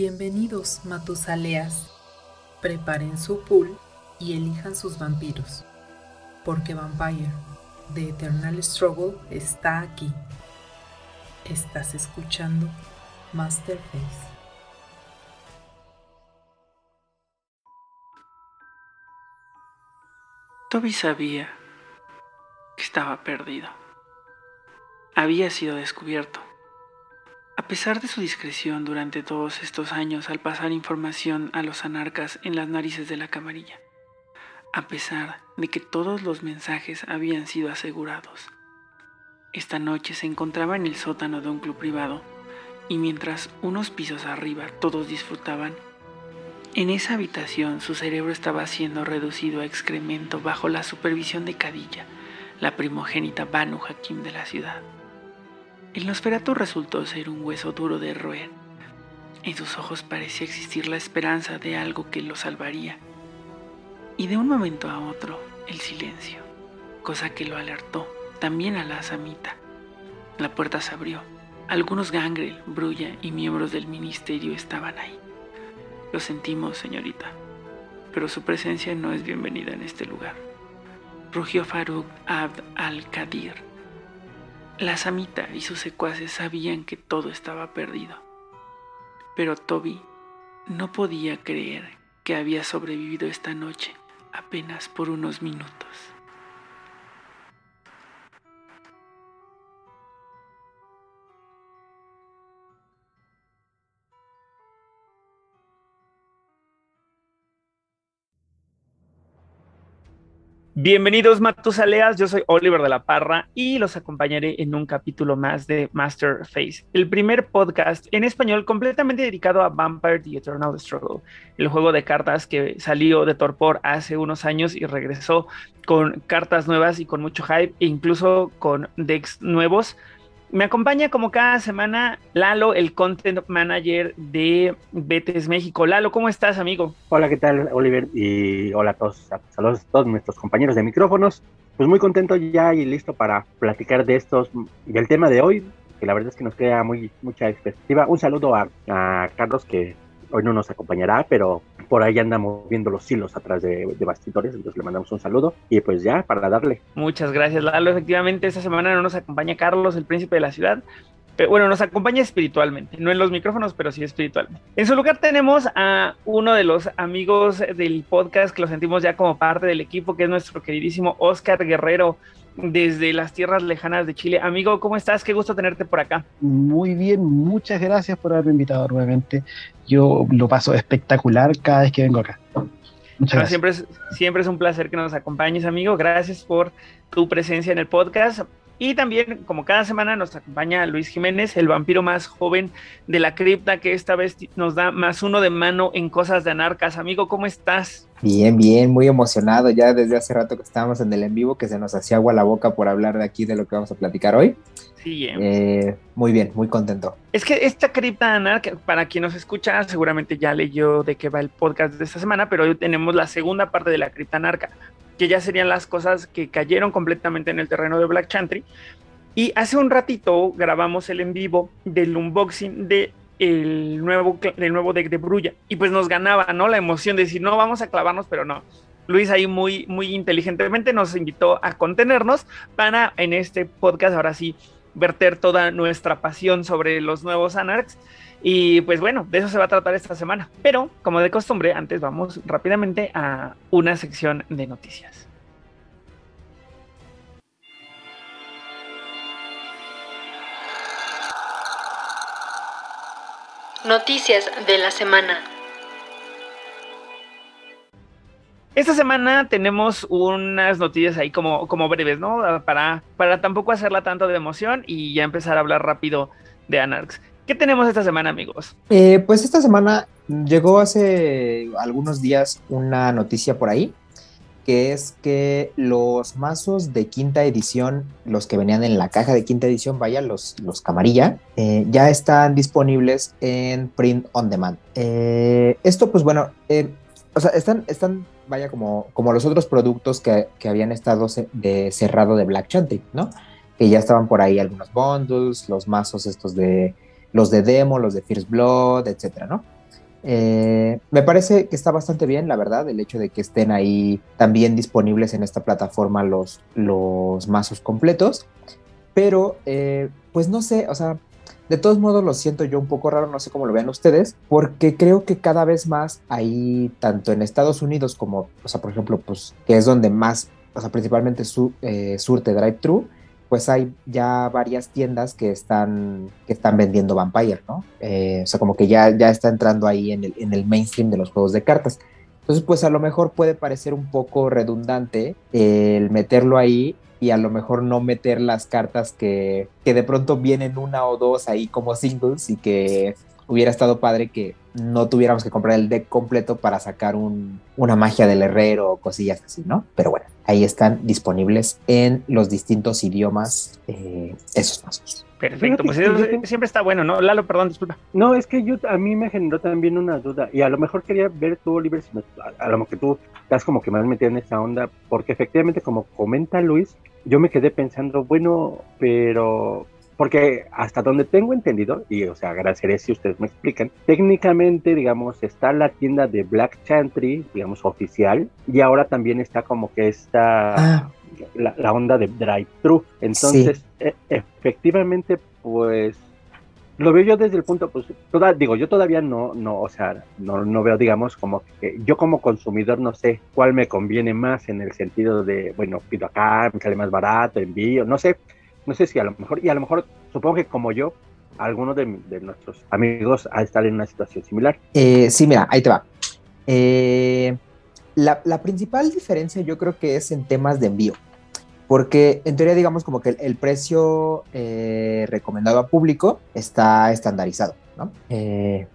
Bienvenidos, Matusaleas. Preparen su pool y elijan sus vampiros, porque Vampire, The Eternal Struggle, está aquí. Estás escuchando Masterface. Toby sabía que estaba perdido. Había sido descubierto. A pesar de su discreción durante todos estos años al pasar información a los anarcas en las narices de la camarilla, a pesar de que todos los mensajes habían sido asegurados, esta noche se encontraba en el sótano de un club privado y mientras unos pisos arriba todos disfrutaban, en esa habitación su cerebro estaba siendo reducido a excremento bajo la supervisión de Cadilla, la primogénita Banu Hakim de la ciudad. El Nosferatu resultó ser un hueso duro de roer. En sus ojos parecía existir la esperanza de algo que lo salvaría. Y de un momento a otro, el silencio, cosa que lo alertó también a la samita. La puerta se abrió. Algunos gangrel, brulla y miembros del ministerio estaban ahí. Lo sentimos, señorita, pero su presencia no es bienvenida en este lugar. Rugió Farouk Abd al-Qadir la samita y sus secuaces sabían que todo estaba perdido, pero Toby no podía creer que había sobrevivido esta noche apenas por unos minutos. Bienvenidos Matusaleas, yo soy Oliver de la Parra y los acompañaré en un capítulo más de Master Face, el primer podcast en español completamente dedicado a Vampire The Eternal Struggle, el juego de cartas que salió de Torpor hace unos años y regresó con cartas nuevas y con mucho hype e incluso con decks nuevos me acompaña como cada semana Lalo, el content manager de Betes México. Lalo, ¿cómo estás, amigo? Hola, ¿qué tal, Oliver? Y hola a todos, saludos a todos nuestros compañeros de micrófonos. Pues muy contento ya y listo para platicar de estos, del tema de hoy, que la verdad es que nos queda muy, mucha expectativa. Un saludo a, a Carlos, que hoy no nos acompañará, pero por ahí andamos viendo los hilos atrás de, bastidores, entonces le mandamos un saludo y pues ya, para darle. Muchas gracias, Lalo. Efectivamente, esta semana no nos acompaña Carlos, el príncipe de la ciudad, pero bueno, nos acompaña espiritualmente, no en los micrófonos, pero sí espiritualmente. En su lugar tenemos a uno de los amigos del podcast que lo sentimos ya como parte del equipo, que es nuestro queridísimo Oscar Guerrero desde las tierras lejanas de Chile. Amigo, ¿cómo estás? Qué gusto tenerte por acá. Muy bien, muchas gracias por haberme invitado nuevamente. Yo lo paso espectacular cada vez que vengo acá. Muchas gracias. Siempre es, siempre es un placer que nos acompañes, amigo. Gracias por tu presencia en el podcast. Y también, como cada semana, nos acompaña Luis Jiménez, el vampiro más joven de la cripta, que esta vez nos da más uno de mano en cosas de anarcas. Amigo, ¿cómo estás? Bien, bien, muy emocionado ya desde hace rato que estábamos en el en vivo, que se nos hacía agua la boca por hablar de aquí de lo que vamos a platicar hoy. Sí, eh, muy bien, muy contento. Es que esta cripta anarca, para quien nos escucha, seguramente ya leyó de qué va el podcast de esta semana, pero hoy tenemos la segunda parte de la cripta anarca que ya serían las cosas que cayeron completamente en el terreno de Black Chantry. Y hace un ratito grabamos el en vivo del unboxing de el nuevo, del nuevo deck de Brulla. Y pues nos ganaba, ¿no? La emoción de decir, no, vamos a clavarnos, pero no. Luis ahí muy, muy inteligentemente nos invitó a contenernos para en este podcast ahora sí verter toda nuestra pasión sobre los nuevos Anarchs y pues bueno, de eso se va a tratar esta semana. Pero como de costumbre, antes vamos rápidamente a una sección de noticias. Noticias de la semana. Esta semana tenemos unas noticias ahí como, como breves, ¿no? Para, para tampoco hacerla tanto de emoción y ya empezar a hablar rápido de Anarchs. ¿Qué tenemos esta semana, amigos? Eh, pues esta semana llegó hace algunos días una noticia por ahí, que es que los mazos de quinta edición, los que venían en la caja de quinta edición, vaya, los, los camarilla, eh, ya están disponibles en print on demand. Eh, esto, pues bueno, o sea, están, están vaya, como, como los otros productos que, que habían estado de cerrado de Black Chantic, ¿no? Que ya estaban por ahí algunos bundles, los mazos estos de los de demo, los de First Blood, etcétera, ¿no? Eh, me parece que está bastante bien, la verdad, el hecho de que estén ahí también disponibles en esta plataforma los, los mazos completos. Pero, eh, pues no sé, o sea, de todos modos lo siento yo un poco raro, no sé cómo lo vean ustedes, porque creo que cada vez más ahí, tanto en Estados Unidos como, o sea, por ejemplo, pues que es donde más, o sea, principalmente su, eh, surte drive-thru, pues hay ya varias tiendas que están, que están vendiendo Vampire, ¿no? Eh, o sea, como que ya, ya está entrando ahí en el, en el mainstream de los juegos de cartas. Entonces, pues a lo mejor puede parecer un poco redundante el meterlo ahí y a lo mejor no meter las cartas que, que de pronto vienen una o dos ahí como singles y que hubiera estado padre que no tuviéramos que comprar el deck completo para sacar un, una magia del herrero o cosillas así, ¿no? Pero bueno, ahí están disponibles en los distintos idiomas eh, esos mazos. Perfecto, pues eso siempre está bueno, ¿no? Lalo, perdón, disculpa. No, es que yo a mí me generó también una duda y a lo mejor quería ver tú, Oliver, si a, lo mejor tú estás como que más metido en esa onda, porque efectivamente, como comenta Luis, yo me quedé pensando, bueno, pero porque hasta donde tengo entendido, y o sea, agradeceré si ustedes me explican, técnicamente, digamos, está la tienda de Black Chantry, digamos, oficial, y ahora también está como que está ah. la, onda de drive-thru. Entonces, e, efectivamente, pues lo veo yo desde el punto, pues, toda, digo, yo todavía no, no, o sea, no, no veo, digamos, como que yo como consumidor no sé cuál me conviene más en el sentido de, bueno, pido acá, me sale más barato, envío, no sé, no sé si a lo mejor, y a lo mejor supongo que como yo, algunos de, nuestros amigos a estar en una situación similar. Eh, sí, mira, ahí te va. Eh, la, principal diferencia yo creo que es en temas de envío, porque en teoría digamos como que el, precio eh, recomendado a público está estandarizado. ¿No?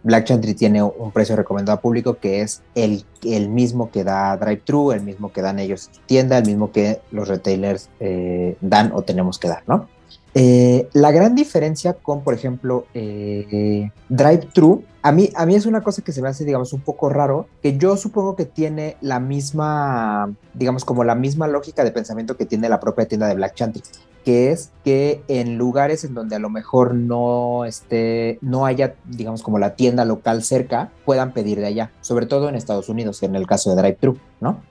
Black Chantry tiene un precio recomendado a público que es el, el mismo que da DriveThru, el mismo que dan ellos en tienda, el mismo que los retailers dan o tenemos que dar, ¿no? Eh, la gran diferencia con, por ejemplo, eh, Drive-Thru, a mí, a mí es una cosa que se me hace, digamos, un poco raro, que yo supongo que tiene la misma, digamos, como la misma lógica de pensamiento que tiene la propia tienda de Black Chantry, que es que en lugares en donde a lo mejor no esté, no haya, digamos, como la tienda local cerca, puedan pedir de allá, sobre todo en Estados Unidos, en el caso de Drive-Thru, ¿no?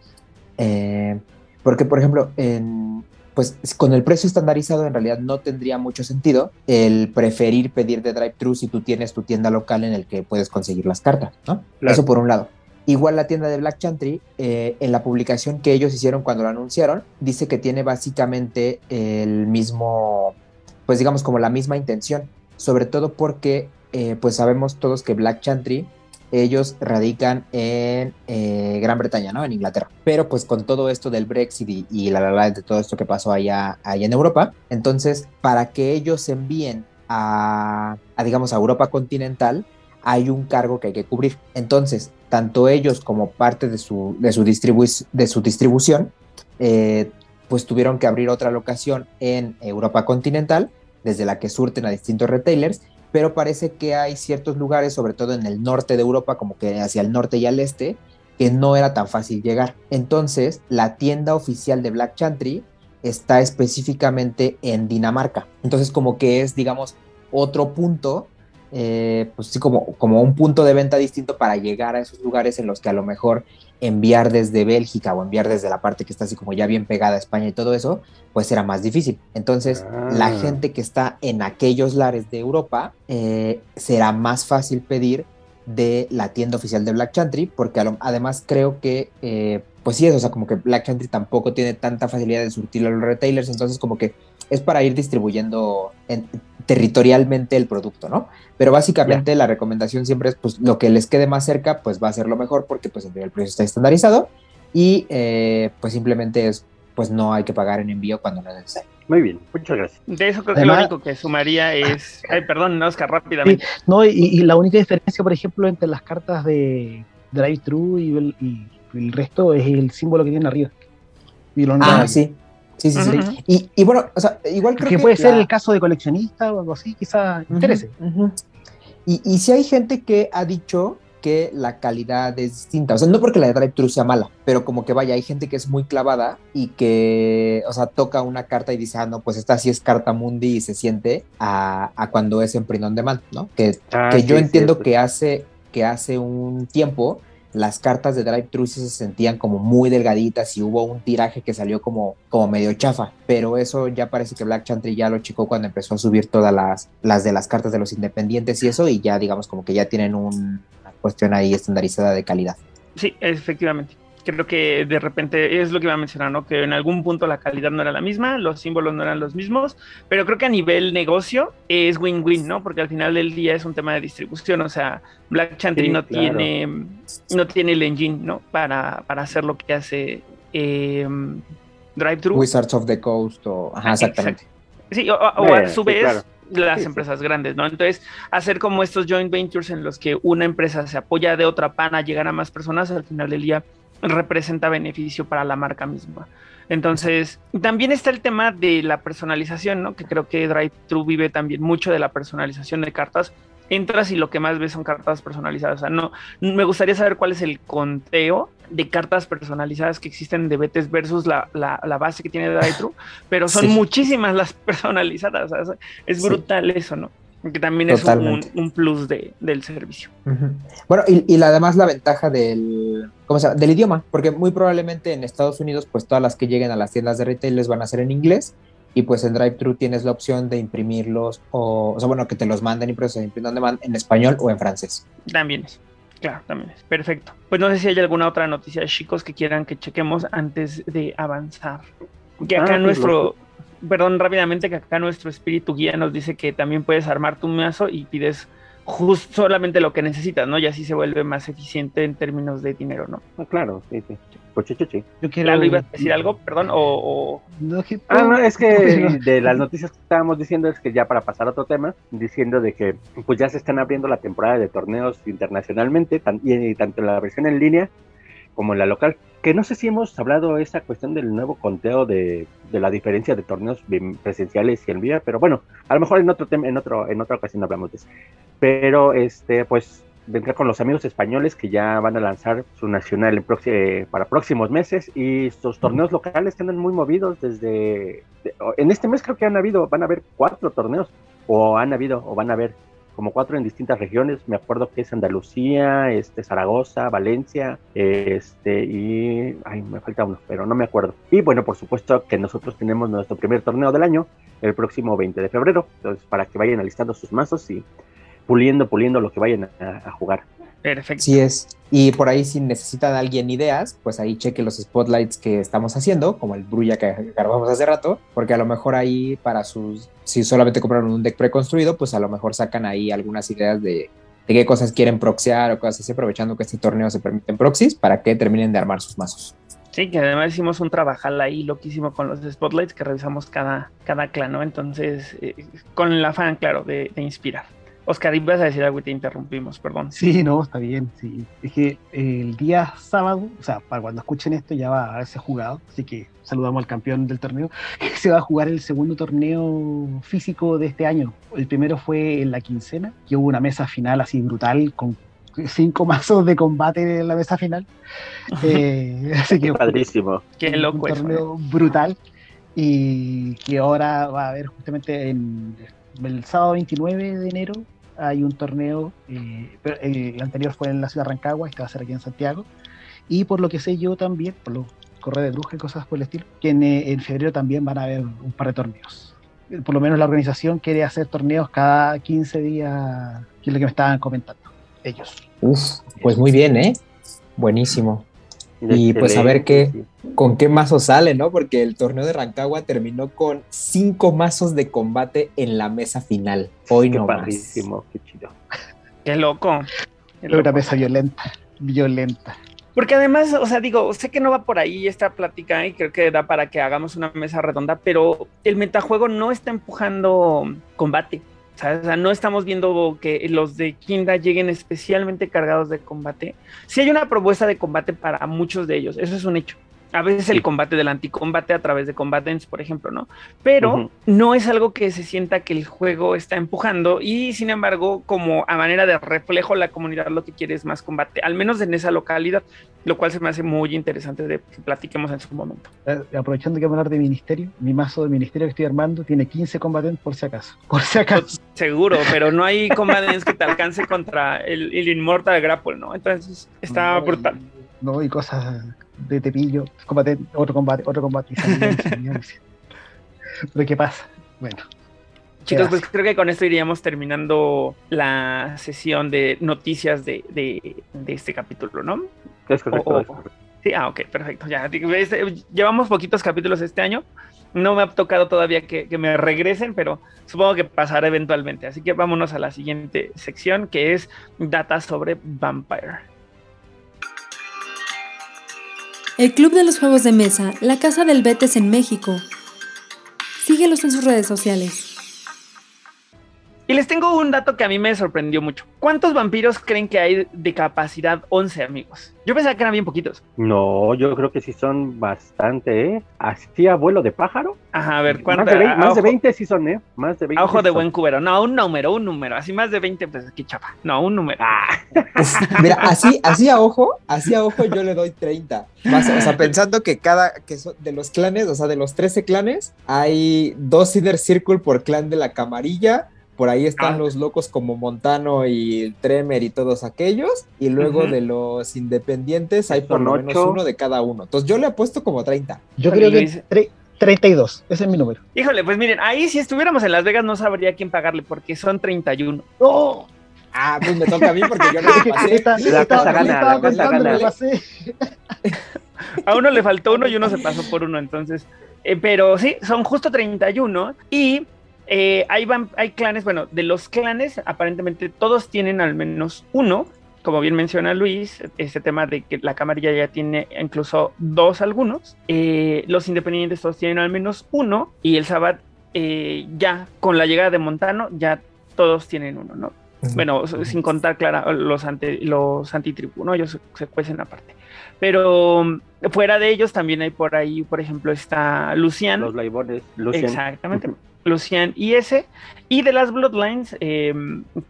Eh, porque, por ejemplo, en, pues con el precio estandarizado en realidad no tendría mucho sentido el preferir pedir de drive-thru si tú tienes tu tienda local en el que puedes conseguir las cartas, ¿no? Eso por un lado. Igual la tienda de Black Chantry, eh, en la publicación que ellos hicieron cuando lo anunciaron, dice que tiene básicamente el mismo, pues digamos como la misma intención, sobre todo porque eh, pues sabemos todos que Black Chantry ellos radican en eh, Gran Bretaña, ¿no? En Inglaterra. Pero pues con todo esto del Brexit y, la la de todo esto que pasó allá, allá en Europa, entonces para que ellos envíen a, digamos, a Europa continental, hay un cargo que hay que cubrir. Entonces, tanto ellos como parte de su, de su, de su distribución, eh, pues tuvieron que abrir otra locación en Europa continental, desde la que surten a distintos retailers, pero parece que hay ciertos lugares, sobre todo en el norte de Europa, como que hacia el norte y al este, que no era tan fácil llegar. Entonces, la tienda oficial de Black Chantry está específicamente en Dinamarca. Entonces, como que es, digamos, otro punto eh, pues sí, como, como un punto de venta distinto para llegar a esos lugares en los que a lo mejor enviar desde Bélgica o enviar desde la parte que está así como ya bien pegada a España y todo eso, pues era más difícil. Entonces, la ah. gente que está en aquellos lares de Europa, eh, será más fácil pedir de la tienda oficial de Black Chantry, porque además creo que, eh, pues sí, es, o sea, como que Black Chantry tampoco tiene tanta facilidad de surtir a los retailers, entonces como que es para ir distribuyendo territorialmente el producto, ¿no? Pero básicamente la recomendación siempre es, pues, lo que les quede más cerca, pues va a ser lo mejor porque, pues, el precio está estandarizado y, eh, pues, simplemente es, pues, no hay que pagar en envío cuando no es necesario. Muy bien, muchas gracias. De eso creo que lo único que sumaría es, ay, perdón, Oscar, rápidamente. no, y, la única diferencia, por ejemplo, entre las cartas de Drive-Thru y, y, el resto es el símbolo que tiene arriba. ah, sí. Sí, sí, sí. Y, bueno, o sea, igual creo que. puede ser el caso de coleccionista o algo así, quizá interese. y, y si hay gente que ha dicho que la calidad es distinta. O sea, no porque la de drive sea mala, pero como que vaya, hay gente que es muy clavada y que, o sea, toca una carta y dice, ah, no, pues esta sí es carta mundi y se siente a, cuando es en print on demand, ¿no? Que, ah, que yo entiendo que hace que hace un tiempo las cartas de Drive Thru se sentían como muy delgaditas y hubo un tiraje que salió como, como medio chafa, pero eso ya parece que Black Chantry ya lo chicó cuando empezó a subir todas las, las de las cartas de los independientes y eso, y ya digamos como que ya tienen una cuestión ahí estandarizada de calidad. Sí, efectivamente creo que de repente es lo que iba a mencionar, ¿no? Que en algún punto la calidad no era la misma, los símbolos no eran los mismos, pero creo que a nivel negocio es win-win, ¿no? Porque al final del día es un tema de distribución, o sea, Black Chantry no tiene no tiene el engine, ¿no? Para, para hacer lo que hace eh, Drive Thru. Wizards of the Coast o ajá, exactamente. Sí, o, a su vez las empresas grandes, ¿no? Entonces, hacer como estos joint ventures en los que una empresa se apoya de otra pana, llegar a más personas, al final del día representa beneficio para la marca misma. Entonces, también está el tema de la personalización, ¿no? Que creo que Drive True vive también mucho de la personalización de cartas. Entras y lo que más ves son cartas personalizadas. O sea, no, me gustaría saber cuál es el conteo de cartas personalizadas que existen de Betes versus la, base que tiene Drive True, pero son muchísimas las personalizadas. es brutal eso, ¿no? Que también es un, plus de, del servicio. Bueno, y, y, además la ventaja del, ¿cómo se llama? del idioma, porque muy probablemente en Estados Unidos, pues todas las que lleguen a las tiendas de retail les van a ser en inglés, y pues en DriveThru tienes la opción de imprimirlos, o, o sea, bueno, que te los manden impresos en español o en francés. También es. Claro, también es. Perfecto. Pues no sé si hay alguna otra noticia, chicos, que quieran que chequemos antes de avanzar. Que acá ah, nuestro, perdón, rápidamente que acá nuestro espíritu guía nos dice que también puedes armar tu mazo y pides justo solamente lo que necesitas, ¿no? Y así se vuelve más eficiente en términos de dinero, ¿no? Ah, claro, sí, sí. Pues, Yo quiero... ¿ibas a decir algo? Perdón, o... No, ah, no, es que de las noticias que estábamos diciendo es que ya para pasar a otro tema, diciendo de que pues ya se están abriendo la temporada de torneos internacionalmente, y tanto en la versión en línea como en la local. Que no sé si hemos hablado esa cuestión del nuevo conteo de, la diferencia de torneos presenciales y en vía, pero bueno, a lo mejor en otro tema, en otro, en otra ocasión hablamos de eso. Pero este, pues vendrá con los amigos españoles que ya van a lanzar su nacional en para próximos meses y sus torneos locales que andan muy movidos desde en este mes creo que han habido van a haber cuatro torneos o han habido o van a haber como cuatro en distintas regiones. Me acuerdo que es Andalucía, este, Zaragoza, Valencia, este, y ay, me falta uno, pero no me acuerdo. Y bueno, por supuesto que nosotros tenemos nuestro primer torneo del año el próximo 20 de febrero. Entonces, para que vayan alistando sus mazos y puliendo, puliendo lo que vayan a jugar. Perfecto. Sí es. Y por ahí si necesitan alguien ideas, pues ahí cheque los spotlights que estamos haciendo, como el Brulla que grabamos hace rato, porque a lo mejor ahí para sus, si solamente compraron un deck preconstruido, pues a lo mejor sacan ahí algunas ideas de, de qué cosas quieren proxear o cosas así, aprovechando que este torneo se permiten proxies para que terminen de armar sus mazos. Sí, que además hicimos un trabajal ahí loquísimo con los spotlights que revisamos cada, cada clan, ¿no? Entonces, eh, con el afán, claro, de, de inspirar. Oscar, ibas a decir algo y te interrumpimos, perdón. Sí, no, está bien, sí. Es que el día sábado, o sea, para cuando escuchen esto ya va a haberse jugado, así que saludamos al campeón del torneo. Se va a jugar el segundo torneo físico de este año. El primero fue en la quincena, que hubo una mesa final así brutal con cinco mazos de combate en la mesa final. Eh, así que padrísimo. Qué loco. Un torneo brutal y que ahora va a haber justamente en el sábado 29 de enero hay un torneo, eh, el anterior fue en la ciudad de Rancagua, este va a ser aquí en Santiago, y por lo que sé yo también, por los correos de bruja y cosas por el estilo, que en, febrero también van a haber un par de torneos. Por lo menos la organización quiere hacer torneos cada 15 días, que es lo que me estaban comentando ellos. Uf, pues muy bien, ¿eh? Buenísimo. Y pues a ver qué, con qué mazo sale, ¿no? Porque el torneo de Rancagua terminó con cinco mazos de combate en la mesa final. Hoy qué no padrísimo, qué chido. Qué loco. Una mesa violenta, violenta. Porque además, o sea, digo, sé que no va por ahí esta plática y creo que da para que hagamos una mesa redonda, pero el metajuego no está empujando combate. O sea, no estamos viendo que los de Kinda lleguen especialmente cargados de combate. Sí hay una propuesta de combate para muchos de ellos, eso es un hecho a veces el combate del anticombate a través de combatants, por ejemplo, ¿no? Pero no es algo que se sienta que el juego está empujando y sin embargo, como a manera de reflejo, la comunidad lo que quiere es más combate, al menos en esa localidad, lo cual se me hace muy interesante de que platiquemos en su momento. Eh, aprovechando que vamos a hablar de ministerio, mi mazo de ministerio que estoy armando tiene 15 combatentes por si acaso, por si acaso. Seguro, pero no hay combats que te alcance contra el, el Immortal Grapple, ¿no? Entonces está No, brutal. No, y cosas de tepillo, combate, otro combate, otro combate. Pero ¿qué pasa? Bueno, Chicos, pues creo que con esto iríamos terminando la sesión de noticias de, de- de este capítulo, ¿no? Es correcto. O- o- es correcto. Sí, ah, ok, perfecto. Ya, digo, este- llevamos poquitos capítulos este año. No me ha tocado todavía que, me regresen, pero supongo que pasará eventualmente. Así que vámonos a la siguiente sección, que es datas sobre Vampire. El Club de los Juegos de Mesa, la Casa del Betes en México. Síguelos en sus redes sociales. Y les tengo un dato que a mí me sorprendió mucho. ¿Cuántos vampiros creen que hay de capacidad 11, amigos? Yo pensaba que eran bien poquitos. No, yo creo que sí son bastante, ¿eh? Así abuelo de pájaro. Ajá, a ver, a, más de ojo- 20 sí son, ¿eh? Más de 20. a ojo de son. buen cubero. No, un número, un número. Así más de 20, pues qué chapa. No, un número. Ah, Mira, así, así a ojo, así a ojo yo le doy 30. Más, o sea, pensando que cada, que son de los clanes, o sea, de los 13 clanes, hay dos Inner Circle por clan de la camarilla. Por ahí están Ah. los locos como Montano y Tremer y todos aquellos. Y luego de los independientes hay por lo menos uno de cada uno. Entonces yo le apuesto como 30. yo creo que Luis. tre- 32, ese es mi número. Híjole, pues miren, ahí si estuviéramos en Las Vegas no sabría quién pagarle porque son 31. ¡No! Ah, pues me toca a mí porque yo no le pasé. Esta- La esta- casa gana, la casa gana. A uno le faltó uno y uno se pasó por uno, entonces. eh, pero sí, son justo 31 y eh, hay, vam- hay clanes, bueno, de los clanes aparentemente todos tienen al menos uno, como bien menciona Luis, este tema de que la camarilla ya tiene incluso dos algunos, eh, los independientes todos tienen al menos uno y el Sabbat eh, ya con la llegada de Montano ya todos tienen uno, ¿no? Bueno, sin contar, claro, los, ante, los antitribu, ¿no? Ellos se, se cuecen aparte. Pero mm, fuera de ellos también hay por ahí, por ejemplo, está Lucian. los laibones, Lucian. Exactamente. Lucian y ese. Y de las Bloodlines eh,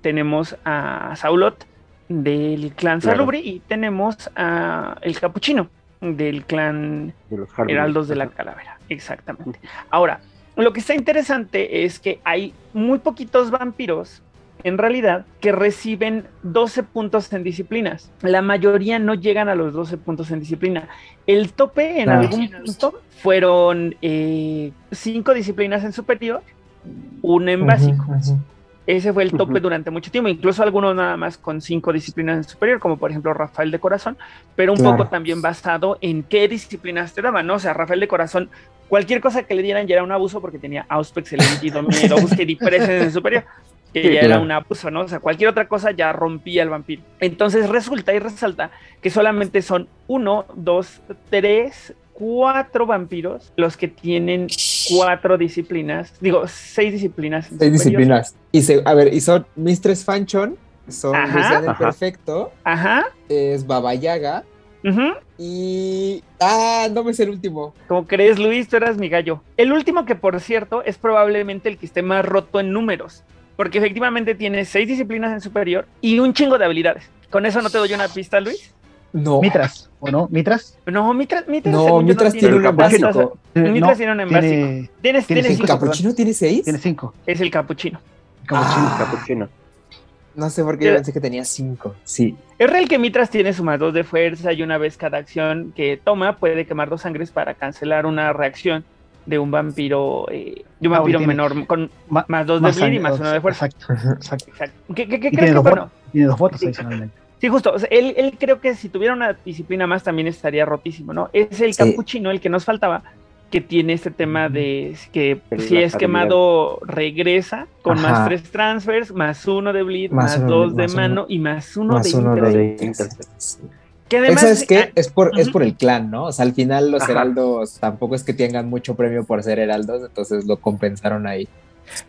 tenemos a Saulot del clan Claro. Salubri y tenemos a el Capuchino del clan de los. Heraldos de la Calavera. Exactamente. Ahora, lo que está interesante es que hay muy poquitos vampiros, en realidad, que reciben 12 puntos en disciplinas. La mayoría no llegan a los 12 puntos en disciplina. El tope en algún punto fueron 5 disciplinas en superior, una en básico. Ese fue el tope durante mucho tiempo, incluso algunos nada más con cinco disciplinas en superior, como por ejemplo Rafael de Corazón, pero un Claro. poco también basado en qué disciplinas te daban, ¿no? O sea, Rafael de Corazón, cualquier cosa que le dieran ya era un abuso porque tenía Auspex, Elementy, Dominio, Búsqueda y Presence en superior, que Sí, ya era un abuso, ¿no? O sea, cualquier otra cosa ya rompía el vampiro. Entonces resulta y resalta que solamente son uno, dos, tres, cuatro vampiros los que tienen cuatro disciplinas, digo, seis disciplinas. Seis disciplinas. Y se, a ver, y son Mistress Fanchon, son Ajá. Perfecto, Ajá. es Baba Yaga y. Ah, no me sé el último. Como crees, Luis, tú eras mi gallo. El último que, por cierto, es probablemente el que esté más roto en números, porque efectivamente tiene seis disciplinas en superior y un chingo de habilidades. ¿Con eso no te doy una pista, Luis? No. Mitras, ¿o no? ¿Mitras? No, Mitras, Mitras, No, Mitras tiene un básico. Mitras No, tiene un en tiene, básico. Tienes, tiene tienes ¿El cinco, perdón. capuchino tiene seis? tiene cinco. Es el capuchino. Capuchino. Ah. Capuchino. No sé por qué yo pensé que tenía cinco. Sí. Es real que Mitras tiene su más dos de fuerza y una vez cada acción que toma puede quemar dos sangres para cancelar una reacción de un vampiro, eh, de un Ah, vampiro menor con más dos de bleed y más uno de fuerza. Exacto, exacto. Exacto. ¿Qué, qué- crees tiene que dos, bueno? votos, tiene dos votos Sí. adicionalmente. Sí, justo. o sea, él, él creo que si tuviera una disciplina más también estaría rotísimo, ¿no? Es el Sí. capuchino el que nos faltaba, que tiene este tema de que Pero si es quemado regresa con Ajá. más tres transfers, más uno de bleed, Más más, uno dos de más uno- mano y más uno Más de uno de Intercept. Que además, ¿Sabes qué? ah, Es por, es ujú. por el clan, ¿no? O sea, al final los Ajá. heraldos tampoco es que tengan mucho premio por ser heraldos, entonces lo compensaron ahí.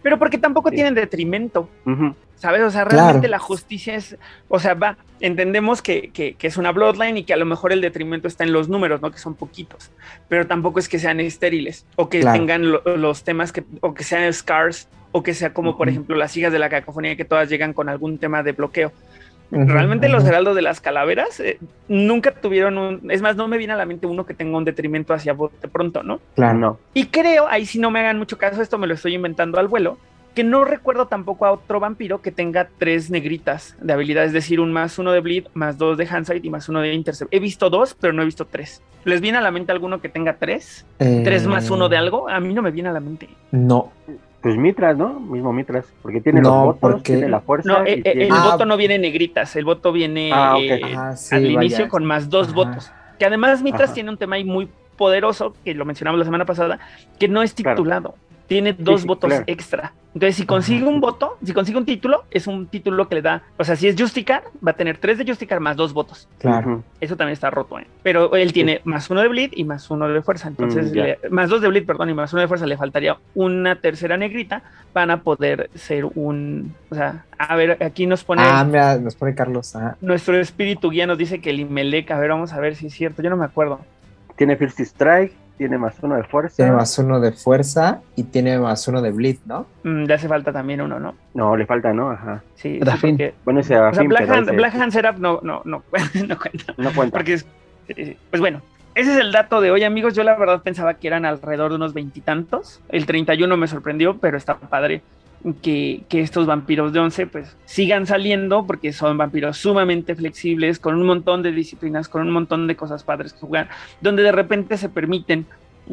pero porque tampoco Sí. tienen detrimento. Ujú. ¿Sabes? O sea, Claro. realmente la justicia es, o sea, va, entendemos que, que- que es una bloodline y que a lo mejor el detrimento está en los números, ¿no? Que son poquitos, pero tampoco es que sean estériles o que Claro. tengan lo- los temas que, o que sean scars o que sea como, por Ujú. ejemplo, las hijas de la cacofonía que todas llegan con algún tema de bloqueo. Realmente los heraldos de las calaveras eh, nunca tuvieron un, es más, no me viene a la mente uno que tenga un detrimento hacia bote pronto, ¿no? Claro, no. Y creo, ahí sí no me hagan mucho caso, esto me lo estoy inventando al vuelo, que no recuerdo tampoco a otro vampiro que tenga tres negritas de habilidad, es decir, un más uno de bleed, más dos de handsight y más uno de intercept. He visto dos, pero no he visto tres. ¿Les viene a la mente alguno que tenga tres? ¿Tres más uno de Eh, algo? A mí no me viene a la mente. No, Pues Mitras, ¿no? Mismo Mitras, porque tiene No, los votos, porque- tiene la fuerza. No, eh, eh, tiene- el Ah. voto no viene en negritas, el voto viene Ah, eh, sí, al vaya. inicio con más dos Ajá. votos. Que además Mitras Ajá. tiene un tema ahí muy poderoso, que lo mencionamos la semana pasada, que no es Claro. Tiene dos sí, votos claro. extra. Entonces, si consigue un voto, si consigue un título, es un título que le da. O sea, si es Justicar, va a tener tres de Justicar más dos votos. claro. Eso también está roto, ¿eh? Pero él tiene más uno de bleed y más uno de fuerza. Entonces, Mm, le- más dos de bleed, perdón, y más uno de fuerza. Le faltaría una tercera negrita para poder ser un. O sea, a ver, aquí nos pone. Ah, mira, nos pone Carlos. ah. Nuestro espíritu guía nos dice que el Imelec, a ver, vamos a ver si es cierto, yo no me acuerdo. Tiene First Strike, tiene más uno de fuerza. Tiene más uno de fuerza y tiene más uno de bleed, ¿no? Mm, le hace falta también uno, ¿no? No, le falta, ¿no? Ajá. Sí, sí, porque- Bueno, ese o sea, Black, Hand, ese Black Hand Setup no, no, no, no cuenta. no cuenta. Porque es, eh, pues bueno, ese es el dato de hoy, amigos. Yo la verdad pensaba que eran alrededor de unos veintitantos. El 31 me sorprendió, pero está padre que, que estos vampiros de 11 pues sigan saliendo porque son vampiros sumamente flexibles, con un montón de disciplinas, con un montón de cosas padres que jugar, donde de repente se permiten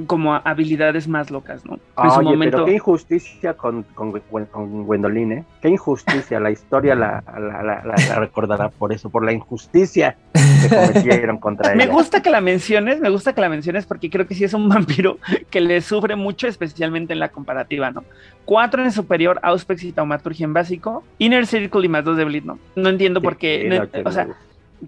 como habilidades más locas, ¿no? En su Oye, momento. pero qué injusticia con, con, Gwen- con Gwendolyn, ¿eh? Qué injusticia. La historia la, la, la- la- la recordará por eso, por la injusticia que cometieron contra Me gusta que la menciones, me gusta que la menciones porque creo que sí es un vampiro que le sufre mucho, especialmente en la comparativa, ¿no? Cuatro en superior, Auspex y Taumaturgia en básico, Inner Circle y más dos de Bleed, ¿no? No entiendo por qué. Sí, no- no, que o sea,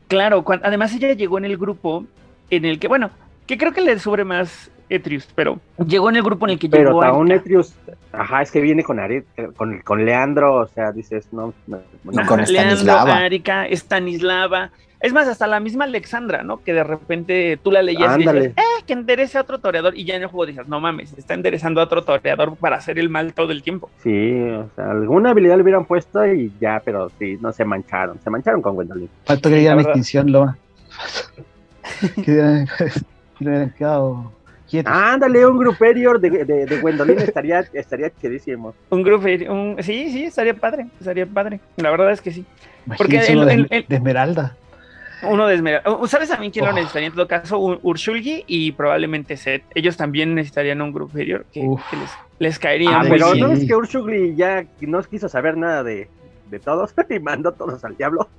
claro, además ella llegó en el grupo en el que, bueno, que creo que le sufre más Etrius, pero llegó en el grupo en el que Pero llegó. Taun Erika. Etrius, ajá, es que viene con, Are- con, con Leandro, o sea, dices, no, no, con Leandro, Stanislava. Arika, Stanislava. Es más, hasta la misma Alexandra, ¿no? Que de repente tú la leías y dices, eh, que enderece a otro toreador. Y ya en el juego dices, no mames, está enderezando a otro toreador para hacer el mal todo el tiempo. Sí, o sea, alguna habilidad le hubieran puesto y ya, pero sí, no se mancharon, se mancharon con Gwendolyn. Faltó que Sí, la verdad. extinción, Loma. que hubieran- que le hubieran quedado quietos. Ándale, un gruperior de, de, de Gwendolyn estaría, estaría chidísimo. Un grupo, un, sí, sí, estaría padre, estaría padre. La verdad es que sí. porque de, el- el- de Esmeralda. Uno de Esmeralda. ¿Sabes también quién lo necesitaría en todo caso? Un Urshulgi y probablemente Seth. Ellos también necesitarían un grupo inferior que, que les, les caería Ah, pero no sí. es que Urshugli ya no quiso saber nada de, de todos y mandó a todos al diablo.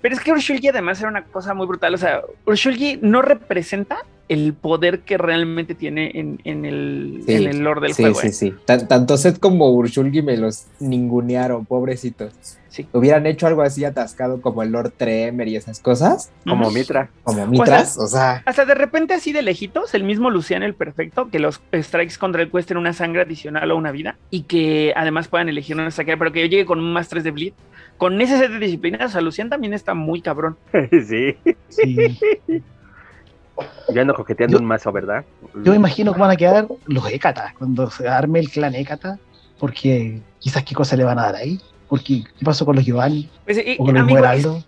Pero es que Urshulgi además era una cosa muy brutal. O sea, Urshulgi no representa el poder que realmente tiene en, en el, Sí, en el lore del sí, juego. sí, ¿eh? sí. Tan- tanto Seth como Urshulgi me los ningunearon, pobrecitos. Sí. Hubieran hecho algo así atascado como el Lord Tremer y esas cosas, Como. Mitra. como Mitras, o sea, Hasta de repente así de lejitos, el mismo Luciano el Perfecto, que los strikes contra él cuesten una sangre adicional o una vida, y que además puedan elegir una strike, pero que llegue con un más 3 de bleed. Con ese set de disciplinas, o sea, Lucian también está muy cabrón. sí, Sí. yo ando coqueteando Yo- un mazo, ¿verdad? Yo me imagino cómo van a quedar los Hécatas cuando se arme el clan Hécata, porque quizás qué cosa le van a dar ahí. Porque, ¿qué pasó con los Giovanni? Pues, y- ¿O con los amigo?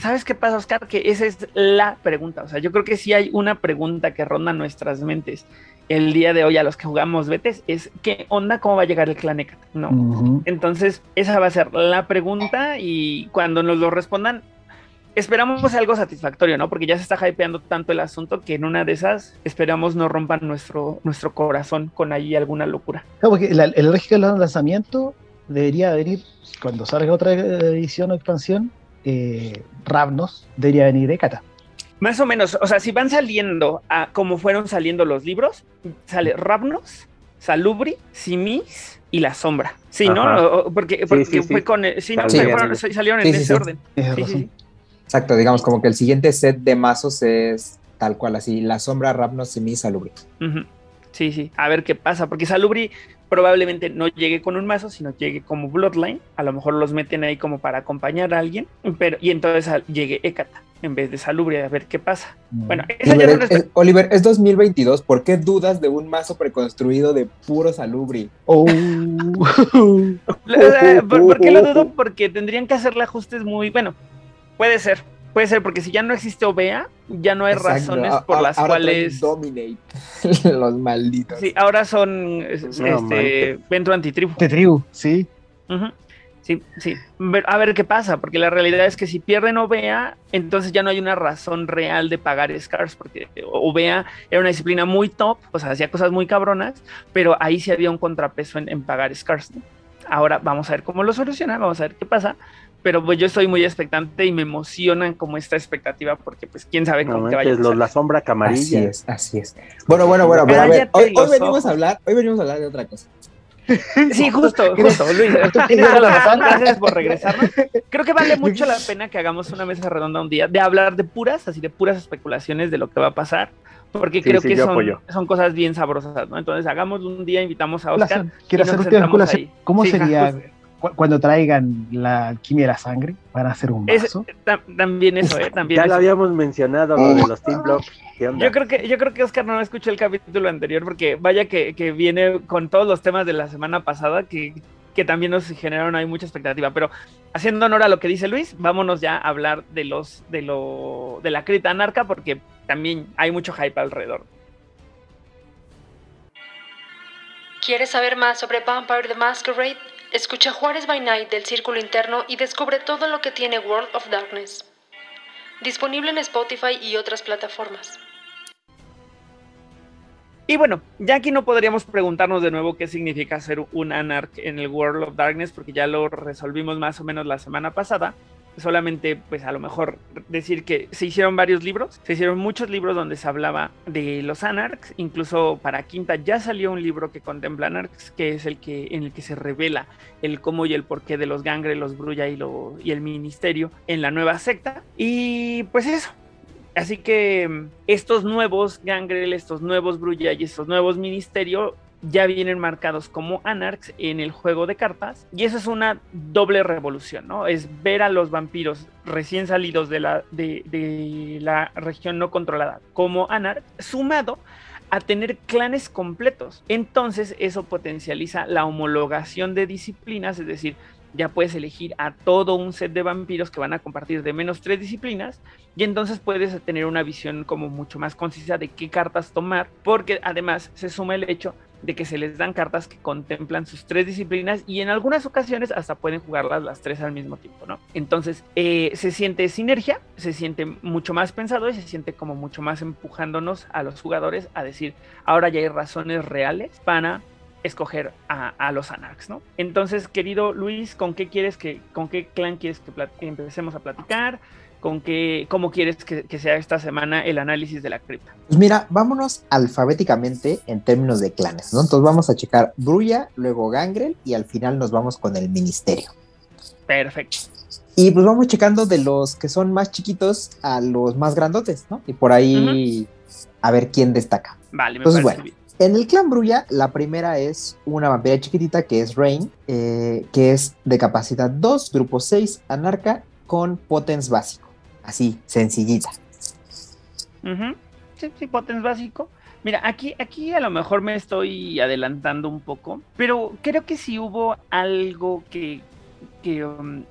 ¿Sabes qué pasa, Oscar? Que esa es la pregunta. O sea, yo creo que sí hay una pregunta que ronda nuestras mentes el día de hoy a los que jugamos Betes, es ¿qué onda? ¿Cómo va a llegar el clan Hécata? ¿No? Entonces, esa va a ser la pregunta y cuando nos lo respondan, esperamos algo satisfactorio, ¿no? Porque ya se está hypeando tanto el asunto que en una de esas esperamos no rompan nuestro, nuestro corazón con ahí alguna locura. Claro, porque la- el lógico del lanzamiento debería venir, cuando salga otra edición o expansión, eh, Ravnos, debería venir Hécata. Más o menos, o sea, si van saliendo a como fueron saliendo los libros, sale Ravnos, Salubri, Simis y La Sombra. Sí, ¿no? Ajá. Porque porque sí, sí. fue con... el- Sí, no, Sí, fueron- sí. salieron Sí, en sí, ese sí. orden. Exacto, digamos como que el siguiente set de mazos es tal cual así, la sombra, Rapnos y mi salubri. Sí, sí, a ver qué pasa, porque Salubri probablemente no llegue con un mazo, sino llegue como Bloodline, a lo mejor los meten ahí como para acompañar a alguien, pero y entonces llegue Ekata en vez de Salubri, a ver qué pasa. Bueno, esa ya Oliver, no es, es... es- Oliver, es 2022, ¿por qué dudas de un mazo preconstruido de puro salubri? Oh. ¿Por, por qué lo dudo? Porque tendrían que hacerle ajustes muy, bueno, puede ser, Puede ser, porque si ya no existe OVEA, ya no hay razones por las cuales. Dominate. Los malditos. Sí, ahora son este, Ventro Antitribu. Antitribu, sí. Sí, sí. A ver qué pasa, porque la realidad es que si pierden OVEA, entonces ya no hay una razón real de pagar Scars, porque OVEA era una disciplina muy top, o sea, hacía cosas muy cabronas, pero ahí sí había un contrapeso en, pagar Scars. Ahora vamos a ver cómo lo soluciona, vamos a ver qué pasa, pero pues yo estoy muy expectante y me emocionan como esta expectativa porque pues quién sabe cómo te vaya a La sombra camarilla. Así es, así es. Bueno, bueno, bueno, pero a ver, hoy, venimos a hablar, hoy venimos a hablar de otra cosa. Sí, justo, justo, Luis. Gracias por regresarnos. Creo que vale mucho la pena que hagamos una mesa redonda un día de hablar de puras, así de puras especulaciones de lo que va a pasar, porque creo que son, son, cosas bien sabrosas, ¿no? Entonces hagamos un día, invitamos a Oscar. Quiero hacer una ¿Cómo sería cuando traigan la alquimia de la sangre, van a hacer un vaso. también eso, ¿eh? También ya lo habíamos mencionado, lo de los Team Block. Yo creo que, yo creo que Oscar no escuchó el capítulo anterior, porque vaya que, que viene con todos los temas de la semana pasada, que, que también nos generaron ahí mucha expectativa. Pero haciendo honor a lo que dice Luis, vámonos ya a hablar de los, de lo, de la crita anarca, porque también hay mucho hype alrededor. ¿Quieres saber más sobre Vampire the Masquerade? Escucha Juárez by Night del Círculo Interno y descubre todo lo que tiene World of Darkness. Disponible en Spotify y otras plataformas. Y bueno, ya aquí no podríamos preguntarnos de nuevo qué significa ser un Anarch en el World of Darkness, porque ya lo resolvimos más o menos la semana pasada solamente pues a lo mejor decir que se hicieron varios libros, se hicieron muchos libros donde se hablaba de los anarchs, incluso para Quinta ya salió un libro que contempla anarchs, que es el que en el que se revela el cómo y el porqué de los Gangre, los Brulla y, lo, y el ministerio en la nueva secta. Y pues eso, Así que estos nuevos Gangrel, estos nuevos Brulla y estos nuevos Ministerio ya vienen marcados como Anarchs en el juego de cartas. Y eso es una doble revolución, ¿no? Es ver a los vampiros recién salidos de la, de, la región no controlada como Anarch, sumado a tener clanes completos. Entonces eso potencializa la homologación de disciplinas, es decir, ya puedes elegir a todo un set de vampiros que van a compartir de menos tres disciplinas y entonces puedes tener una visión como mucho más concisa de qué cartas tomar, porque además se suma el hecho de que se les dan cartas que contemplan sus tres disciplinas y en algunas ocasiones hasta pueden jugarlas las tres al mismo tiempo, ¿no? Entonces eh, se siente sinergia, se siente mucho más pensado y se siente como mucho más empujándonos a los jugadores a decir, ahora ya hay razones reales para escoger a, los Anarchs, ¿no? Entonces, querido Luis, ¿con qué quieres que, con qué clan quieres que empecemos a platicar? Con qué, cómo quieres que, sea esta semana el análisis de la cripta. Pues mira, vámonos alfabéticamente en términos de clanes, ¿no? Entonces vamos a checar Brulla, luego Gangrel y al final nos vamos con el ministerio. Perfecto. Y pues vamos checando de los que son más chiquitos a los más grandotes, ¿no? Y por ahí a ver quién destaca. Vale, me Entonces, bueno, En el clan Brulla, la primera es una vampira chiquitita que es Rain, eh, que es de capacidad 2, grupo 6, anarca, con potens básico. Así, sencillita. Sí, sí, potens básico. Mira, aquí, aquí a lo mejor me estoy adelantando un poco, pero creo que sí hubo algo que, que um,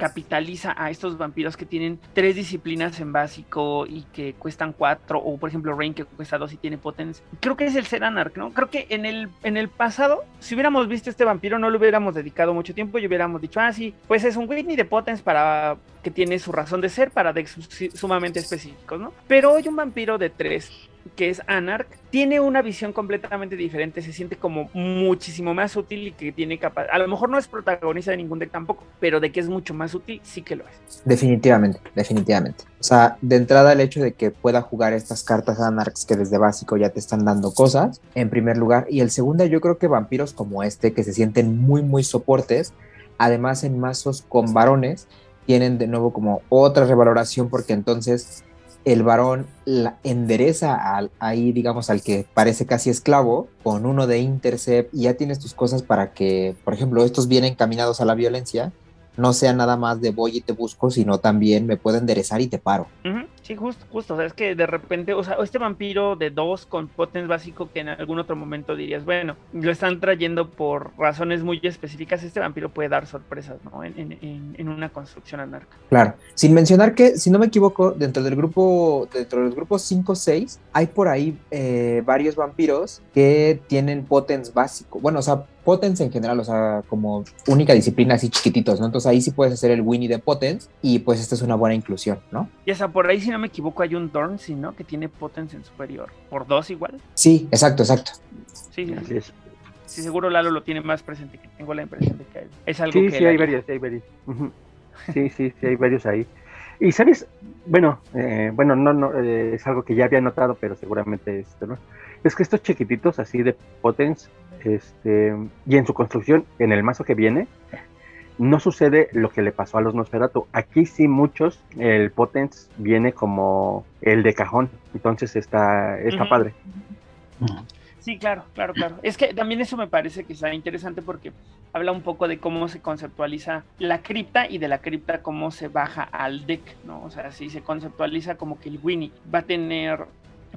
capitaliza a estos vampiros que tienen tres disciplinas en básico y que cuestan cuatro, o por ejemplo Rain que cuesta dos y tiene potens. Creo que es el ser Anarch, ¿no? Creo que en el, en el pasado, si hubiéramos visto este vampiro, no le hubiéramos dedicado mucho tiempo y hubiéramos dicho, ah, sí, pues es un Whitney de potens para que tiene su razón de ser para decks sumamente específicos, ¿no? Pero hoy un vampiro de tres que es Anarch, tiene una visión completamente diferente, se siente como muchísimo más útil y que tiene capaz, a lo mejor no es protagonista de ningún deck tampoco, pero de que es mucho más útil, sí que lo es. Definitivamente, definitivamente. O sea, de entrada el hecho de que pueda jugar estas cartas Anarchs que desde básico ya te están dando cosas, en primer lugar, y el segundo yo creo que vampiros como este, que se sienten muy, muy soportes, además en mazos con varones, tienen de nuevo como otra revaloración porque entonces el varón la endereza al, ahí, digamos, al que parece casi esclavo, con uno de intercept y ya tienes tus cosas para que, por ejemplo, estos vienen caminados a la violencia, no sea nada más de voy y te busco, sino también me puedo enderezar y te paro. Sí, justo, justo. O sea, es que de repente, o sea, este vampiro de dos con potens básico que en algún otro momento dirías, bueno, lo están trayendo por razones muy específicas. Este vampiro puede dar sorpresas, ¿no? En, en, en una construcción anarca. Claro. Sin mencionar que, si no me equivoco, dentro del grupo, dentro de los grupos 5-6, hay por ahí eh, varios vampiros que tienen potens básico. Bueno, o sea, Potens en general, o sea, como única disciplina así chiquititos, ¿no? Entonces ahí sí puedes hacer el Winnie de Potens y pues esta es una buena inclusión, ¿no? Y hasta por ahí, si no me equivoco, hay un Dornsey, ¿no? Que tiene Potens en superior. ¿Por dos igual? Sí, exacto, exacto. Sí, sí. Es. Sí, seguro Lalo lo tiene más presente, que tengo la impresión de que es algo sí, que... Sí, hay varios, sí, hay varios. Uh -huh. Sí, sí, sí, hay varios ahí. Y sabes, bueno, eh, bueno, no, no, eh, es algo que ya había notado, pero seguramente esto, ¿no? Es que estos chiquititos así de Potens este, y en su construcción, en el mazo que viene, no sucede lo que le pasó a los Nosferatu. Aquí sí muchos, el Potens viene como el de cajón, entonces está, está uh -huh. padre. Sí, claro, claro, claro. Es que también eso me parece que está interesante porque habla un poco de cómo se conceptualiza la cripta y de la cripta cómo se baja al deck, ¿no? O sea, si se conceptualiza como que el Winnie va a tener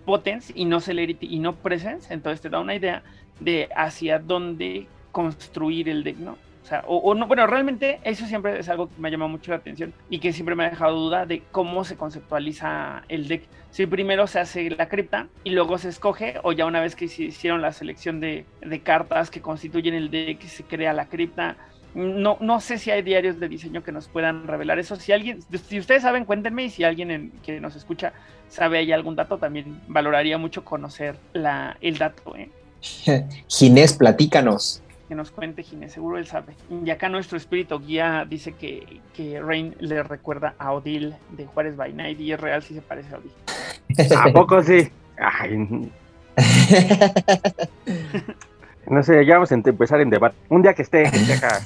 potence y no celerity y no presence, entonces te da una idea de hacia dónde construir el deck, ¿no? O sea, o, o, no, bueno, realmente eso siempre es algo que me ha llamado mucho la atención y que siempre me ha dejado duda de cómo se conceptualiza el deck. Si primero se hace la cripta y luego se escoge, o ya una vez que se hicieron la selección de, de cartas que constituyen el deck, se crea la cripta. No, no sé si hay diarios de diseño que nos puedan revelar eso. Si alguien, si ustedes saben, cuéntenme y si alguien en, que nos escucha sabe ahí algún dato, también valoraría mucho conocer la, el dato. ¿eh? Ginés, platícanos que nos cuente Ginés, seguro él sabe. Y acá nuestro espíritu guía dice que, que Rain le recuerda a Odil de Juárez by Night y es real si se parece a Odil. ¿A poco sí? Ay. no sé, ya vamos a empezar en debate. Un día que esté, esté acá.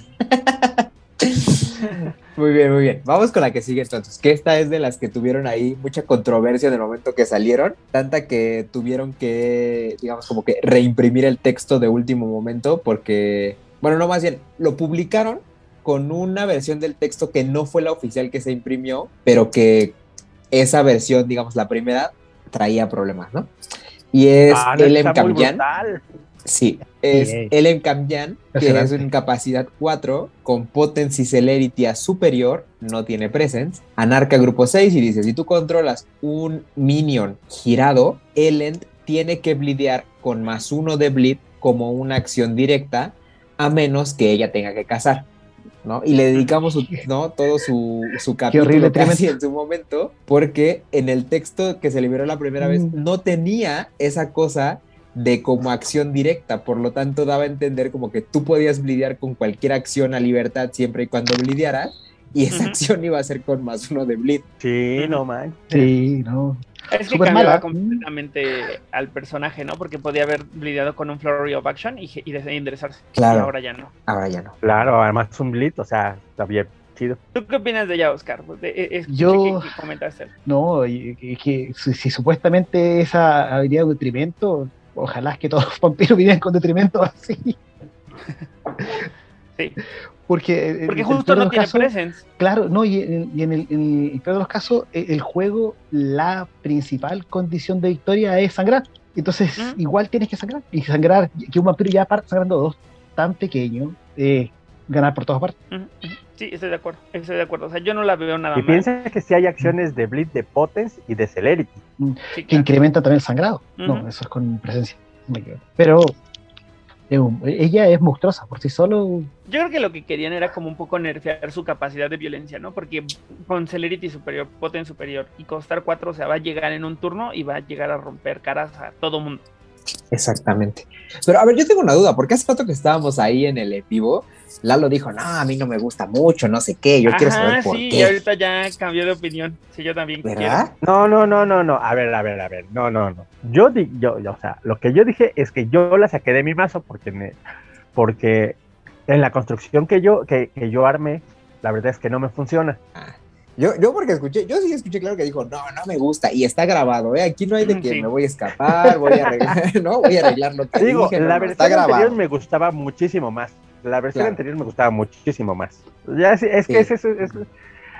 Muy bien, muy bien. Vamos con la que sigue entonces, que esta es de las que tuvieron ahí mucha controversia en el momento que salieron, tanta que tuvieron que, digamos, como que reimprimir el texto de último momento porque, bueno, no más bien, lo publicaron con una versión del texto que no fue la oficial que se imprimió, pero que esa versión, digamos, la primera, traía problemas, ¿no? Y es Ah, el brutal. Sí, es Ey. el Cambian, que es en capacidad 4, con Potency Celerity a superior, no tiene presence. Anarca grupo 6 y dice, si tú controlas un minion girado, Elend tiene que blidear con más uno de bleed como una acción directa, a menos que ella tenga que cazar. ¿no? Y le dedicamos su- ¿no? todo su, su capítulo horrible casi en su momento, porque en el texto que se liberó la primera vez Mm. no tenía esa cosa de como acción directa, por lo tanto daba a entender como que tú podías blidear con cualquier acción a libertad siempre y cuando blidearas, y esa acción iba a ser con más uno de bleed. Sí, no man. Sí, no. Es que cambiaba mala. completamente al personaje, ¿no? Porque podía haber lidiado con un Flurry of Action y, y de- enderezarse. Claro. Y ahora ya no. Ahora ya no. Claro, además un blitz, o sea, está bien chido. ¿Tú qué opinas de ella, Oscar? Pues, Yo- que, que comentaste. No, y- y que si, si supuestamente esa habilidad de detrimento, ojalá es que todos los vampiros vivan con detrimento así. Sí. Porque, eh, Porque justo no tiene casos- presence. Claro, no, y, en- y en, el, en, en todos los casos, eh, el juego, la principal condición de victoria es sangrar. Entonces, ¿Mm? igual tienes que sangrar. Y sangrar, que un vampiro ya parte sangrando dos tan pequeño, eh, ganar por todas partes. Ujú, ujú. Sí, estoy de acuerdo. Estoy de acuerdo. O sea, yo no la veo nada Y mal. piensa que sí hay acciones de blitz, de potence y de celerity. Sí, Que claro. incrementa también el sangrado. No, eso es con presencia. Pero eh, um, ella es monstruosa por sí solo. Yo creo que lo que querían era como un poco nerfear su capacidad de violencia, ¿no? Porque con Celerity superior, Poten superior y costar 4, o sea, va a llegar en un turno y va a llegar a romper caras a todo mundo. Exactamente. Pero a ver, yo tengo una duda, porque hace rato que estábamos ahí en el en vivo, Lalo dijo, no, a mí no me gusta mucho, no sé qué, yo quiero saber por sí, qué. y ahorita ya cambió de opinión. Sí, yo también ¿Verdad? No, no, no, no, no. A ver, a ver, a ver. No, no, no. Yo, di- yo, yo, o sea, lo que yo dije es que yo la saqué de mi mazo porque, me- porque en la construcción que yo, que, que yo armé, la verdad es que no me funciona. Yo, yo porque escuché, yo sí escuché claro que dijo, no, no me gusta, y está grabado, ¿eh? Aquí no hay de que Sí. me voy a escapar, voy a arreglar, ¿no? Voy a arreglar lo que Digo, dije, no, la versión está anterior me gustaba muchísimo más. La versión Claro. anterior me gustaba muchísimo más. Ya es, es que Sí. es, es, es-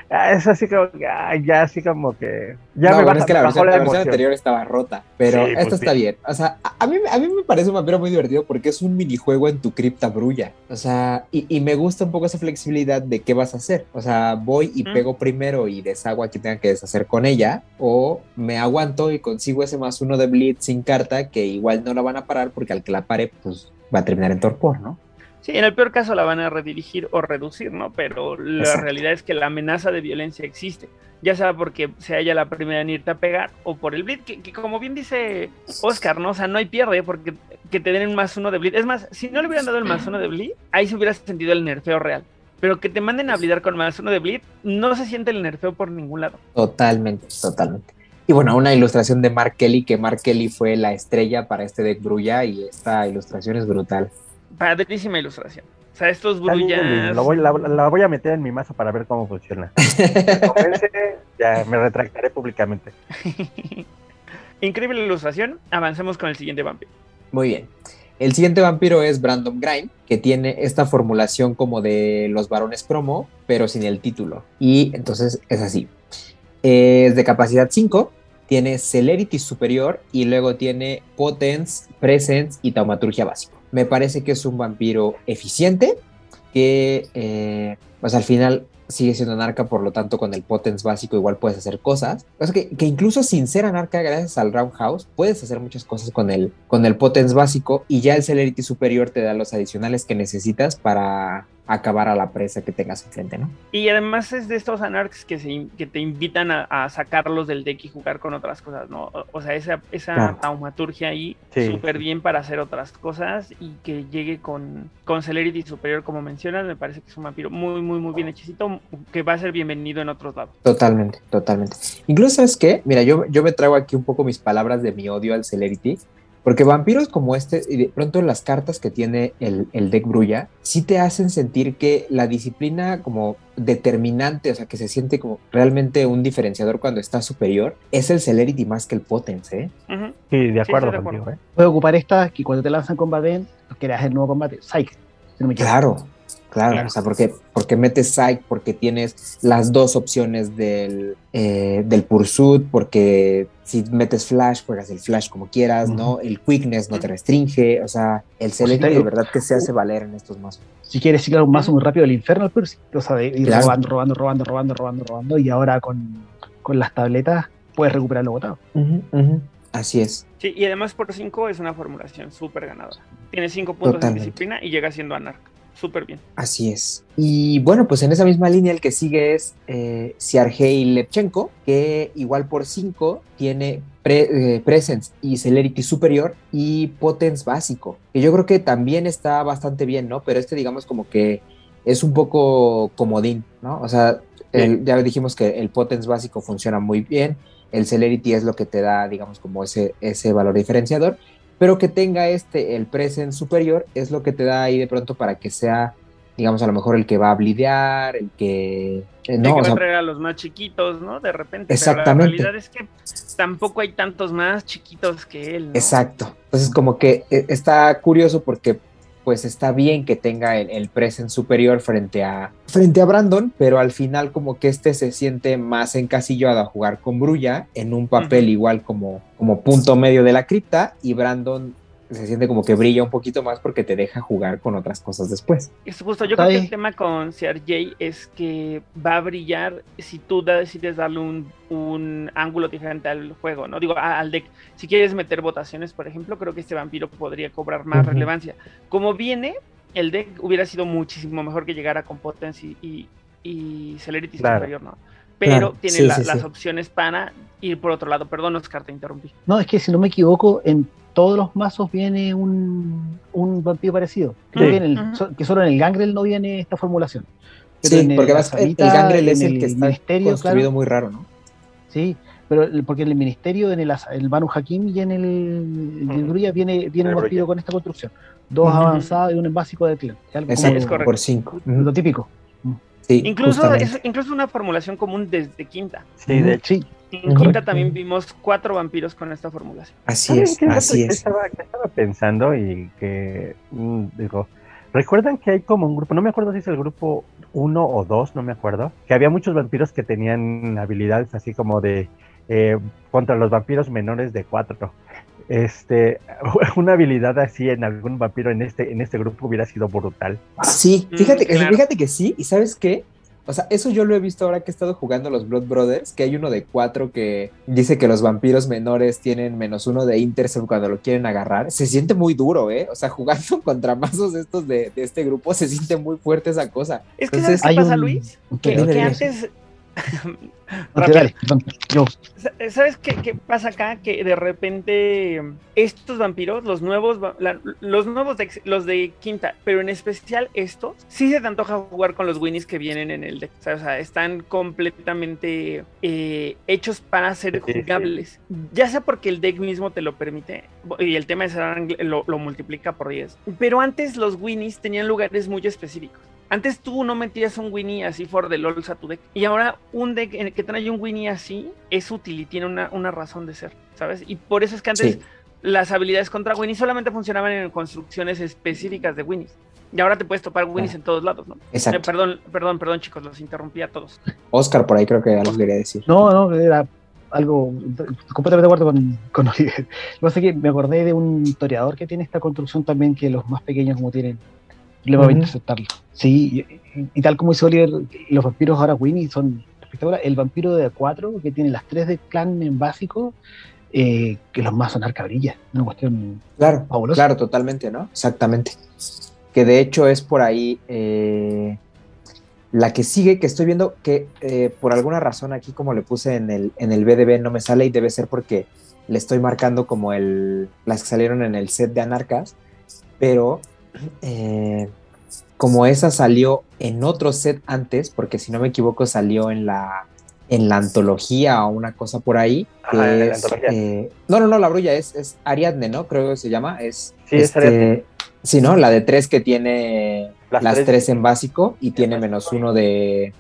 es así como que, ya así como que. Ya no, me bueno, baja- es que la versión, la versión emoción. anterior estaba rota, pero Sí, pues, está sí. bien. O sea, a, a mí, a mí me parece un vampiro muy divertido porque es un minijuego en tu cripta brulla. O sea, y, y me gusta un poco esa flexibilidad de qué vas a hacer. O sea, voy y Mm. pego primero y deshago a quien tenga que deshacer con ella, o me aguanto y consigo ese más uno de Blitz sin carta que igual no la van a parar porque al que la pare, pues va a terminar en torpor, ¿no? Sí, en el peor caso la van a redirigir o reducir, ¿no? Pero la Exacto. realidad es que la amenaza de violencia existe. Ya sea porque sea ella la primera en irte a pegar o por el bleed, que, que como bien dice Oscar, ¿no? O sea, no hay pierde porque que te den un más uno de bleed. Es más, si no le hubieran dado el más uno de bleed, ahí se hubiera sentido el nerfeo real. Pero que te manden a blidar con más uno de bleed, no se siente el nerfeo por ningún lado. Totalmente, totalmente. Y bueno, una ilustración de Mark Kelly, que Mark Kelly fue la estrella para este deck Brulla y esta ilustración es brutal. Padrísima ilustración. O sea, estos brullas. Lo voy, la, la voy a meter en mi mazo para ver cómo funciona. Me convence, ya me retractaré públicamente. Increíble ilustración. Avancemos con el siguiente vampiro. Muy bien. El siguiente vampiro es Brandon Grime, que tiene esta formulación como de los varones promo, pero sin el título. Y entonces es así. Es de capacidad 5, tiene Celerity superior y luego tiene Potence, Presence y Taumaturgia básico. Me parece que es un vampiro eficiente, que eh, pues al final sigue siendo anarca, por lo tanto con el Potence básico igual puedes hacer cosas. Sea, que, que incluso sin ser anarca, gracias al Roundhouse, puedes hacer muchas cosas con el, con el Potence básico y ya el Celerity superior te da los adicionales que necesitas para acabar a la presa que tengas enfrente, ¿no? Y además es de estos anarchs que, se, que te invitan a, a sacarlos del deck y jugar con otras cosas, ¿no? O, o sea, esa, esa Claro. taumaturgia ahí Sí. súper bien para hacer otras cosas y que llegue con, con Celerity superior, como mencionas, me parece que es un vampiro muy, muy, muy bien hechicito, que va a ser bienvenido en otros lados. Totalmente, totalmente. Incluso es que, mira, yo, yo me traigo aquí un poco mis palabras de mi odio al Celerity, porque vampiros como este, y de pronto las cartas que tiene el, el deck Brulla, sí te hacen sentir que la disciplina como determinante, o sea, que se siente como realmente un diferenciador cuando está superior, es el Celerity más que el Potence, ¿eh? Sí, de acuerdo de contigo, ¿eh? Puedes ocupar esta que cuando te lanzan combate, quieras el nuevo combate. Psyche. si no me equivoco. Claro, claro, Claro. o sea, porque, porque metes Psych, porque tienes las dos opciones del, eh, del Pursuit, porque si metes Flash, juegas el Flash como quieras, ¿no? El Quickness no te restringe, o sea, el te- de verdad que se hace valer en estos mazos. Si quieres ciclar un mazo muy rápido del Infernal Pursuit, o sea, de ir Claro. robando, robando, robando, robando, robando, robando, y ahora con, con las tabletas puedes recuperar lo botado. Así es, Sí, y además por 5 es una formulación súper ganadora. Tiene 5 puntos Totalmente. de disciplina y llega siendo anarca. Súper bien. así es. Y bueno, pues en esa misma línea el que sigue es eh, Lepchenko, que igual por 5 tiene pre- eh, Presence y Celerity superior y Potence básico, que yo creo que también está bastante bien, ¿no? Pero este digamos como que es un poco comodín, ¿no? O sea, el- ya dijimos que el Potence básico funciona muy bien, el Celerity es lo que te da, digamos, como ese, ese valor diferenciador, pero que tenga este, el Presence superior, es lo que te da ahí de pronto para que sea, digamos, a lo mejor el que va a blidear, el que... eh, El no, que o va sea, a traer a los más chiquitos, ¿no? De repente. Exactamente. Pero la realidad es que tampoco hay tantos más chiquitos que él. ¿no? Exacto. Entonces como que eh, está curioso porque pues está bien que tenga el, el present superior frente a, frente a Brandon, pero al final como que este se siente más encasillado a jugar con Brulla en un papel igual como, como punto medio de la cripta y Brandon se siente como que brilla un poquito más porque te deja jugar con otras cosas después. Es justo, yo creo que el tema con CRJ es que va a brillar si tú decides darle un, un ángulo diferente al juego, ¿no? Digo, al deck. Si quieres meter votaciones, por ejemplo, creo que este vampiro podría cobrar más Ujú. relevancia. Como viene, el deck hubiera sido muchísimo mejor que llegara con Potency y, y Celerity Claro. superior, ¿no? Pero Claro, tiene sí, la- sí, las sí. opciones para ir por otro lado. Perdón, Oscar, te interrumpí. No, es que si no me equivoco, en todos los mazos viene un, un vampiro parecido. Creo Sí. que, en el- solo en el Gangrel no viene esta formulación. Pero Sí, en porque el, el Samita, Gangrel es en el que está ministerio, construido claro, muy raro, ¿no? Sí, pero el- porque en el ministerio, en el, Asa- el Banu Hakim y en el, en el. Grulla viene, viene El un vampiro con esta construcción. Dos Ujú. avanzados y un en básico de clan. Algo Exacto, es correcto. por cinco. lo típico. Sí, Incluso es incluso una formulación común desde quinta. Sí, de hecho. Sí, En quinta también vimos cuatro vampiros con esta formulación. Así ¿Saben es, así es. Estaba, estaba pensando y que, mm, digo, ¿Recuerdan que hay como un grupo, no me acuerdo si es el grupo uno o dos, no me acuerdo, que había muchos vampiros que tenían habilidades así como de eh, contra los vampiros menores de cuatro. Este, una habilidad así en algún vampiro en este, en este grupo hubiera sido brutal. Sí, Mm, fíjate, claro. fíjate que sí, y ¿sabes qué? O sea, eso yo lo he visto ahora que he estado jugando los Blood Brothers, que hay uno de cuatro que dice que los vampiros menores tienen menos uno de Intercept cuando lo quieren agarrar. Se siente muy duro, ¿eh? O sea, jugando contra mazos estos de, de este grupo, se siente muy fuerte esa cosa. Es que Entonces, ¿sabes qué pasa, un- Luis? Que, que antes... Dale, ¿Sabes qué, qué pasa acá? Que de repente estos vampiros, los nuevos, la- los nuevos de, los de quinta, pero en especial estos, sí se te antoja jugar con los winnies que vienen en el deck. O sea, están completamente eh, hechos para ser Sí, sí. jugables. Ya sea porque el deck mismo te lo permite, y el tema de Sarang lo, lo multiplica por 10. Pero antes los winnies tenían lugares muy específicos. Antes tú no metías un Winnie así for the LOLs a tu deck. Y ahora un deck en el que trae un Winnie así es útil y tiene una, una razón de ser, ¿sabes? Y por eso es que antes Sí. las habilidades contra Winnie solamente funcionaban en construcciones específicas de Winnies. Y ahora te puedes topar Winnies Claro. en todos lados, ¿no? Eh, Exacto. perdón, perdón, perdón, chicos, los interrumpí a todos. Oscar por ahí creo que algo quería decir. No, no, era algo completamente de acuerdo con, con Oliver. Lo que pasa es que me acordé de un historiador que tiene esta construcción también que los más pequeños como tienen problema para Ujú. interceptarlo. Sí, y, y- y tal como dice Oliver, los vampiros ahora Winnie son espectaculares. El vampiro de A4 que tiene las tres de clan en básico, eh, que los más son arcabrillas. Una cuestión Claro, Fabuloso. claro, totalmente, ¿no? Exactamente. Que de hecho es por ahí eh, la que sigue, que estoy viendo que eh, por alguna razón aquí como le puse en el, en el BDB no me sale y debe ser porque le estoy marcando como el, las que salieron en el set de Anarcas, pero eh, como esa salió en otro set antes, porque si no me equivoco salió en la, en la antología o una cosa por ahí. que Ajá, es, eh, no, no, no, la brulla es, es Ariadne, ¿no? Creo que se llama. Es, Sí, es este, Ariadne. Sí, ¿no? La de tres que tiene Las las, tres- tres, en básico y tiene menos uno de,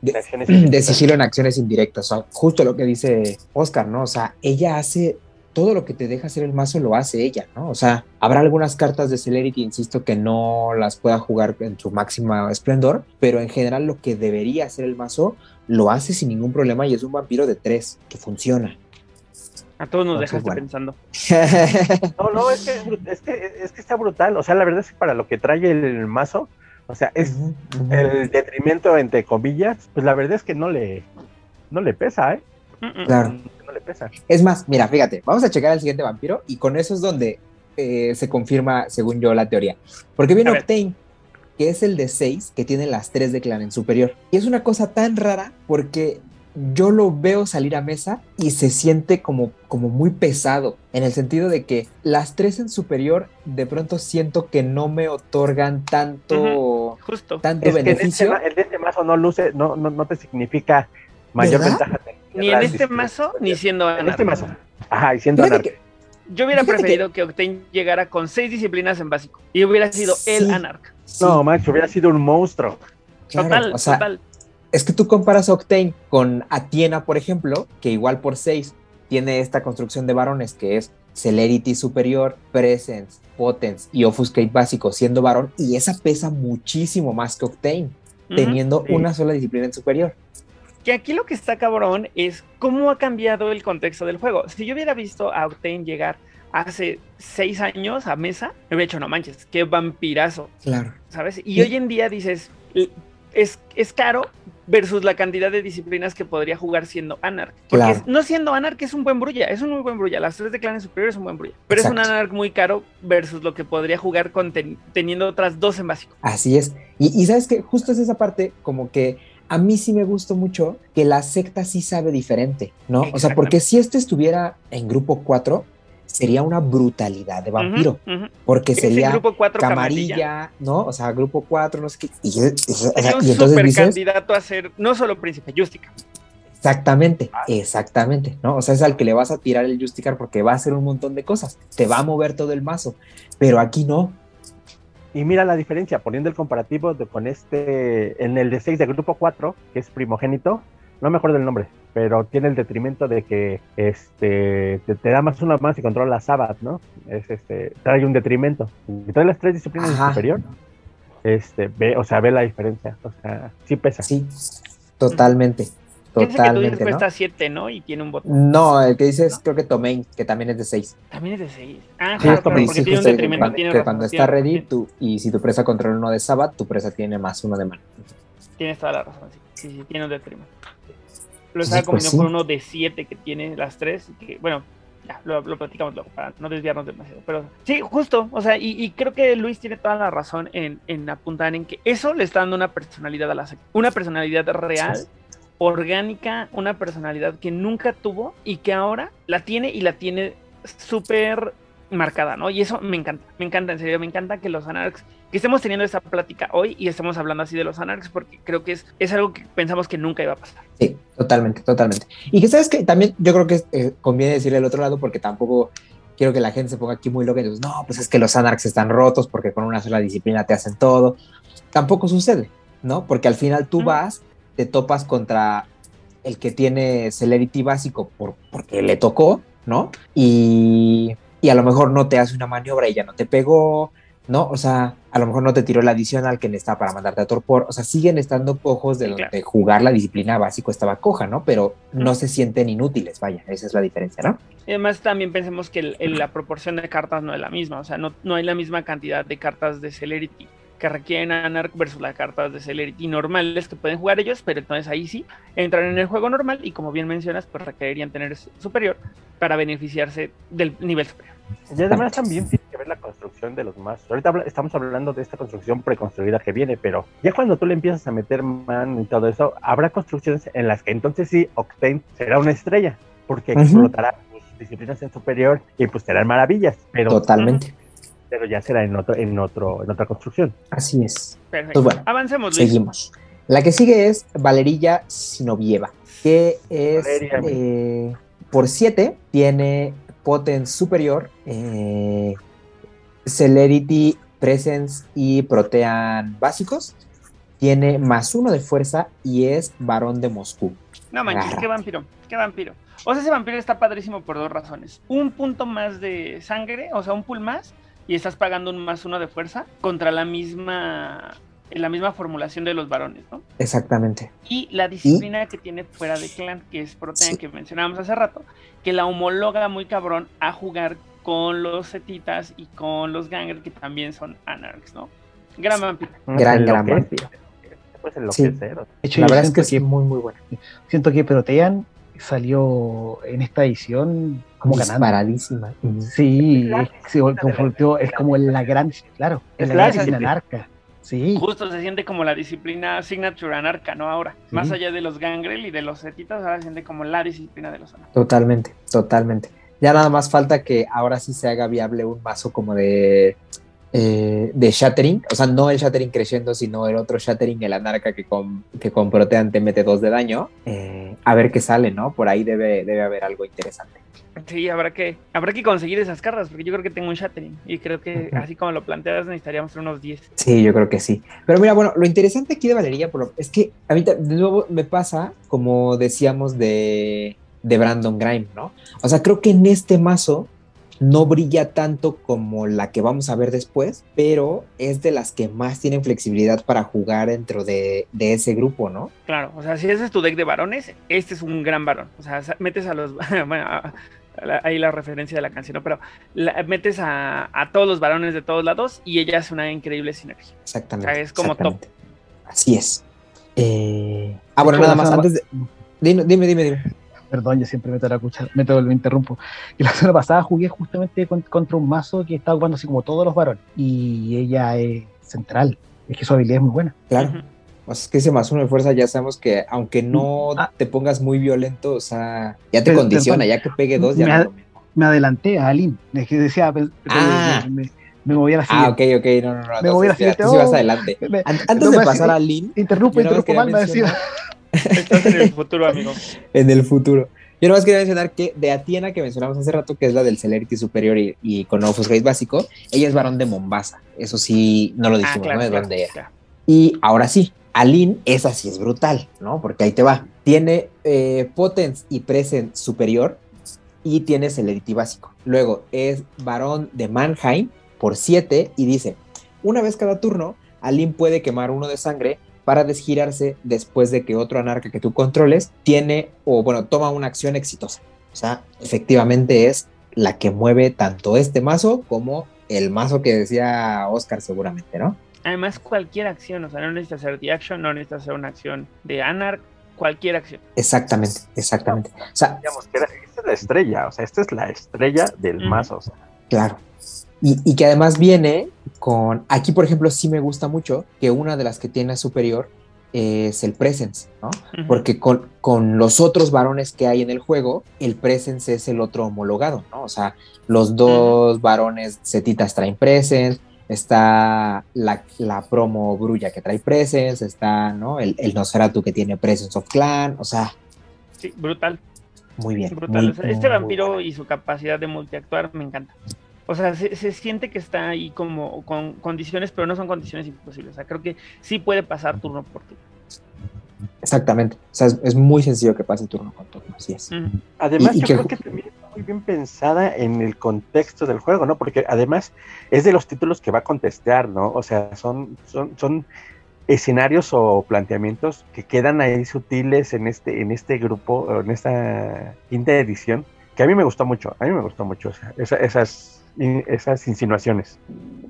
de, De sigilo en acciones indirectas. O sea, justo lo que dice Oscar, ¿no? O sea, ella hace todo lo que te deja hacer el mazo lo hace ella, ¿no? O sea, habrá algunas cartas de Celerity, insisto, que no las pueda jugar en su máxima esplendor, pero en general lo que debería hacer el mazo lo hace sin ningún problema y es un vampiro de tres que funciona. A todos nos Entonces, dejaste bueno. pensando. No, no, es que, es que, es que está brutal. O sea, la verdad es que para lo que trae el mazo, o sea, es el detrimento entre comillas, pues la verdad es que no le, no le pesa, ¿eh? Mm, mm. Claro. No le pesa. Es más, mira, fíjate, vamos a checar al siguiente vampiro y con eso es donde eh, se confirma, según yo, la teoría. Porque viene. Octane, que es el de 6, que tiene las 3 de clan en superior. Y es una cosa tan rara porque yo lo veo salir a mesa y se siente como, como muy pesado, en el sentido de que las 3 en superior de pronto siento que no me otorgan tanto, Justo. tanto Es que en este, beneficio. ma- en este mazo no luce, no, no, no te significa mayor ¿Verdad? ventaja. Ni en este mazo, ni siendo En este Anarca. mazo. Ajá, y siendo que- Yo hubiera Fíjate que- preferido que Octane llegara con seis disciplinas en básico y hubiera sido el Sí. Anarca. sí, No, macho, hubiera sido un monstruo. claro, total, o sea, total. es que tú comparas a Octane con Atiena, por ejemplo, que igual por 6 tiene esta construcción de varones que es Celerity superior, Presence, Potence y Offuscate básico siendo varón, y esa pesa muchísimo más que Octane, teniendo sí. una sola disciplina en superior. Que aquí lo que está cabrón es cómo ha cambiado el contexto del juego. Si yo hubiera visto a Octane llegar hace seis años a mesa, me hubiera dicho, no manches, qué vampirazo, Claro. ¿sabes? Y Sí. hoy en día dices, "L- es, es caro versus la cantidad de disciplinas que podría jugar siendo Anarch. Porque Claro. es- no siendo Anarch es un buen brulla, es un muy buen brulla. Las tres de clanes superiores es un buen brulla. Pero es un Anarch muy caro versus lo que podría jugar con ten- teniendo otras dos en básico. Así es. Y, y sabes que justo es esa parte como que a mí sí me gustó mucho que la secta sí sabe diferente, ¿no? O sea, porque si este estuviera en grupo 4, sería una brutalidad de vampiro, porque sería grupo 4 camarilla, camarilla. ¿no? O sea, grupo 4, no sé qué. Y, Sería un y entonces super dices, candidato a ser no solo príncipe, Justica. exactamente, exactamente, ¿no? O sea, es al que le vas a tirar el Justicar porque va a hacer un montón de cosas, te va a mover todo el mazo, pero aquí no. Y mira la diferencia, poniendo el comparativo de- con este, en el de 6 de grupo 4, que es primogénito, no me acuerdo el nombre, pero tiene el detrimento de que este te, te da más una más y controla Sabbath, ¿no? Es este, trae un detrimento. Y trae las tres disciplinas Ajá. superior. este, ve, o sea, ve la diferencia. O sea, sí pesa. Sí, totalmente. Ese que Totalmente, ¿no? cuesta 7, ¿no? Y tiene un botón. No, el que dices creo que Tomain, que también es de 6. También es de 6. Ah, Sí, claro, porque Sí, tiene un detrimento. cuando, tiene que cuando está ready, tú, y si tu presa controla uno de Sabbath, tu presa tiene más uno de mano. Tienes toda la razón, sí. Sí, sí, tiene un detrimento. Lo estaba pues combinando sí. con uno de 7 que tiene las 3. Que, bueno, ya, lo, lo platicamos luego para no desviarnos demasiado. Pero sí, justo. O sea, y, y creo que Luis tiene toda la razón en, en apuntar en que eso le está dando una personalidad a la. Una personalidad real. Sí. Orgánica, una personalidad que nunca tuvo y que ahora la tiene y la tiene súper marcada, ¿no? Y eso me encanta, me encanta, en serio, me encanta que los Anarchs, que estemos teniendo esta plática hoy y estemos hablando así de los Anarchs porque creo que es, es algo que pensamos que nunca iba a pasar. Sí, totalmente, totalmente. Y que sabes que también yo creo que eh, conviene decirle el otro lado porque tampoco quiero que la gente se ponga aquí muy loca y dices, no, pues es que los Anarchs están rotos porque con una sola disciplina te hacen todo. Tampoco sucede, ¿no? Porque al final tú Mm. vas, te topas contra el que tiene Celerity básico por, porque le tocó, ¿no? Y, y a lo mejor no te hace una maniobra y ya no te pegó, ¿no? O sea, a lo mejor no te tiró el adicional que necesitaba para mandarte a torpor. O sea, siguen estando cojos de Sí, jugar la disciplina básico estaba coja, ¿no? Pero no se sienten inútiles, vaya, esa es la diferencia, ¿no? Y además también pensemos que el- el- la proporción de cartas no es la misma, o sea, no, no hay la misma cantidad de cartas de Celerity que requieren Anarch versus las cartas de Celerity normales que pueden jugar ellos, pero entonces ahí sí entran en el juego normal y como bien mencionas, pues requerirían tener su- superior para beneficiarse del nivel superior. Y además también tiene que ver la construcción de los mazos. Ahorita estamos hablando de esta construcción preconstruida que viene, pero ya cuando tú le empiezas a meter mano y todo eso, habrá construcciones en las que entonces sí Octane será una estrella, porque Ujú. explotará sus disciplinas en superior y pues serán maravillas, pero, Totalmente. Pero ya será en otro, en otro, en otra construcción. Así es. Perfecto. Pues bueno, Avancemos, Luis. Seguimos. La que sigue es Valerilla Sinovieva, que es Valeria. eh, por 7, tiene Potence Superior, eh, Celerity, Presence y Protean básicos. Tiene más uno de fuerza y es varón de Moscú. No manches, qué vampiro, qué vampiro. O sea, ese vampiro está padrísimo por dos razones. Un punto más de sangre, o sea, un pull más, y estás pagando un más uno de fuerza contra la misma, la misma formulación de los varones, ¿no? Exactamente. Y la disciplina que tiene fuera de clan, que es Protean, Sí. que mencionábamos hace rato, que la homologa muy cabrón a jugar con los Zetitas y con los Ganger, que también son Anarchs, ¿no? Gran vampiro. Gran, gran vampiro. Pues Sí. enloquecer. De hecho, La verdad es que es muy, muy buena. siento que Protean salió en esta edición como ganando. Disparadísima. Ujú. Sí, es, se convirtió- es como la gran, claro, Es la gran disciplina. anarca. Sí, Justo se siente como la disciplina Signature Anarca, ¿no? Ahora, más allá de los Gangrel y de los Zetitas, ahora se siente como la disciplina de los Anarcas. Totalmente, totalmente. Ya nada más falta que ahora sí se haga viable un mazo como de eh, de Shattering, o sea, no el Shattering creciendo, sino el otro Shattering, el Anarca que con, que con Protean te mete dos de daño. Eh, a ver qué sale, ¿no? Por ahí debe, debe haber algo interesante. Sí, habrá que, habrá que conseguir esas cartas, porque yo creo que tengo un Shattering. Y creo que, así como lo planteas, necesitaríamos unos 10. Sí, yo creo que sí. Pero mira, bueno, lo interesante aquí de Valeria por lo- es que a mí de nuevo me pasa, como decíamos de, de Brandon Grime, ¿no? O sea, creo que en este mazo no brilla tanto como la que vamos a ver después, pero es de las que más tienen flexibilidad para jugar dentro de, de ese grupo, ¿no? Claro, o sea, si ese es tu deck de varones, este es un gran varón. O sea, metes a los. Bueno, a- a la- ahí la referencia de la canción, ¿no? Pero la- metes a, a todos los varones de todos lados y ella hace una increíble sinergia. Exactamente. O sea, es como exactamente. Así es. Eh, Ah, bueno, nada más, antes de... Dime, dime, dime. dime. Perdón, yo siempre meto la cuchara, meto, lo interrumpo. Y la semana pasada jugué justamente con- contra un mazo que estaba jugando así como todos los varones. Y ella es central. Es que su habilidad es muy buena. Claro. O sea, es que ese más uno de fuerza ya sabemos que aunque no Ah. te pongas muy violento, o sea, ya te Pero, condiciona, perdón. ya que pegue dos, ya Me mismo. Me adelanté a Aline. Es que decía, Ah. me, me- me moví a la Ah, siguiente. ok, ok, no, no, no. Me entonces, voy a la siguiente. tú sí vas Oh. adelante. Me- An- Antes no de me- pasar a Lynn, Interrumpo, interrumpo mal, me decía. Estás en el futuro, amigo. en el futuro. Yo nada más quería mencionar que de Atiena, que mencionamos hace rato, que es la del Celerity Superior y, y con Ofus Race básico, ella es varón de Mombasa. Eso sí, no lo Ah, dijimos, claro, ¿no? Es claro, donde claro. Y ahora sí, Aline, esa sí es brutal, ¿no? Porque ahí te va. Tiene eh, Potence y Present superior y tiene Celerity básico. Luego es varón de Mannheim por 7 y dice, una vez cada turno, Alin puede quemar uno de sangre para desgirarse después de que otro anarca que tú controles tiene o bueno, toma una acción exitosa. O sea, efectivamente es la que mueve tanto este mazo como el mazo que decía Oscar seguramente, ¿no? Además, cualquier acción, o sea, no necesita ser de action, no necesita ser una acción de Anarch, cualquier acción. Exactamente, exactamente. O sea, Digamos que era- esta es la estrella, o sea, esta es la estrella del mazo. O sea, Claro. Y, y que además viene con. Aquí, por ejemplo, sí me gusta mucho que una de las que tiene superior es el Presence, ¿no? Porque con, con los otros varones que hay en el juego, el Presence es el otro homologado, ¿no? O sea, los dos varones setitas traen Presence, está la, la promo Brulla que trae Presence, está, ¿no? El, el Nosferatu que tiene Presence of Clan, o sea, Sí, brutal, muy bien. brutal. muy, este muy vampiro y su capacidad de multiactuar me encanta. O sea, se, se siente que está ahí como con condiciones, pero no son condiciones imposibles. O sea, creo que sí puede pasar turno por turno. Exactamente. O sea, es, es muy sencillo que pase turno con turno, así es. Además, Y- y yo que creo que también está muy bien pensada en el contexto del juego, ¿no? Porque además es de los títulos que va a contestar, ¿no? O sea, son, son, son escenarios o planteamientos que quedan ahí sutiles en este, en este grupo, o en esta quinta edición, que a mí me gustó mucho, a mí me gustó mucho o sea, esa- esas, esas insinuaciones.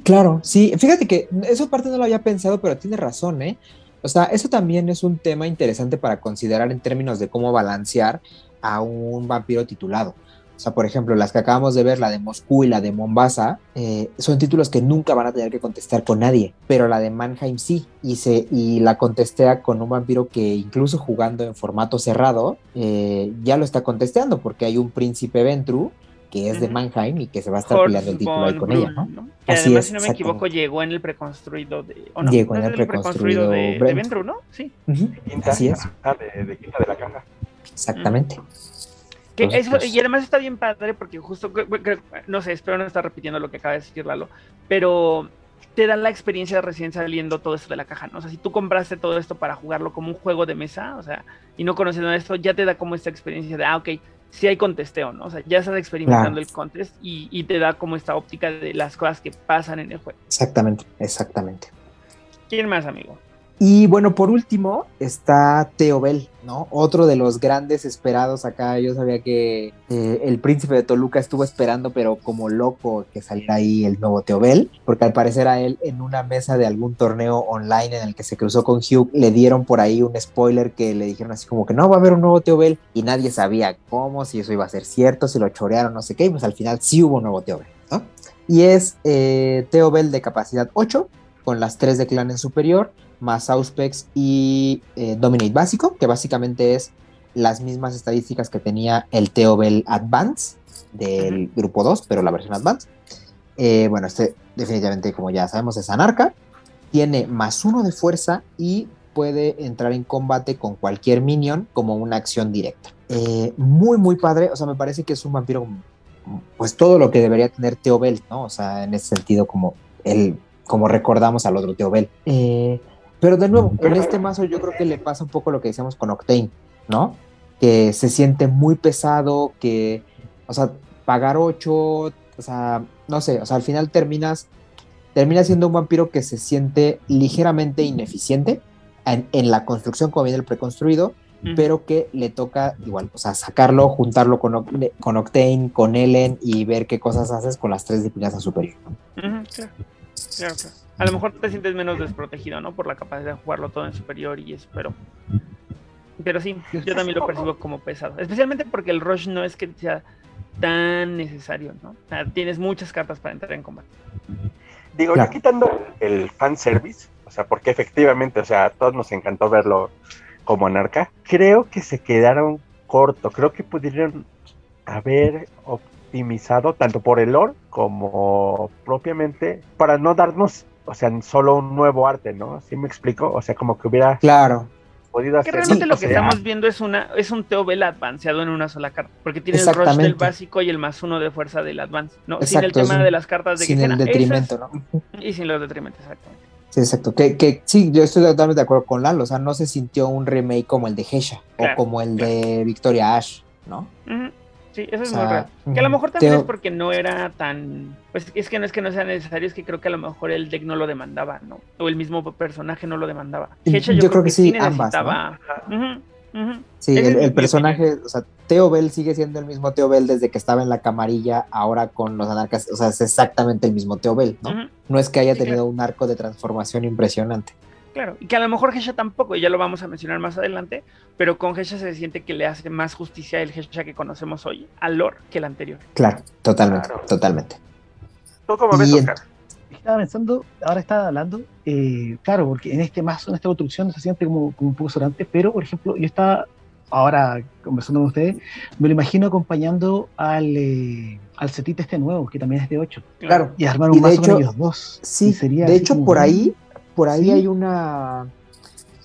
Claro, sí, fíjate que eso parte no lo había pensado, pero tiene razón, ¿eh? O sea, eso también es un tema interesante para considerar en términos de cómo balancear a un vampiro titulado. O sea, por ejemplo, las que acabamos de ver, la de Moscú y la de Mombasa, eh, son títulos que nunca van a tener que contestar con nadie, pero la de Mannheim sí, y, se, y la contestea con un vampiro que incluso jugando en formato cerrado, eh, ya lo está contesteando, porque hay un príncipe Ventru que es de. Mannheim y que se va a estar peleando el título ahí Horst con von ella, ¿no? ¿no? Que Así además, es, si no me equivoco, llegó en el preconstruido de. ¿o no? Llegó en ¿No el preconstruido de, de. Ventru, ¿no? Sí. Quinta, Así es, de, de quinta de la caja. exactamente. Que Entonces, eso, pues- y además está bien padre porque justo, no sé, espero no estar repitiendo lo que acaba de decir Lalo, pero te da la experiencia de recién saliendo todo esto de la caja, ¿no? O sea, si tú compraste todo esto para jugarlo como un juego de mesa, o sea, y no conociendo esto, ya te da como esta experiencia de, ah, ok, sí hay contesteo, ¿no? O sea, ya estás experimentando Claro. el contest y, y te da como esta óptica de las cosas que pasan en el juego. Exactamente, exactamente. ¿Quién más, amigo? Y bueno, por último está Theo Bell, ¿no? Otro de los grandes esperados acá. Yo sabía que eh, el príncipe de Toluca estuvo esperando, pero como loco que saliera ahí el nuevo Theo Bell, porque al parecer a él en una mesa de algún torneo online en el que se cruzó con Hugh, le dieron por ahí un spoiler que le dijeron así como que no va a haber un nuevo Theo Bell y nadie sabía cómo, si eso iba a ser cierto, si lo chorearon, no sé qué, y pues al final sí hubo un nuevo Theo Bell, ¿no? Y es eh, Theo Bell de capacidad 8, con las 3 de clan en superior, más Auspex y eh, Dominate básico, que básicamente es las mismas estadísticas que tenía el Teobel Advance del grupo 2, pero la versión Advance. Eh, bueno, este definitivamente, como ya sabemos, es anarca. Tiene más uno de fuerza y puede entrar en combate con cualquier minion como una acción directa. Eh, muy, muy padre. O sea, me parece que es un vampiro, pues todo lo que debería tener Teobel, ¿no? O sea, en ese sentido, como el, como recordamos al otro Teobel. Eh, pero de nuevo, en este mazo yo creo que le pasa un poco lo que decíamos con Octane, ¿no? Que se siente muy pesado, que, o sea, pagar 8, o sea, no sé, o sea, al final terminas, termina siendo un vampiro que se siente ligeramente ineficiente en, en la construcción como viene el preconstruido, pero que le toca igual, o sea, sacarlo, juntarlo con, Oc- con Octane, con Ellen y ver qué cosas haces con las tres disciplinas a superior. claro. A lo mejor te sientes menos desprotegido, ¿no? Por la capacidad de jugarlo todo en superior y eso, pero. Pero sí, yo también lo percibo como pesado. Especialmente porque el rush no es que sea tan necesario, ¿no? O sea, tienes muchas cartas para entrar en combate. Digo, ya quitando el fanservice, o sea, porque efectivamente, o sea, a todos nos encantó verlo como anarca, creo que se quedaron corto, creo que pudieron haber optimizado tanto por el lore como propiamente para no darnos, o sea, solo un nuevo arte, ¿no? ¿Sí me explico? O sea, como que hubiera Claro, podido Que hacer... realmente Sí, lo que sea- estamos viendo es una es un Teobel advanceado en una sola carta. Porque tiene el rush del básico y el más uno de fuerza del advance. ¿no? sin Exacto, el es tema un- de las cartas de sin Quijena. el Eso es- detrimento, ¿no? Y sin los detrimentos, exactamente. Sí, exacto. Que, que sí, yo estoy totalmente de acuerdo con Lalo. O sea, no se sintió un remake como el de Hesha Claro, o como el de Victoria Ash, ¿no? Ujú. Sí, eso es O muy raro. Que a lo mm, mejor también es porque no era tan. Pues es que no es que no sea necesario, es que creo que a lo mejor el deck no lo demandaba, ¿no? O el mismo personaje no lo demandaba. Yo Hecha, creo que sí, ambas. Sí, el, personaje, o sea, Teo Bell sigue siendo el mismo Teo Bell desde que estaba en la camarilla, ahora con los anarcas, o sea, es exactamente el mismo Teo Bell, ¿no? No es que haya tenido un arco de transformación impresionante. Claro, y que a lo mejor Hesha tampoco, y ya lo vamos a mencionar más adelante, pero con Hesha se siente que le hace más justicia el Hesha que conocemos hoy al lore que el anterior. Claro, totalmente, Claro. totalmente. ¿Tú cómo ves, Y Oscar? Estaba pensando, ahora estaba hablando, eh, claro, porque en este mazo, en esta construcción se siente como, como un poco sonante, pero por ejemplo, yo estaba ahora conversando con ustedes, me lo imagino acompañando al, eh, al setite este nuevo, que también es de 8, Claro. y armar Y un de mazo hecho, con ellos dos. Sí, Y sería de hecho por ahí, por ahí Sí. hay una,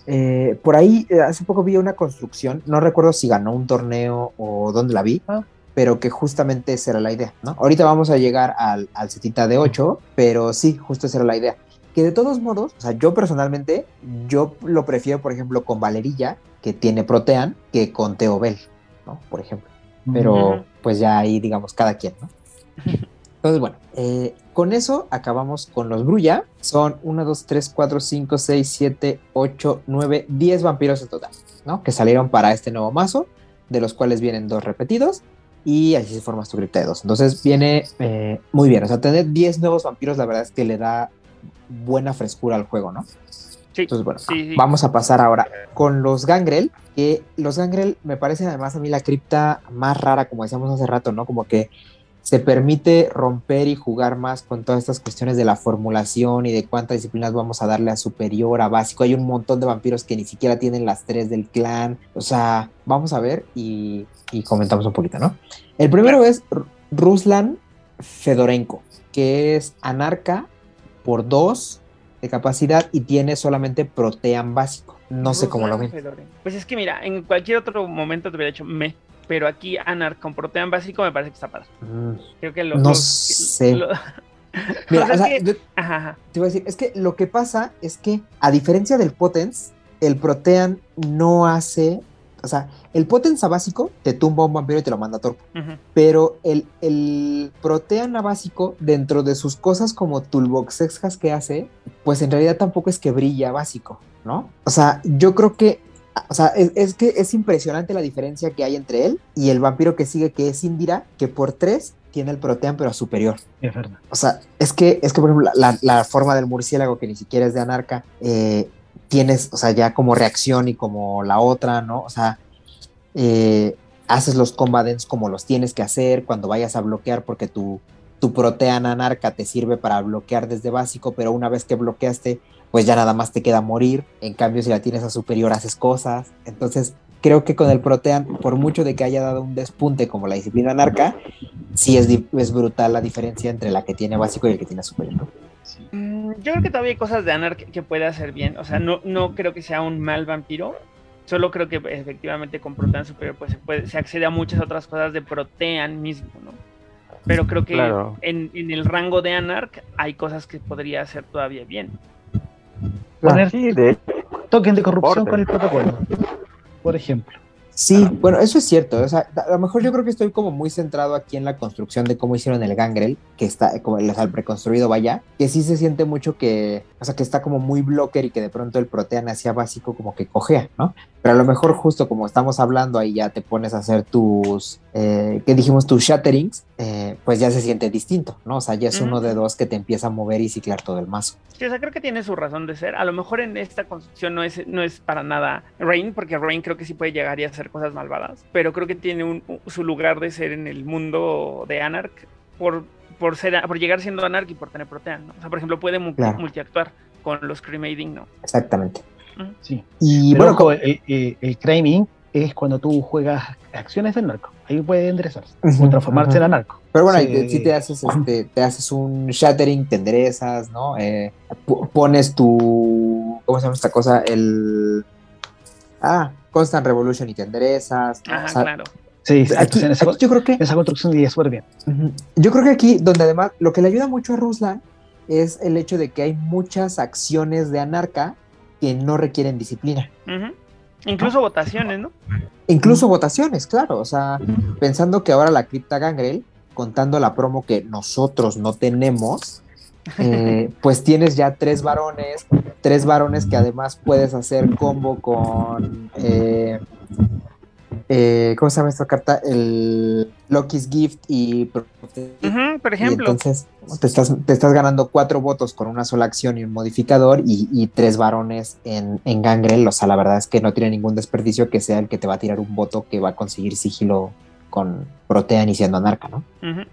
eh, por ahí eh, hace poco vi una construcción, no recuerdo si ganó un torneo o dónde la vi, Ah. pero que justamente esa era la idea, ¿no? Ahorita vamos a llegar al, al setita de 8, pero sí, justo esa era la idea. Que de todos modos, o sea, yo personalmente, yo lo prefiero, por ejemplo, con Valerilla, que tiene Protean, que con Teobel, ¿no? Por ejemplo pero pues ya ahí digamos cada quien, ¿no? Entonces, bueno, eh, con eso acabamos con los Brulla. Son 1, 2, 3, 4, 5, 6, 7, 8, 9, 10 vampiros en total, ¿no? Que salieron para este nuevo mazo, de los cuales vienen dos repetidos y así se forma tu cripta de dos. Entonces viene eh, muy bien, o sea, tener 10 nuevos vampiros la verdad es que le da buena frescura al juego, ¿no? Sí, Entonces, bueno, sí, sí. vamos a pasar ahora con los Gangrel, que los Gangrel me parecen además a mí la cripta más rara, como decíamos hace rato, ¿no? Como que se permite romper y jugar más con todas estas cuestiones de la formulación y de cuántas disciplinas vamos a darle a superior, a básico. Hay un montón de vampiros que ni siquiera tienen las tres del clan. O sea, vamos a ver y, y comentamos un poquito, ¿no? El primero es Ruslan Fedorenko, que es anarca por dos de capacidad y tiene solamente protean básico. No sé cómo lo ven. Pues es que mira, en cualquier otro momento te hubiera hecho me, pero aquí Anar con Protean básico me parece que está padre. Mm, Creo que los. No los- sé. lo- Mira, O sea, o sea, es que- yo Ajá, ajá. te iba a decir, es que lo que pasa es que, a diferencia del Potence, el Protean no hace. O sea, el Potence a básico te tumba a un vampiro y te lo manda a torpo. Pero el, el Protean a básico, dentro de sus cosas como Toolbox que hace, pues en realidad tampoco es que brilla básico, ¿no? O sea, yo creo que. O sea, es, es que es impresionante la diferencia que hay entre él y el vampiro que sigue, que es Indira, que por tres tiene el Protean, pero superior. Es verdad. O sea, es que, es que por ejemplo, la, la forma del murciélago, que ni siquiera es de anarca, eh, tienes, o sea, ya como reacción y como la otra, ¿no? O sea, eh, haces los combatants como los tienes que hacer cuando vayas a bloquear, porque tu, tu protean anarca te sirve para bloquear desde básico, pero una vez que bloqueaste, pues ya nada más te queda morir. En cambio, si la tienes a superior, haces cosas. Entonces, creo que con el protean, por mucho de que haya dado un despunte como la disciplina anarca, sí es, brutal la diferencia entre la que tiene básico y el que tiene superior. Mm, Yo creo que todavía hay cosas de Anar que, que puede hacer bien. O sea, no, no creo que sea un mal vampiro. Solo creo que efectivamente con Protean Superior pues se, puede, se accede a muchas otras cosas de Protean mismo, ¿no? Pero creo que Claro. en, en el rango de Anarch hay cosas que podría hacer todavía bien. Poner Sí, de token de corrupción con el protocolo, por ejemplo. Sí, bueno, eso es cierto. O sea, a lo mejor yo creo que estoy como muy centrado aquí en la construcción de cómo hicieron el Gangrel, que está como el, el preconstruido, vaya, que sí se siente mucho que, o sea, que está como muy blocker y que de pronto el protean hacia básico como que cojea, ¿no? Pero a lo mejor justo como estamos hablando ahí ya te pones a hacer tus, eh, ¿qué dijimos? Tus shatterings, eh, pues ya se siente distinto, ¿no? O sea, ya es uno de dos que te empieza a mover y ciclar todo el mazo. Sí, o sea, creo que tiene su razón de ser. A lo mejor en esta construcción no es, no es para nada Rain, porque Rain creo que sí puede llegar y hacer cosas malvadas, pero creo que tiene un- su lugar de ser en el mundo de Anarch por, por, ser, por llegar siendo Anarch y por tener Protean, ¿no? O sea, por ejemplo, puede Claro. multiactuar con los Cremating, ¿no? Exactamente. Sí. Y Pero bueno, ojo, el, el, el Crime Inc. es cuando tú juegas acciones del narco. Ahí puede enderezarse Ujú, o transformarse ujú. en anarco. Pero bueno, Sí. si te haces, este, te haces un shattering, te enderezas, ¿no? Eh, pones tu, ¿cómo se llama esta cosa? El, ah, Constant Revolution y te enderezas. ¿no? Ajá, O sea, claro. Sí, aquí- entonces en esa, aquí yo creo que, esa construcción iría súper bien. yo creo que aquí, donde además, lo que le ayuda mucho a Ruslan es el hecho de que hay muchas acciones de anarca que no requieren disciplina. Incluso votaciones, ¿no? Incluso votaciones, claro. O sea, pensando que ahora la cripta Gangrel, contando la promo que nosotros no tenemos, eh, pues tienes ya tres varones, tres varones que además puedes hacer combo con eh, eh, ¿cómo se llama esta carta? El Loki's Gift y, por ejemplo. entonces te estás, te estás ganando cuatro votos con una sola acción y un modificador y, tres varones en, en Gangrel. O sea, la verdad es que no tiene ningún desperdicio que sea el que te va a tirar un voto que va a conseguir sigilo con Protean y siendo anarca, ¿no?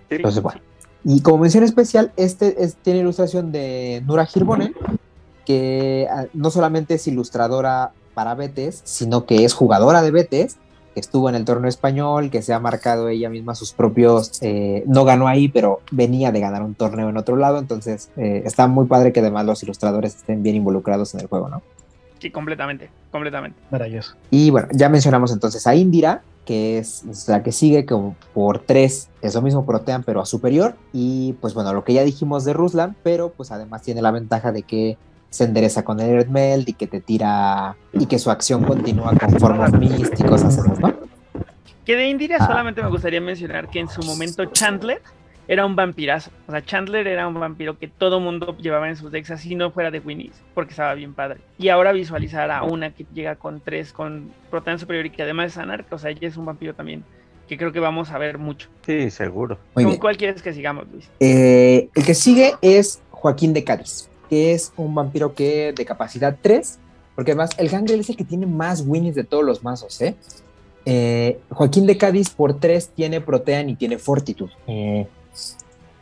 Entonces, bueno. Y como mención especial, este tiene ilustración de Nura Hirbonen, que ah, no solamente es ilustradora para Betes, sino que es jugadora de Betes que estuvo en el torneo español, que se ha marcado ella misma sus propios, eh, no ganó ahí, pero venía de ganar un torneo en otro lado, entonces eh, está muy padre que además los ilustradores estén bien involucrados en el juego, ¿no? Sí, completamente, completamente. Maravilloso. Y bueno, ya mencionamos entonces a Indira, que es la que sigue como por tres, es lo mismo Protean, pero a superior. Y pues bueno, lo que ya dijimos de Ruslan, pero pues además tiene la ventaja de que se endereza con el Earth Meld y que te tira y que su acción continúa con formas místicos, ¿no? Que de Indira ah. solamente me gustaría mencionar que en su momento Chandler era un vampirazo. O sea, Chandler era un vampiro que todo mundo llevaba en sus decks así no fuera de Winnie's, porque estaba bien padre. Y ahora visualizar a una que llega con tres, con Protean Superior y que además es anarca, o sea, ella es un vampiro también que creo que vamos a ver mucho. Sí, seguro. ¿Con cuál quieres que sigamos, Luis? Eh, el que sigue es Joaquín de Cádiz que es un vampiro que de capacidad 3, porque además el Gangrel es el que tiene más winnies de todos los mazos, ¿eh? ¿eh? Joaquín de Cádiz por 3 tiene Protean y tiene Fortitud. Eh,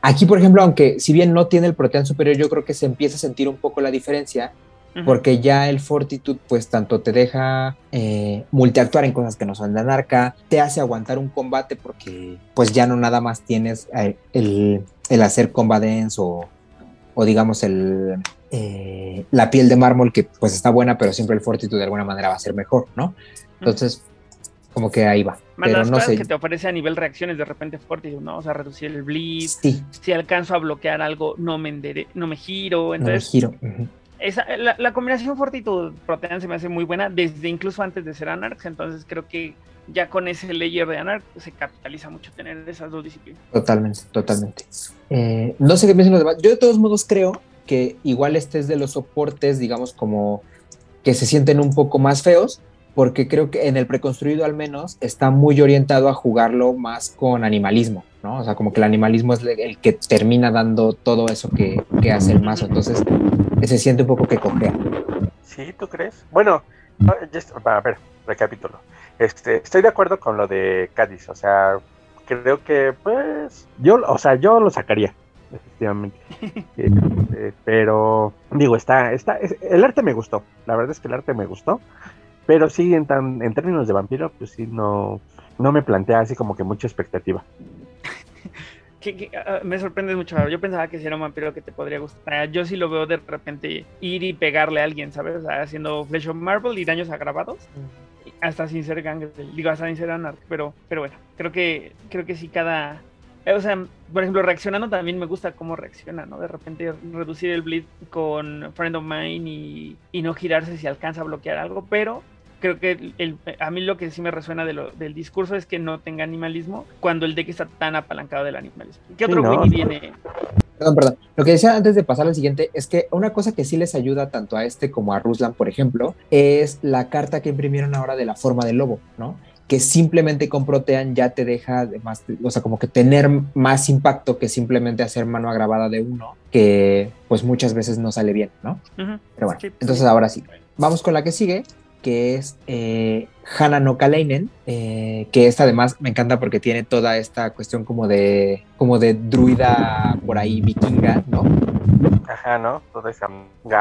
aquí, por ejemplo, aunque si bien no tiene el Protean superior, yo creo que se empieza a sentir un poco la diferencia, porque ya el Fortitud, pues tanto te deja eh, multiactuar en cosas que no son de anarca, te hace aguantar un combate, porque pues ya no nada más tienes el, el hacer combats o o digamos el, eh, la piel de mármol que pues está buena, pero siempre el fortitude de alguna manera va a ser mejor, ¿no? Entonces, como que ahí va. pero no sé. que te ofrece a nivel reacciones de repente fortitude, ¿no? O sea, reducir el bleed. Sí. Si alcanzo a bloquear algo, no me, no me giro. Entonces, giro. esa, la, combinación fortitud protean se me hace muy buena desde incluso antes de ser Anarch, entonces creo que ya con ese layer de Anarch se capitaliza mucho tener esas dos disciplinas. Totalmente, totalmente. Eh, no sé qué piensan los demás. Yo de todos modos creo que igual este es de los soportes, digamos, como que se sienten un poco más feos, porque creo que en el preconstruido al menos está muy orientado a jugarlo más con animalismo, ¿no? O sea, como que el animalismo es el que termina dando todo eso que, que hace el mazo, entonces se siente un poco que cojea. Sí, ¿tú crees? Bueno, a ver, recapítulo. Este, estoy de acuerdo con lo de Cádiz, o sea, creo que, pues, yo, o sea, yo lo sacaría, efectivamente. Eh, pero, digo, está, está, el arte me gustó, la verdad es que el arte me gustó, pero sí, en, tan, en términos de vampiro, pues sí, no, no me plantea así como que mucha expectativa. Ah, me sorprende mucho. Yo pensaba que si era un vampiro que te podría gustar. Yo sí lo veo de repente ir y pegarle a alguien, ¿sabes? O sea, haciendo Flesh of Marble y daños agravados hasta sin ser Gangrel, digo, hasta sin ser Anarch, pero, pero bueno, creo que, creo que sí cada... Eh, o sea, por ejemplo, reaccionando también me gusta cómo reacciona, ¿no? De repente reducir el bleed con Friend of Mine y, no girarse si alcanza a bloquear algo, pero creo que el, a mí lo que sí me resuena de lo, del discurso es que no tenga animalismo cuando el deck está tan apalancado del animalismo. ¿Qué otro Winnie viene? Perdón, perdón. Lo que decía antes de pasar al siguiente es que una cosa que sí les ayuda tanto a este como a Ruslan, por ejemplo, es la carta que imprimieron ahora de la forma del lobo, ¿no? Que simplemente con Protean ya te deja, más, o sea, como que tener más impacto que simplemente hacer mano agravada de uno, que pues muchas veces no sale bien, ¿no? Pero bueno, entonces ahora sí. Vamos con la que sigue, que es eh, Hana no Kaleinen, eh, que esta además me encanta porque tiene toda esta cuestión como de, como de druida por ahí vikinga, ¿no? Ajá, ¿no? Toda esa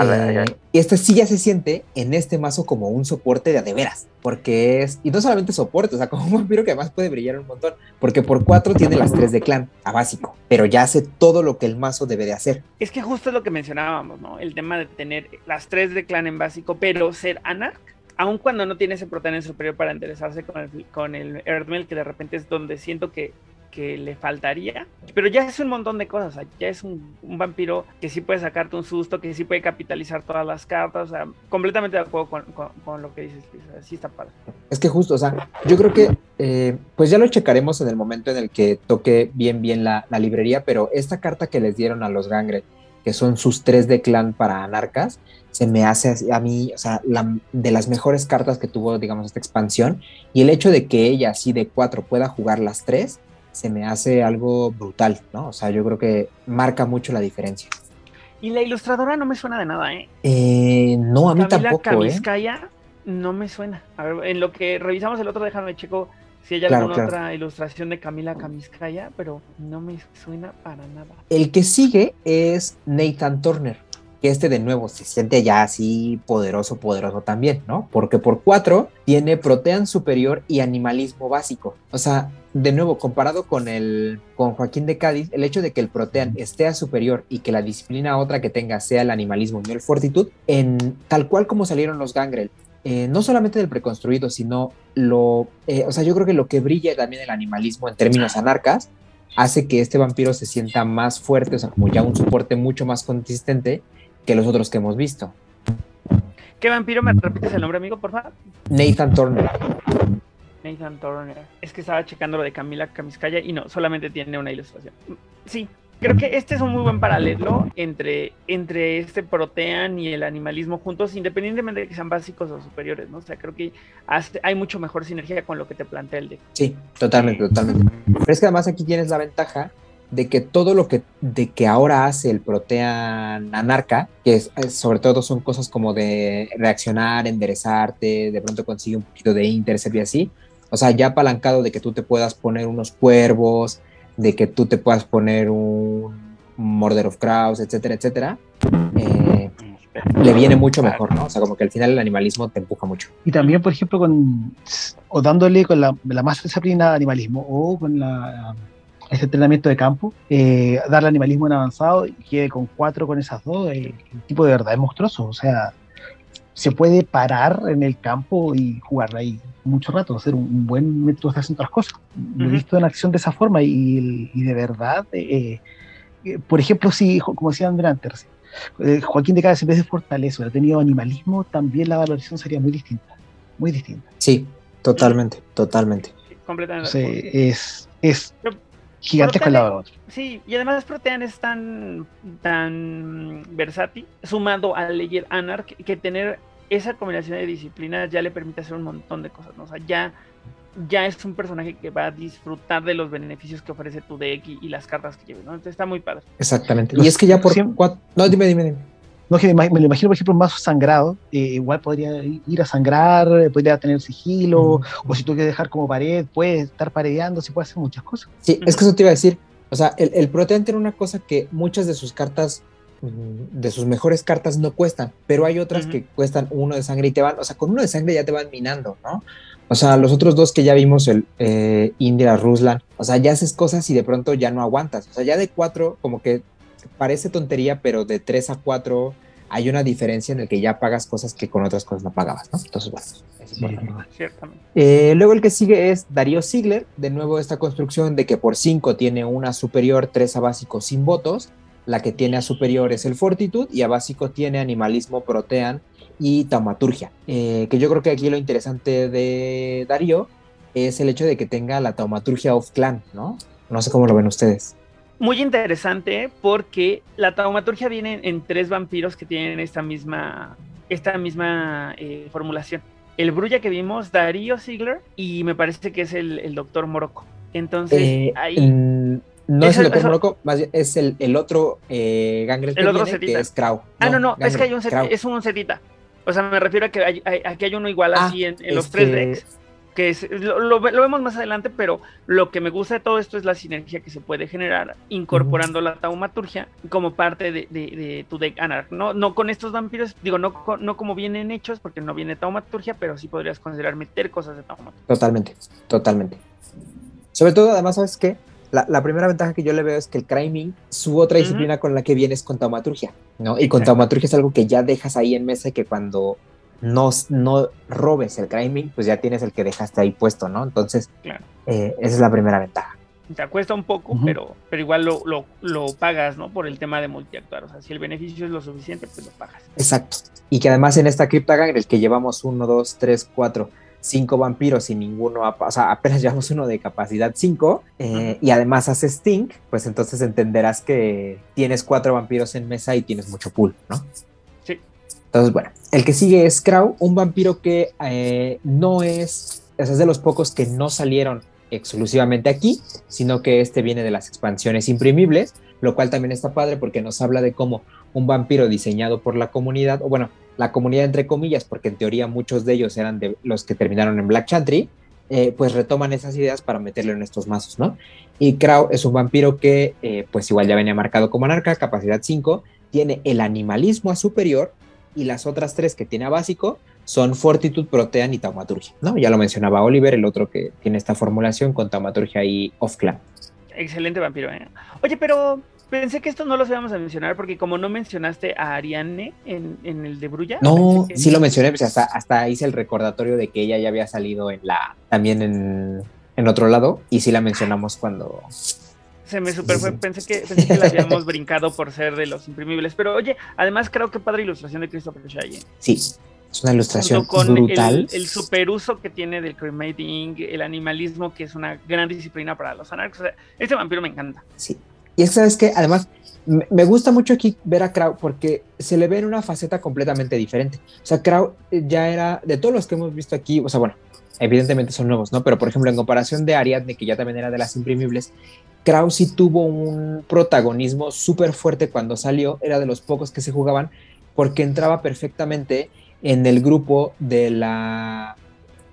eh, y esta sí ya se siente en este mazo como un soporte de a de veras, porque es, y no solamente soporte, o sea, como un vampiro que además puede brillar un montón, porque por cuatro tiene las tres de clan, a básico, pero ya hace todo lo que el mazo debe de hacer. Es que justo es lo que mencionábamos, ¿no? El tema de tener las tres de clan en básico, pero ser Anarch aun cuando no tiene ese proteína superior para interesarse con el, con el que de repente es donde siento que que le faltaría, pero ya es un montón de cosas, ya es un, vampiro que sí puede sacarte un susto, que sí puede capitalizar todas las cartas, o sea, completamente de acuerdo con, con, lo que dices, sí está padre. Es que justo, o sea, yo creo que eh, pues ya lo checaremos en el momento en el que toque bien bien la, la librería, pero esta carta que les dieron a los Gangre, que son sus tres de clan para anarcas, se me hace a mí, o sea, la, de las mejores cartas que tuvo, digamos, esta expansión. Y el hecho de que ella, así de cuatro, pueda jugar las tres, se me hace algo brutal, ¿no? O sea, yo creo que marca mucho la diferencia. Y la ilustradora no me suena de nada, ¿eh? eh no, a mí Camila tampoco, Kamiskaya, ¿eh? no me suena. A ver, en lo que revisamos el otro, déjame checo si hay alguna claro, claro. otra ilustración de Camila Kamiskaya, pero no me suena para nada. El que sigue es Nathan Turner, que este de nuevo se siente ya así poderoso, poderoso también, ¿no? Porque por cuatro tiene Protean superior y animalismo básico. O sea, de nuevo, comparado con el con Joaquín de Cádiz, el hecho de que el Protean esté a superior y que la disciplina otra que tenga sea el animalismo y no el fortitud, en tal cual como salieron los Gangrel, eh, no solamente del preconstruido, sino lo, eh, o sea, yo creo que lo que brilla también el animalismo en términos anarcas hace que este vampiro se sienta más fuerte, o sea, como ya un soporte mucho más consistente que los otros que hemos visto. ¿Qué vampiro me repites el nombre, amigo, por favor? Nathan Turner. Nathan Turner. Es que estaba checando lo de Camila Camiscaya y no, solamente tiene una ilustración. Sí, creo que este es un muy buen paralelo entre, entre este protean y el animalismo juntos, independientemente de que sean básicos o superiores, ¿no? O sea, creo que hay mucho mejor sinergia con lo que te plantea el deck. Sí, totalmente, totalmente. Pero es que además aquí tienes la ventaja de que todo lo que, de que ahora hace el protean anarca, que es, sobre todo son cosas como de reaccionar, enderezarte, de pronto consigue un poquito de intercept y así, o sea, ya apalancado de que tú te puedas poner unos cuervos, de que tú te puedas poner un Murder of Crows, etcétera, etcétera, eh, le viene mucho mejor, ¿no? O sea, como que al final el animalismo te empuja mucho. Y también, por ejemplo, con o dándole con la, la más disciplina animalismo o con la, este entrenamiento de campo, eh, darle animalismo en avanzado y quede con cuatro con esas dos, el, el tipo de verdad es monstruoso, o sea, se puede parar en el campo y jugar ahí mucho rato, hacer un, un buen método de hacer otras cosas. Lo he visto en acción de esa forma y, y de verdad, eh, eh, por ejemplo, si, como decía André antes, eh, Joaquín de Cádiz en vez de fortaleza hubiera tenido animalismo, también la valoración sería muy distinta, muy distinta. Sí, totalmente, totalmente. Completamente. Es gigantesco el lado otro. Sí, y además Protean es tan, tan versátil, sumado al Legend Anarch, que tener esa combinación de disciplinas ya le permite hacer un montón de cosas, ¿no? O sea, ya, ya es un personaje que va a disfrutar de los beneficios que ofrece tu deck y, y las cartas que lleve, ¿no? Entonces está muy padre. Exactamente. Y es que ya por cuatro... No, dime, dime, dime. No, que me, lo imagino, por ejemplo, un mazo sangrado, eh, igual podría ir a sangrar, eh, podría tener sigilo, o si tú quieres dejar como pared, puede estar paredeando, se puede hacer muchas cosas. Sí, es que eso te iba a decir. O sea, el, el Protean tiene una cosa que muchas de sus cartas, mm, de sus mejores cartas no cuestan, pero hay otras que cuestan uno de sangre y te van, o sea, con uno de sangre ya te van minando, ¿no? O sea, los otros dos que ya vimos, el eh, Indira Ruslan, o sea, ya haces cosas y de pronto ya no aguantas. O sea, ya de cuatro, como que parece tontería, pero de tres a cuatro hay una diferencia en el que ya pagas cosas que con otras cosas no pagabas, ¿no? Entonces, bueno, es importante. Ciertamente. Eh, luego el que sigue es Darío Ziegler, de nuevo esta construcción de que por 5 tiene una superior, 3 a básico sin votos, la que tiene a superior es el fortitud y a básico tiene animalismo, protean y taumaturgia. Eh, que yo creo que aquí lo interesante de Darío es el hecho de que tenga la taumaturgia off clan, ¿no? No sé cómo lo ven ustedes. Muy interesante porque la taumaturgia viene en, tres vampiros que tienen esta misma, esta misma eh, formulación. El Brulla que vimos, Darío Ziegler, y me parece que es el, el Doctor Morocco. Entonces, Eh, ahí... no es el doctor eso- Morocco, más bien es el, el otro eh, que El otro viene, que es. Ah, no, no, es que hay un set, es un setita. O sea, me refiero a que hay, hay- aquí hay uno igual Ah, así en, en los este- tres decks. Que es- lo, lo ve- lo vemos más adelante, pero lo que me gusta de todo esto es la sinergia que se puede generar incorporando la taumaturgia como parte de, de- de tu deck Anarch. No, no con estos vampiros, digo, no, no como vienen hechos, porque no viene taumaturgia, pero sí podrías considerar meter cosas de taumaturgia. Totalmente, totalmente. Sobre todo, además, ¿sabes qué? La, la primera ventaja que yo le veo es que el Criming, su otra disciplina con la que viene es con taumaturgia, ¿no? Y con taumaturgia es algo que ya dejas ahí en mesa y que cuando no, no robes el Criming, pues ya tienes el que dejaste ahí puesto, ¿no? Entonces, Claro. eh, esa es la primera ventaja. te cuesta un poco, pero, pero igual lo, lo, lo, pagas, ¿no? Por el tema de multiactuar. O sea, si el beneficio es lo suficiente, pues lo pagas. Exacto. Y que además en esta Cryptagang, el que llevamos uno, dos, tres, cuatro, cinco vampiros y ninguno, o sea, apenas llevamos uno de capacidad 5 eh, y además hace Stink, pues entonces entenderás que tienes cuatro vampiros en mesa y tienes mucho pool, ¿no? Entonces, bueno, el que sigue es Crow, un vampiro que eh, no es, es de los pocos que no salieron exclusivamente aquí, sino que este viene de las expansiones imprimibles, lo cual también está padre porque nos habla de cómo un vampiro diseñado por la comunidad, o bueno, la comunidad entre comillas, porque en teoría muchos de ellos eran de los que terminaron en Black Chantry, eh, pues retoman esas ideas para meterlo en estos mazos, ¿no? Y Crow es un vampiro que, eh, pues igual ya venía marcado como anarca, capacidad 5, tiene el animalismo a superior y las otras tres que tiene a básico son fortitud, protean y taumaturgia, ¿no? Ya lo mencionaba Oliver, el otro que tiene esta formulación con taumaturgia y off-clan. Excelente vampiro, ¿eh? Oye, pero pensé que esto no lo íbamos a mencionar porque como no mencionaste a Ariane en, el de Brulla. No, sí lo mencioné, pues hasta, hasta hice el recordatorio de que ella ya había salido en la, también en, en otro lado y sí la mencionamos cuando, se me super fue, pensé que, pensé que la habíamos brincado por ser de los imprimibles, pero oye, además creo que padre ilustración de Christopher Shea. Sí, es una ilustración brutal. El, el superuso que tiene del cremating, el animalismo, que es una gran disciplina para los anarcos. este vampiro me encanta. Sí. Y es que, ¿sabes que Además, me gusta mucho aquí ver a Crow porque se le ve en una faceta completamente diferente. O sea, Crow ya era, de todos los que hemos visto aquí, o sea, bueno, evidentemente son nuevos, ¿no? Pero por ejemplo, en comparación de Ariadne, que ya también era de las imprimibles, sí tuvo un protagonismo súper fuerte cuando salió, era de los pocos que se jugaban, porque entraba perfectamente en el grupo de la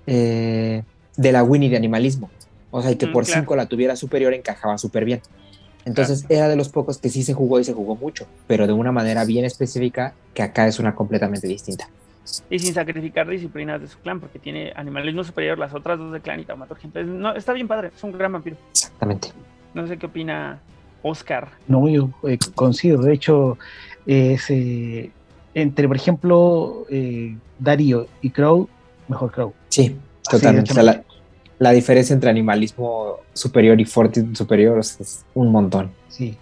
eh, de la Winnie de animalismo. O sea, y que mm, por 5 la tuviera superior encajaba súper bien. Entonces era de los pocos que sí se jugó y se jugó mucho, pero de una manera bien específica que acá es una completamente distinta. Y sin sacrificar disciplinas de su clan, porque tiene animalismo superior, las otras dos de clan y taumaturgia. Entonces, no, está bien padre, es un gran vampiro. Exactamente. No sé qué opina Oscar. No, yo eh, coincido. De hecho, es, eh, entre, por ejemplo, eh, Darío y Crow, mejor Crow. Sí, totalmente. la, diferencia entre animalismo superior y fortitude superior es un montón. Sí.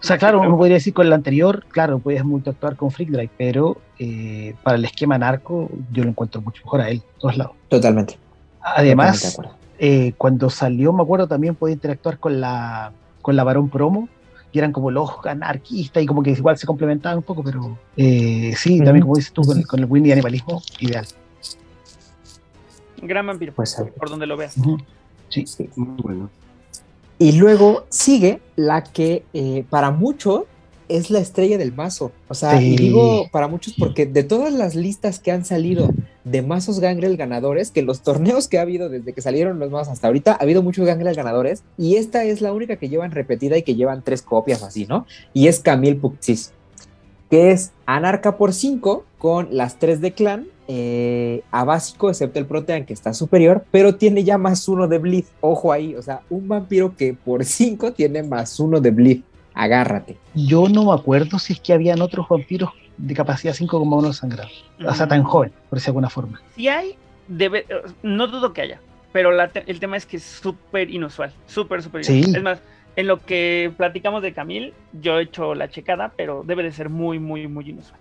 O sea, claro, uno podría decir con el anterior, claro, puedes multiactuar con Freak Drive, pero eh, para el esquema narco yo lo encuentro mucho mejor a él, todos lados. Totalmente. Además, eh, cuando salió, me acuerdo, también podía interactuar con la, con la Barón Promo, eran como los anarquistas y como que igual se complementaban un poco, pero eh, sí, también como dices tú, con, el Winnie animalismo, ideal. Gran vampiro, pues, por donde lo veas. Sí, sí, muy bueno. Y luego sigue la que eh, para muchos es la estrella del mazo. O sea, y digo para muchos porque de todas las listas que han salido de mazos Gangrel ganadores, que los torneos que ha habido desde que salieron los mazos hasta ahorita, ha habido muchos Gangrel ganadores, y esta es la única que llevan repetida y que llevan tres copias así, ¿no? Y es Camille Puxis, que es Anarca por 5 con las tres de clan, eh, a básico, excepto el Protean que está superior, pero tiene ya más uno de Bleed. Ojo ahí, o sea, un vampiro que por 5 tiene más uno de Bleed agárrate. Yo no me acuerdo si es que habían otros vampiros de capacidad 5 como uno sangrado. O sea, tan joven, por decir alguna forma. Si hay, debe, no dudo que haya, pero el tema es que es súper inusual, súper, súper inusual. Es más, en lo que platicamos de Camil, yo he hecho la checada, pero debe de ser muy, muy, muy inusual.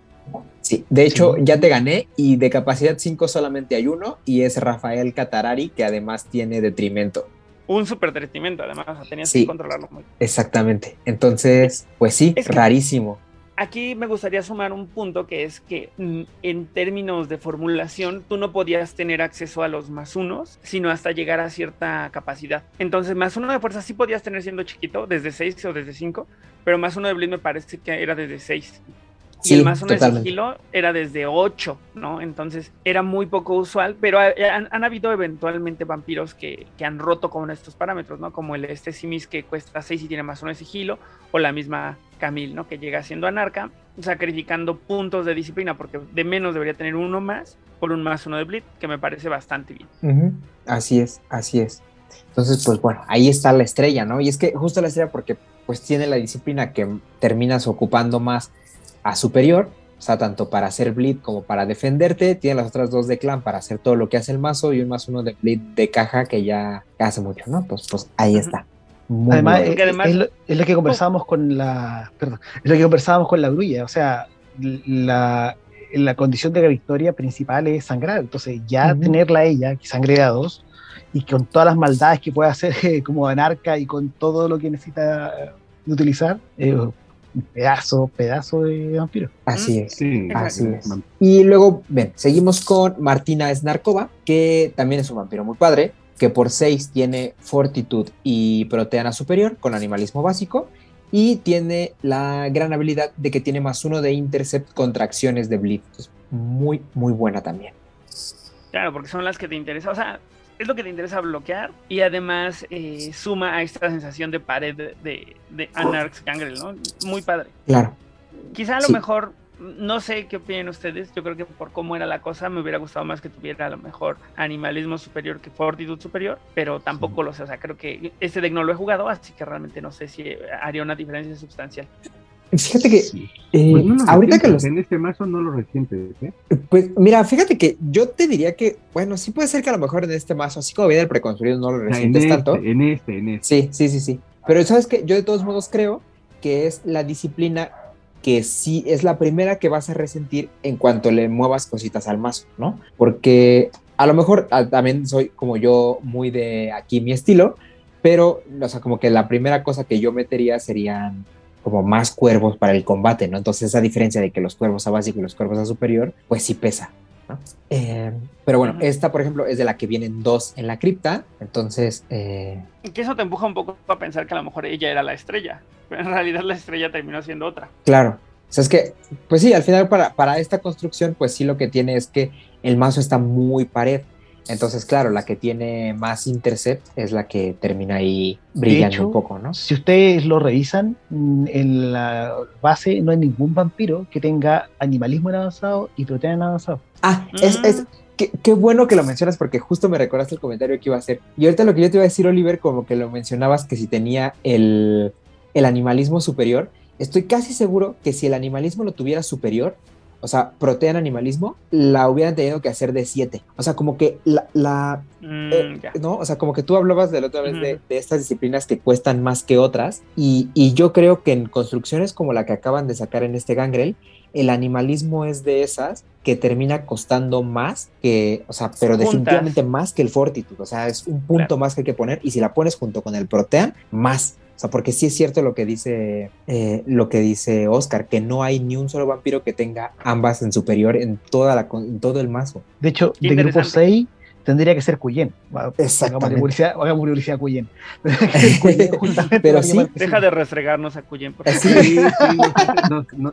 Sí, de hecho ya te gané y de capacidad 5 solamente hay uno y es Rafael Catarari que además tiene detrimento un super detrimento, además, tenías que controlarlo muy Exactamente. Entonces, pues sí, rarísimo. Aquí me gustaría sumar un punto que es que mm, en términos de formulación tú no podías tener acceso a los más unos, sino hasta llegar a cierta capacidad. Entonces, más uno de fuerza sí podías tener siendo chiquito, desde 6 o desde 5, pero más uno de bleed me parece que era desde 6 y el más uno de sigilo era desde 8, ¿no? Entonces era muy poco usual, pero han, habido eventualmente vampiros que, que, han roto con estos parámetros, ¿no? Como el este Simis que cuesta 6 y tiene más uno de sigilo, o la misma Camille, ¿no? Que llega siendo anarca, sacrificando puntos de disciplina, porque de menos debería tener uno más por un más uno de bleed, que me parece bastante bien. Así es, así es. Entonces, pues bueno, ahí está la estrella, ¿no? Y es que justo la estrella porque pues tiene la disciplina que terminas ocupando más a superior, o sea, tanto para hacer bleed como para defenderte. Tiene las otras dos de clan para hacer todo lo que hace el mazo y un más uno de bleed de caja que ya hace mucho, ¿no? Pues, pues ahí está. Muy, Además, muy es, bueno. además- es lo, es lo que conversábamos con la. Perdón, es lo que conversábamos con la grulla. O sea, la, la condición de la victoria principal es sangrar. Entonces, ya Ujú. tenerla a ella, que sangre a dos, y con todas las maldades que puede hacer eh, como anarca y con todo lo que necesita eh, utilizar, eh, un pedazo, pedazo de vampiro. Así es. Sí, Así sí, es. Y luego, ven, seguimos con Martina Snarkova, que también es un vampiro muy padre, que por 6 tiene fortitud y proteana superior con animalismo básico. Y tiene la gran habilidad de que tiene más uno de intercept contra acciones de bleed. Es muy, muy buena también. Claro, porque son las que te interesa. O sea, es lo que te interesa bloquear. Y además eh, suma a esta sensación de pared de, de, Anarx Gangrel, ¿no? Muy padre. Claro. Quizá a lo Sí. mejor, no sé qué opinan ustedes. Yo creo que por cómo era la cosa, me hubiera gustado más que tuviera a lo mejor animalismo superior que fortitud superior. Pero tampoco lo sé. O sea, creo que este deck no lo he jugado, así que realmente no sé si haría una diferencia sustancial. Fíjate que Sí. eh, Pues no ahorita que los En este mazo no lo resientes, ¿eh? Pues mira, fíjate que yo te diría que, bueno, sí puede ser que a lo mejor en este mazo, así como viene el preconstruido, no lo en resientes este, tanto. en este, en este. Sí, sí, sí, sí. Pero sabes que yo de todos modos creo que es la disciplina que sí es la primera que vas a resentir en cuanto le muevas cositas al mazo, ¿no? Porque a lo mejor ah, también soy como yo muy de aquí mi estilo, pero, o sea, como que la primera cosa que yo metería serían como más cuervos para el combate, ¿no? Entonces esa diferencia de que los cuervos a básico y los cuervos a superior, pues sí pesa, ¿no? Eh, pero bueno, esta, por ejemplo, es de la que vienen dos en la cripta, entonces... eh, que eso te empuja un poco a pensar que a lo mejor ella era la estrella. Pero en realidad la estrella terminó siendo otra. Claro. O sea, es que, pues sí, al final para, para esta construcción, pues sí lo que tiene es que el mazo está muy pared. Entonces, claro, la que tiene más intercept es la que termina ahí brillando hecho, un poco, ¿no? Si ustedes lo revisan, mm, en la base no hay ningún vampiro que tenga animalismo en avanzado y proteína en avanzado. Ah, es, es- qué, qué bueno que lo mencionas porque justo me recordaste el comentario que iba a hacer. Y ahorita lo que yo te iba a decir, Oliver, como que lo mencionabas que si tenía el, el animalismo superior, estoy casi seguro que si el animalismo lo tuviera superior, o sea, protean animalismo, la hubieran tenido que hacer de 7. O sea, como que la, la, Mm, Eh. ¿no? O sea, como que tú hablabas de la otra vez de, estas disciplinas que cuestan más que otras, y, y yo creo que en construcciones como la que acaban de sacar en este Gangrel, el animalismo es de esas que termina costando más que, o sea, pero Juntas. definitivamente más que el Fortitude, o sea, es un punto Claro. más que hay que poner, y si la pones junto con el Protean, más. O sea, porque sí es cierto lo que dice eh, lo que dice Oscar, que no hay ni un solo vampiro que tenga ambas en superior en toda la en todo el mazo. De hecho, Qué de grupo interesante. 6 tendría que ser Cuyen. Exactamente. hagamos publicidad a Cuyen. Pero sí, Deja de restregarnos a Cuyen, por favor. Sí.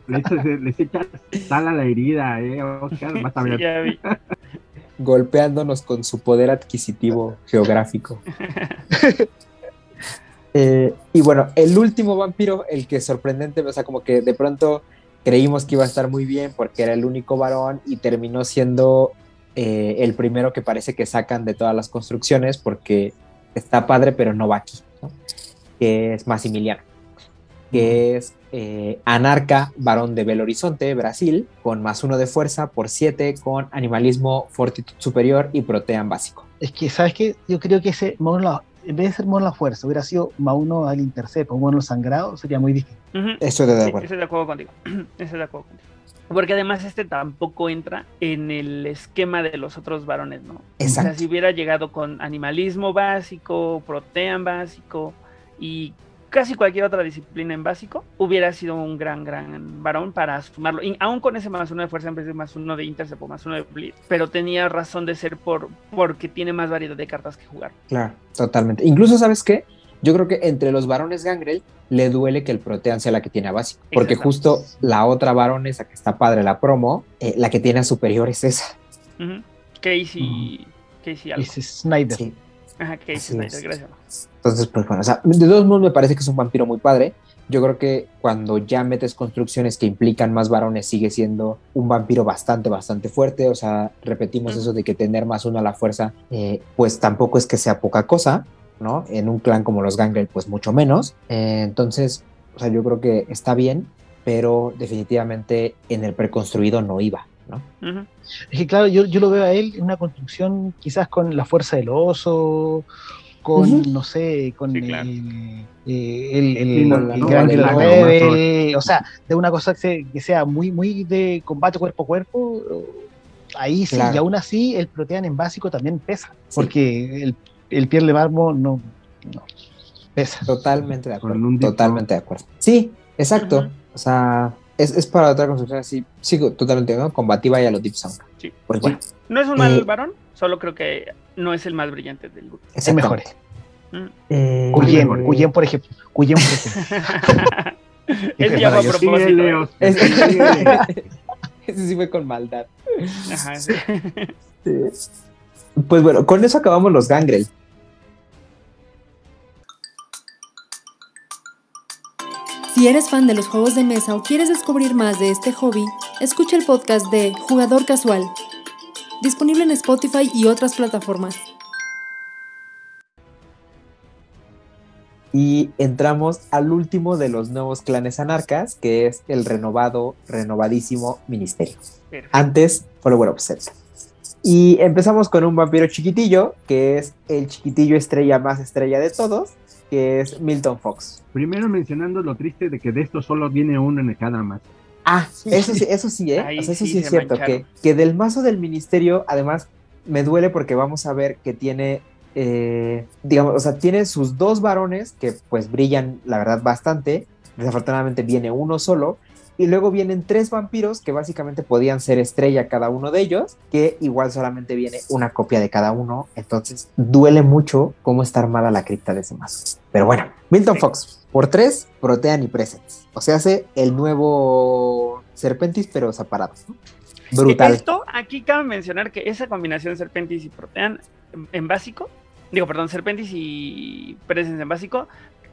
Les, les sal a la herida, ¿eh? Oscar, a Sí, ver. ya vi. golpeándonos con su poder adquisitivo geográfico. Eh, y bueno, el último vampiro, el que sorprendente, o sea, como que de pronto creímos que iba a estar muy bien porque era el único varón y terminó siendo eh, el primero que parece que sacan de todas las construcciones porque está padre, pero no va aquí, ¿no? que es Maximiliano, que es eh, Anarca, varón de Belo Horizonte, Brasil, con más uno de fuerza por siete, con animalismo, fortitud superior y protean básico. Es que, ¿sabes qué? Yo creo que ese en vez de ser mono la fuerza, hubiera sido más uno al intercept o mono sangrado, sería muy distinto. Ujú. Estoy de Sí, acuerdo. estoy de acuerdo contigo. Estoy de acuerdo contigo. Porque además este tampoco entra en el esquema de los otros varones, ¿no? O sea, Exacto. si hubiera llegado con animalismo básico, protean básico y casi cualquier otra disciplina en básico, hubiera sido un gran, gran varón para sumarlo. Y aún con ese más uno de fuerza en vez de más uno de intercept o más uno de bleed. Pero tenía razón de ser por porque tiene más variedad de cartas que jugar. Claro, totalmente. Incluso, ¿sabes qué? Yo creo que entre los varones Gangrel le duele que el Protean sea la que tiene a básico. Porque justo la otra varón, esa que está padre, la promo, eh, la que tiene a superior es esa. Ujú. Casey, Casey algo. Ese Snyder. Sí. Ajá, Así Snyder, gracias. Entonces, pues bueno, o sea, de todos modos me parece que es un vampiro muy padre. Yo creo que cuando ya metes construcciones que implican más varones, sigue siendo un vampiro bastante, bastante fuerte. O sea, repetimos eso de que tener más uno a la fuerza, eh, pues tampoco es que sea poca cosa, ¿no? En un clan como los Gangrel, pues mucho menos. Eh, entonces, o sea, yo creo que está bien, pero definitivamente en el preconstruido no iba, Es que claro, yo, yo lo veo a él en una construcción quizás con la fuerza del oso con, no sé, con Sí, claro. el, eh, el, el- no, el no, Gran o sea, de una cosa que, se- que sea muy, muy de combate cuerpo a cuerpo, ahí sí, Claro. y aún así el protean en básico también pesa, Sí. porque el, el piel de mármol no, no pesa. Totalmente de acuerdo. Totalmente de acuerdo. Sí, exacto. O sea, es, es para otra construcción así. Sigo totalmente, ¿no? Combativa y a lo Deep Sound. Sí. Pues bueno, No es un mal Eh, varón, solo creo que no es el más brillante del grupo. Hay mejores. Mm. Eh, Cuyen, mejor. Cuyen, por ejemplo. Cuyen, por ejemplo. Ese ya fue a propósito. Es-. Ese sí fue con maldad. Ajá, sí. Pues bueno, con eso acabamos los Gangrel. Si eres fan de los juegos de mesa o quieres descubrir más de este hobby, escucha el podcast de Jugador Casual, disponible en Spotify y otras plataformas. Y entramos al último de los nuevos clanes anarcas, que es el renovado, renovadísimo ministerio. Perfecto. Antes, Follower of. Y empezamos con un vampiro chiquitillo, que es el chiquitillo estrella más estrella de todos, que es Milton Fox. Primero mencionando lo triste de que de esto solo viene uno en cada más. Ah, eso sí, eso sí, ¿eh? Ahí O sea, eso sí sí, es cierto, que, que del mazo del ministerio, además, me duele porque vamos a ver que tiene, eh, digamos, o sea, tiene sus dos varones que pues brillan, la verdad, bastante. Desafortunadamente viene uno solo. Y luego vienen tres vampiros que básicamente podían ser estrella cada uno de ellos, que igual solamente viene una copia de cada uno. Entonces duele mucho cómo está armada la cripta de ese mazo. Pero bueno, Milton Sí. Fox, por tres, Protean y Presence. O sea, hace el nuevo Serpentis, pero separado. ¿no? Brutal. Esto, aquí cabe mencionar que esa combinación Serpentis y Protean en, en básico, digo, perdón, Serpentis y Presence en básico,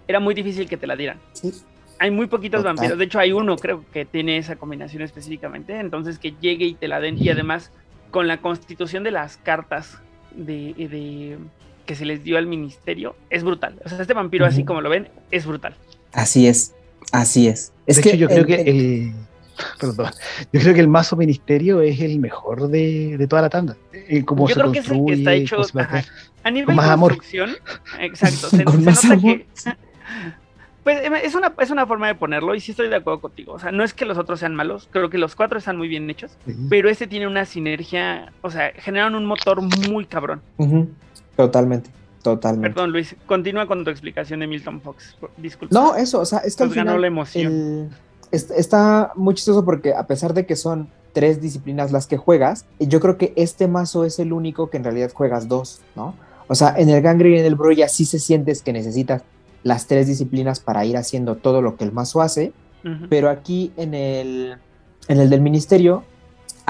era muy difícil que te la dieran. Sí. Hay muy poquitos Total. vampiros, de hecho hay uno creo que tiene esa combinación específicamente, entonces que llegue y te la den y además con la constitución de las cartas de, de- que se les dio al ministerio es brutal. O sea, este vampiro así como lo ven es brutal. Así es. Así es. Es de que hecho, yo creo que el- el, perdón, yo creo que el mazo ministerio es el mejor de, de toda la tanda. Eh, Como Yo se creo que es el que construye, está hecho ajá, a nivel Con más amor. construcción. Exacto. Se, Con se más nota amor. que pues em, es una, es una forma de ponerlo y sí estoy de acuerdo contigo. O sea, no es que los otros sean malos, creo que los cuatro están muy bien hechos, Sí. pero este tiene una sinergia, o sea, generan un motor muy cabrón. Ujú. Totalmente. Totalmente. Perdón, Luis, continúa con tu explicación de Milton Fox. Disculpa. No, eso, o sea, es que al Nos ganó final la emoción. el- está muy chistoso porque a pesar de que son tres disciplinas las que juegas, yo creo que este mazo es el único que en realidad juegas dos, ¿no? O sea, en el Gangre y en el Broya sí se sientes que necesitas las tres disciplinas para ir haciendo todo lo que el mazo hace, pero aquí en el, en el del ministerio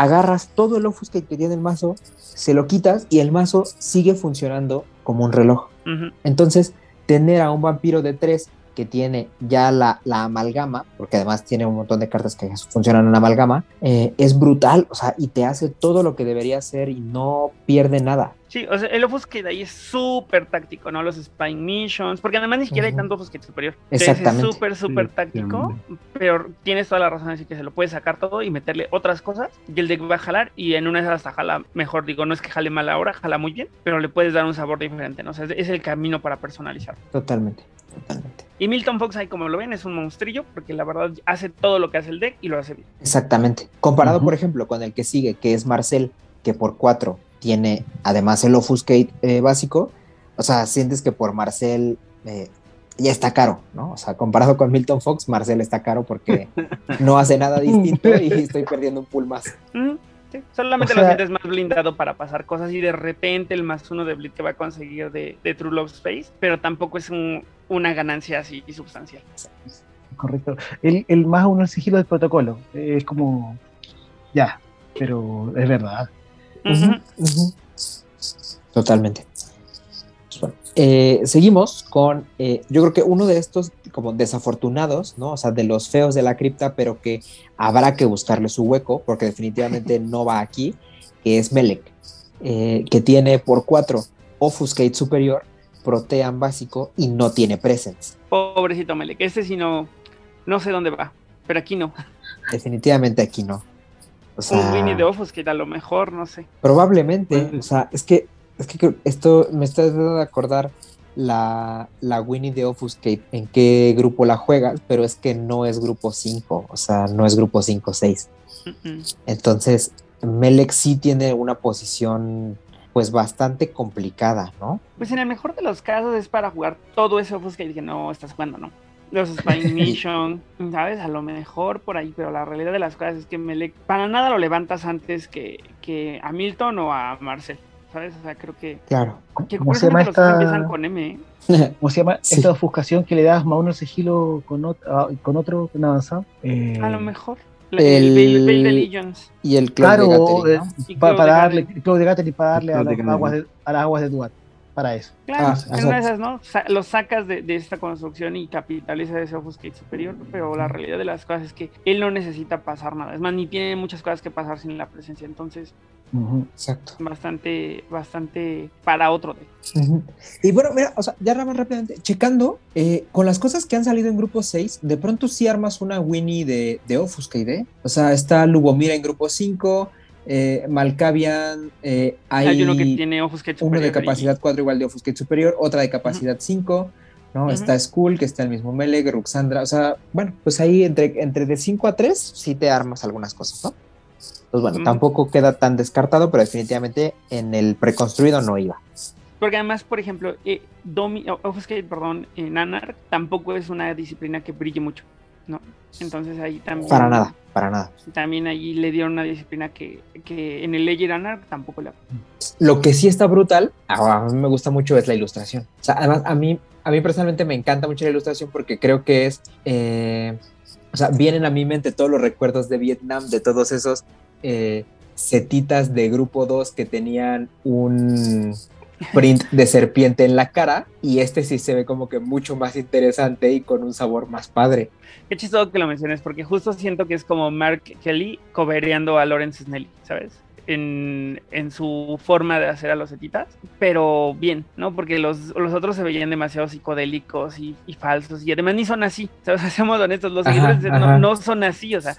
agarras todo el Offuscate que tiene el mazo, se lo quitas y el mazo sigue funcionando como un reloj. Entonces, tener a un vampiro de 3 que tiene ya la, la amalgama, porque además tiene un montón de cartas que funcionan en amalgama, eh, es brutal, o sea, y te hace todo lo que debería hacer y no pierde nada. Sí, o sea, el Offuscate ahí es súper táctico, ¿no? Los Spine Missions, porque además ni siquiera hay Ujú. tanto Offuscate superior. Exactamente. Es súper, súper táctico, pero tienes toda la razón de decir que se lo puedes sacar todo y meterle otras cosas y el deck va a jalar y en una de esas hasta jala mejor, digo, no es que jale mal ahora, jala muy bien, pero le puedes dar un sabor diferente, ¿no? O sea, es, es el camino para personalizar. Totalmente, totalmente. Y Milton Fox ahí como lo ven es un monstrillo porque la verdad hace todo lo que hace el deck y lo hace bien. Exactamente. Comparado, por ejemplo, con el que sigue, que es Marcel, que por 4 tiene además el Offuscate eh, básico, o sea, sientes que por Marcel eh, ya está caro, ¿no? O sea, comparado con Milton Fox, Marcel está caro porque no hace nada distinto y estoy perdiendo un pool más. Mm, sí, Solamente O sea- lo sientes más blindado para pasar cosas y de repente el más uno de Blitz que va a conseguir de, de True Love Space, pero tampoco es un- una ganancia así sustancial. Correcto. El, el más uno el sigilo del protocolo. eh, Es como. Ya, pero es verdad. Totalmente. Bueno, eh, seguimos con, eh, yo creo que uno de estos como desafortunados, ¿no? O sea, de los feos de la cripta, pero que habrá que buscarle su hueco, porque definitivamente no va aquí, que es Melek, eh, que tiene por cuatro Offuscate superior, Protean básico y no tiene Presence. Pobrecito Melek, este sí no, no sé dónde va, pero aquí no. Definitivamente aquí no. O sea, Un Winnie de Ofus que a lo mejor, no sé. Probablemente, o sea, es que, es que esto me está dando de acordar la, la Winnie de Offuscate, en qué grupo la juegas, pero es que no es grupo 5, o sea, no es grupo 5-6. Mm, mm. Entonces, Melek sí tiene una posición pues bastante complicada, ¿no? Pues en el mejor de los casos es para jugar todo ese Offuscate que no estás jugando, ¿no? Los Spy Mission, ¿sabes? A lo mejor por ahí, pero la realidad de las cosas es que Melek para nada lo levantas antes que, que a Milton o a Marcel, ¿sabes? O sea, creo que, Claro. que ¿Cómo se llama esta- empiezan con M, ¿eh? ¿Cómo se llama? Sí. Esta ofuscación que le das más uno sigilo con, ot- ah, con otro no avanzado. Eh, A lo mejor. La- El- El Veil de Legions. Y el club Claro, de Gathering, ¿no? Y pa- Claude para Garden. darle, Claude de Gaten y para darle a, las aguas de, a las aguas de Duat. Para eso. Claro, Ah, es una de esas, ¿no? Sa- lo sacas de, de esta construcción y capitaliza ese Offuscate superior, pero la realidad de las cosas es que él no necesita pasar nada. Es más, ni tiene muchas cosas que pasar sin la presencia. Entonces, Exacto. bastante, bastante para otro deck. Y bueno, mira, o sea, ya rápidamente, checando, eh, con las cosas que han salido en grupo 6, de pronto sí armas una Winnie de, de Offuscate, ¿eh? O sea, está Lubomira en grupo 5, eh, Malkavian, eh, hay, Hay uno que tiene Offuscate uno de superior capacidad 4 igual de Offuscate superior, otra de capacidad 5, ¿no? Está Skull, que está el mismo Meleg, Ruxandra, o sea, bueno, pues ahí entre, entre de 5 a 3 sí te armas algunas cosas, ¿no? Pues bueno, Mm. tampoco queda tan descartado, pero definitivamente en el preconstruido no iba. Porque además, por ejemplo, eh, Domi, o- Offuscate, perdón, en Anarch tampoco es una disciplina que brille mucho, ¿no? Entonces ahí también... Para nada, para nada. También ahí le dieron una disciplina que, que en el Ledger Anarch tampoco la... Lo que sí está brutal, a a mí me gusta mucho es la ilustración. O sea, además a mí, a mí personalmente me encanta mucho la ilustración porque creo que es, eh, o sea, vienen a mi mente todos los recuerdos de Vietnam, de todos esos eh, setitas de grupo 2 que tenían un print de serpiente en la cara y este sí se ve como que mucho más interesante y con un sabor más padre. Qué chistoso que lo menciones, porque justo siento que es como Mark Kelly cobereando a Lawrence Snelly, ¿sabes? En, en su forma de hacer a los etitas, pero bien, ¿no? Porque los, los otros se veían demasiado psicodélicos y, y falsos, y además ni son así, ¿sabes? Seamos honestos, los Ajá, no, no son así, o sea,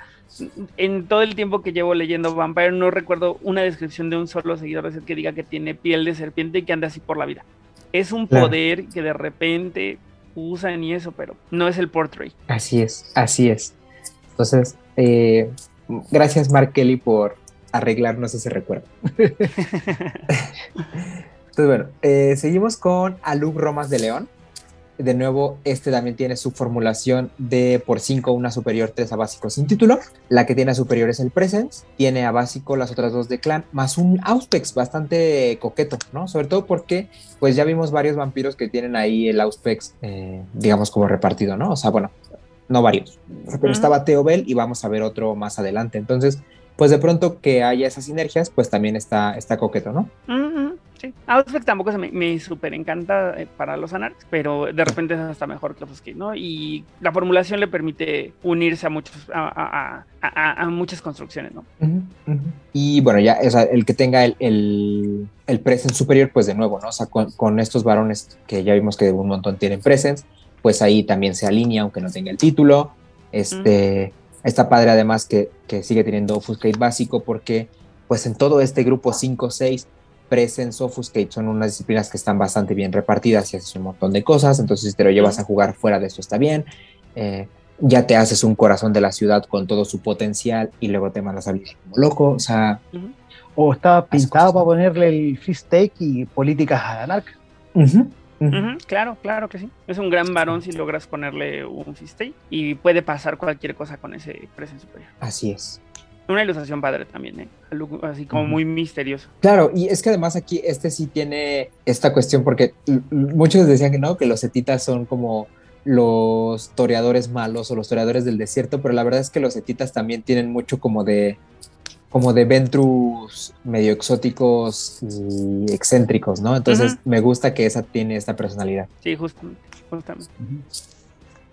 en todo el tiempo que llevo leyendo Vampire no recuerdo una descripción de un solo seguidor de que diga que tiene piel de serpiente y que anda así por la vida. Es un Claro. poder que de repente usan y eso, pero no es el portrait. Así es, así es. Entonces, eh, gracias Mark Kelly por arreglarnos ese recuerdo. Entonces, bueno, eh, seguimos con Aluk Romas de León. De nuevo, este también tiene su formulación de por 5, una superior, 3 a básico sin título. La que tiene a superior es el Presence, tiene a básico las otras dos de clan, más un Auspex bastante coqueto, ¿no? Sobre todo porque, pues ya vimos varios vampiros que tienen ahí el Auspex, eh, digamos, como repartido, ¿no? O sea, bueno, no varios, pero Ujú. estaba Teobel y vamos a ver otro más adelante. Entonces, pues de pronto que haya esas sinergias, pues también está, está coqueto, ¿no? Ujú, sí. Outback tampoco se me, me súper encanta eh, para los anarchs, pero de repente es hasta mejor que Offuscate, ¿no? Y la formulación le permite unirse a muchos a, a- a- a- muchas construcciones, ¿no? Y bueno, ya, o sea, el que tenga el, el, el presence superior, pues de nuevo, ¿no? O sea, con, con estos varones que ya vimos que un montón tienen presence, pues ahí también se alinea, aunque no tenga el título. Este, Está padre además que, que sigue teniendo Offuscate básico, porque pues en todo este grupo 5-6, Presence, Offuscate son unas disciplinas que están bastante bien repartidas y haces un montón de cosas, entonces si te lo llevas a jugar fuera de esto está bien. Eh, ya te haces un corazón de la ciudad con todo su potencial y luego te mandas a vivir como loco, o sea. O estaba pintado para ponerle el free stake y políticas a la narca. Claro, claro que sí. Es un gran varón si logras ponerle un fistay y puede pasar cualquier cosa con ese presencia superior. Así es. Una ilustración padre también, ¿eh? Algo Así como muy misterioso. Claro, y es que además aquí este sí tiene esta cuestión porque muchos decían que no, que los etitas son como los toreadores malos o los toreadores del desierto, pero la verdad es que los etitas también tienen mucho como de como de ventrus medio exóticos y excéntricos, ¿no? Entonces me gusta que esa tiene esta personalidad. Sí, justamente. justamente.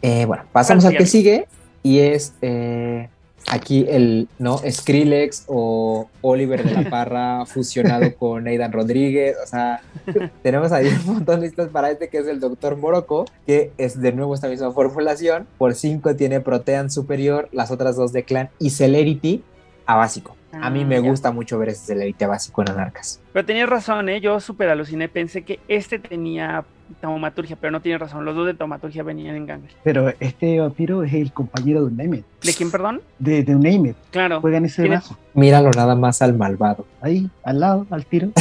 Eh, bueno, pasamos ¿Cuál al que sigue? sigue y es eh, aquí el no Skrillex o Oliver de la Parra fusionado con Aidan Rodríguez. O sea, tenemos ahí un montón de listas para este que es el Doctor Morocco, que es de nuevo esta misma formulación. Por 5 tiene Protean superior, las otras dos de Clan y Celerity a básico. A mí Ah, me ya. gusta mucho ver ese a básico en Anarcas. Pero tenías razón, ¿eh? Yo súper aluciné. Pensé que este tenía taumaturgia, pero no tiene razón, los dos de taumaturgia venían en Gangrel. Pero este vampiro es el compañero de Unnamed. ¿De quién, perdón? De, de Unnamed. Claro. Juegan ese Tiene- mazo. Míralo nada más al malvado. Ahí, al lado, al tiro.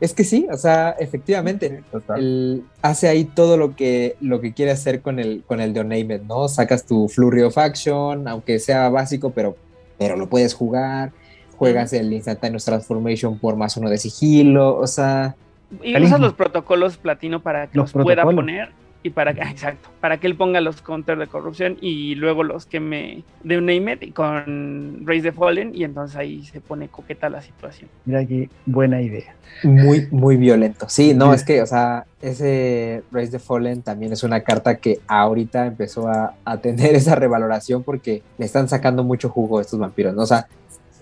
Es que sí, o sea, efectivamente. Él hace ahí todo lo que, lo que quiere hacer con el, con el de Unnamed, ¿no? Sacas tu Flurry of Action, aunque sea básico, pero, pero lo puedes jugar. Juegas el Instantaneous Transformation por más uno de sigilo, o sea, Y usas los protocolos platino para que los, Los pueda poner y para que, exacto, para que él ponga los counter de corrupción y luego los queme de un name it con Raise the Fallen y entonces ahí se pone coqueta la situación. Mira qué buena idea. muy, muy violento. Sí, no, es que, o sea, ese Raise the Fallen también es una carta que ahorita empezó a, a tener esa revaloración porque le están sacando mucho jugo a estos vampiros, ¿no? O sea,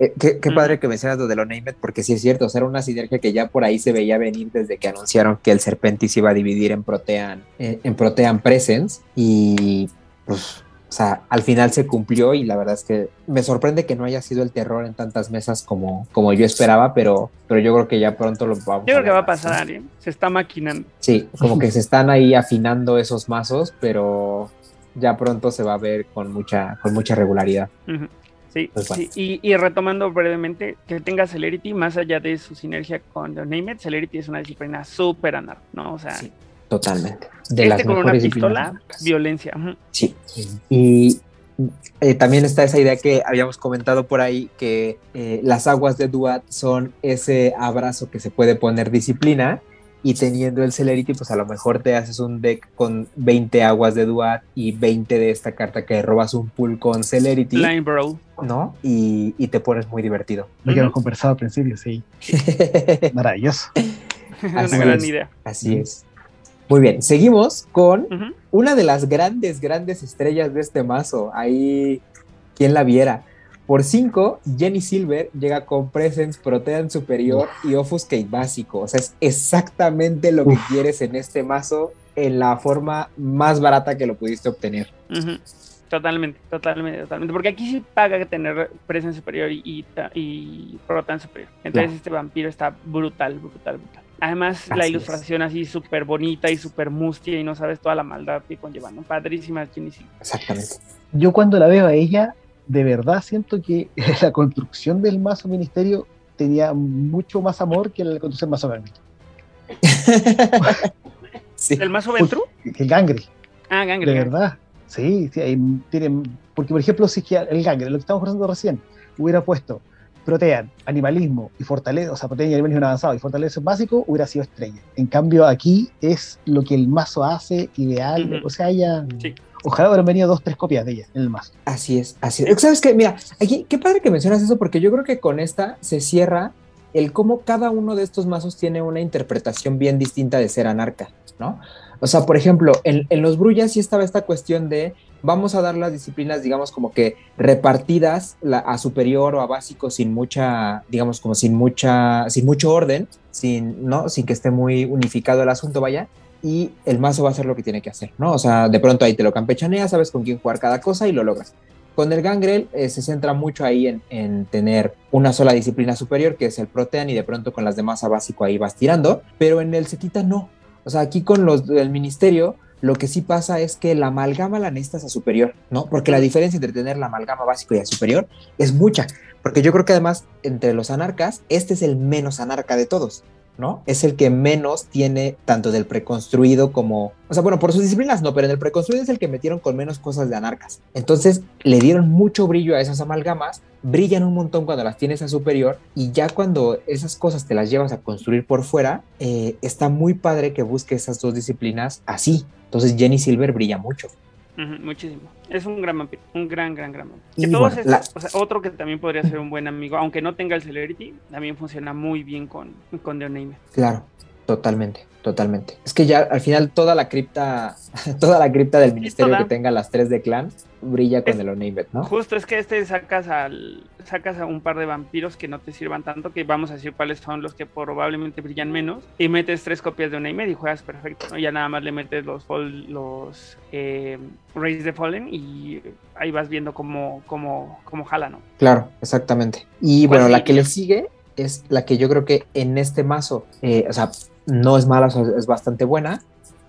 eh, qué, padre que mencionas lo de lo Name It, porque sí es cierto, o sea, era una sinergia que ya por ahí se veía venir desde que anunciaron que el Serpentis iba a dividir en Protean, eh, en Protean Presence y pues, o sea, al final se cumplió y la verdad es que me sorprende que no haya sido el terror en tantas mesas como, como yo esperaba, pero, pero yo creo que ya pronto lo vamos Yo creo que va a pasar, ¿eh? se está maquinando. Sí, como que se están ahí afinando esos mazos, pero ya pronto se va a ver con mucha, con mucha regularidad. Ujú. Sí, Pues bueno. sí. Y, y retomando brevemente, que tenga Celerity, más allá de su sinergia con The Name It, Celerity es una disciplina súper anar, ¿no? O sea, Sí, Totalmente. De este las con una pistola, violencia. ujú. Sí. Y eh, también está esa idea que habíamos comentado por ahí, que eh, las aguas de Duat son ese abrazo que se puede poner disciplina. Y teniendo el Celerity, pues a lo mejor te haces un deck con 20 aguas de Duat y 20 de esta carta que robas un pool con Celerity, Line Bro. ¿no? Y, y te pones muy divertido. Lo que hemos conversado al principio, sí. Maravilloso. una Así gran es. idea. Así es. Muy bien, seguimos con una de las grandes, grandes estrellas de este mazo. Ahí, quien la viera. Por 5, Jenny Silver llega con Presence, Protean Superior y Offuscate básico. O sea, es exactamente lo que quieres en este mazo en la forma más barata que lo pudiste obtener. Totalmente, totalmente, totalmente. Porque aquí sí paga tener presencia superior y, y, protan superior. Entonces este vampiro está brutal, brutal, brutal. Además, Así la es. ilustración así súper bonita y súper mustia y no sabes toda la maldad que conlleva, ¿no? Padrísima Jenny Silver. Exactamente. Yo cuando la veo a ella, de verdad siento que la construcción del mazo ministerio tenía mucho más amor que la construcción del mazo Gangrel. sí. ¿El mazo Ventru? El Gangrel, Ah, de Gangrel. verdad. Sí, sí, ahí tienen. Porque, por ejemplo, si es que el Gangrel, lo que estamos conversando recién, hubiera puesto Protean, animalismo y fortaleza, o sea, Protean y animalismo avanzado y fortaleza básico, hubiera sido estrella. En cambio, aquí es lo que el mazo hace, ideal. O sea, ella. Sí. Ojalá hubieran venido dos, tres copias de ella en el mazo. Así es, así es. ¿Sabes qué? Mira, aquí, qué padre que mencionas eso, porque yo creo que con esta se cierra el cómo cada uno de estos mazos tiene una interpretación bien distinta de ser anarca, ¿no? O sea, por ejemplo, en, en los Brullas sí estaba esta cuestión de vamos a dar las disciplinas, digamos, como que repartidas la- a superior o a básico sin mucha, digamos, como sin mucha, sin mucho orden, sin, ¿no? Sin que esté muy unificado el asunto, vaya y el mazo va a hacer lo que tiene que hacer, ¿no? O sea, de pronto ahí te lo campechaneas, sabes con quién jugar cada cosa y lo logras. Con el Gangrel eh, se centra mucho ahí en, en tener una sola disciplina superior, que es el Protean, y de pronto con las demás a básico ahí vas tirando, pero en el Setita no. O sea, aquí con los del Ministerio, lo que sí pasa es que la amalgama la necesitas a superior, ¿no? Porque la diferencia entre tener la amalgama básico y a superior es mucha. Porque yo creo que además, entre los anarcas, este es el menos anarca de todos. ¿No? Es el que menos tiene tanto del preconstruido como, o sea, bueno, por sus disciplinas no, pero en el preconstruido es el que metieron con menos cosas de anarcas. Entonces le dieron mucho brillo a esas amalgamas, brillan un montón cuando las tienes a superior y ya cuando esas cosas te las llevas a construir por fuera, eh, está muy padre que busque esas dos disciplinas así. Entonces Jenny Silver brilla mucho. Muchísimo. Es un gran vampiro, un gran, gran, gran vampiro. Y Que todos bueno, estos- la- o sea, otro que también podría ser un buen amigo, aunque no tenga el Celerity, también funciona muy bien con, con The. Claro, totalmente, totalmente. Es que ya al final toda la cripta, toda la cripta del ministerio toda. que tenga las tres de clan brilla con Es- el Unnamed, ¿no? Justo es que este sacas al sacas a un par de vampiros que no te sirvan tanto, que vamos a decir cuáles son los que probablemente brillan menos, y metes tres copias de Unnamed y juegas perfecto, ¿no? Ya nada más le metes los fall- los eh, Raise the Fallen y ahí vas viendo cómo, cómo, cómo jala, ¿no? Claro, exactamente. Y ¿Cuál bueno, la que le sigue es la que yo creo que en este mazo, eh, o sea, no es mala, o sea, es bastante buena,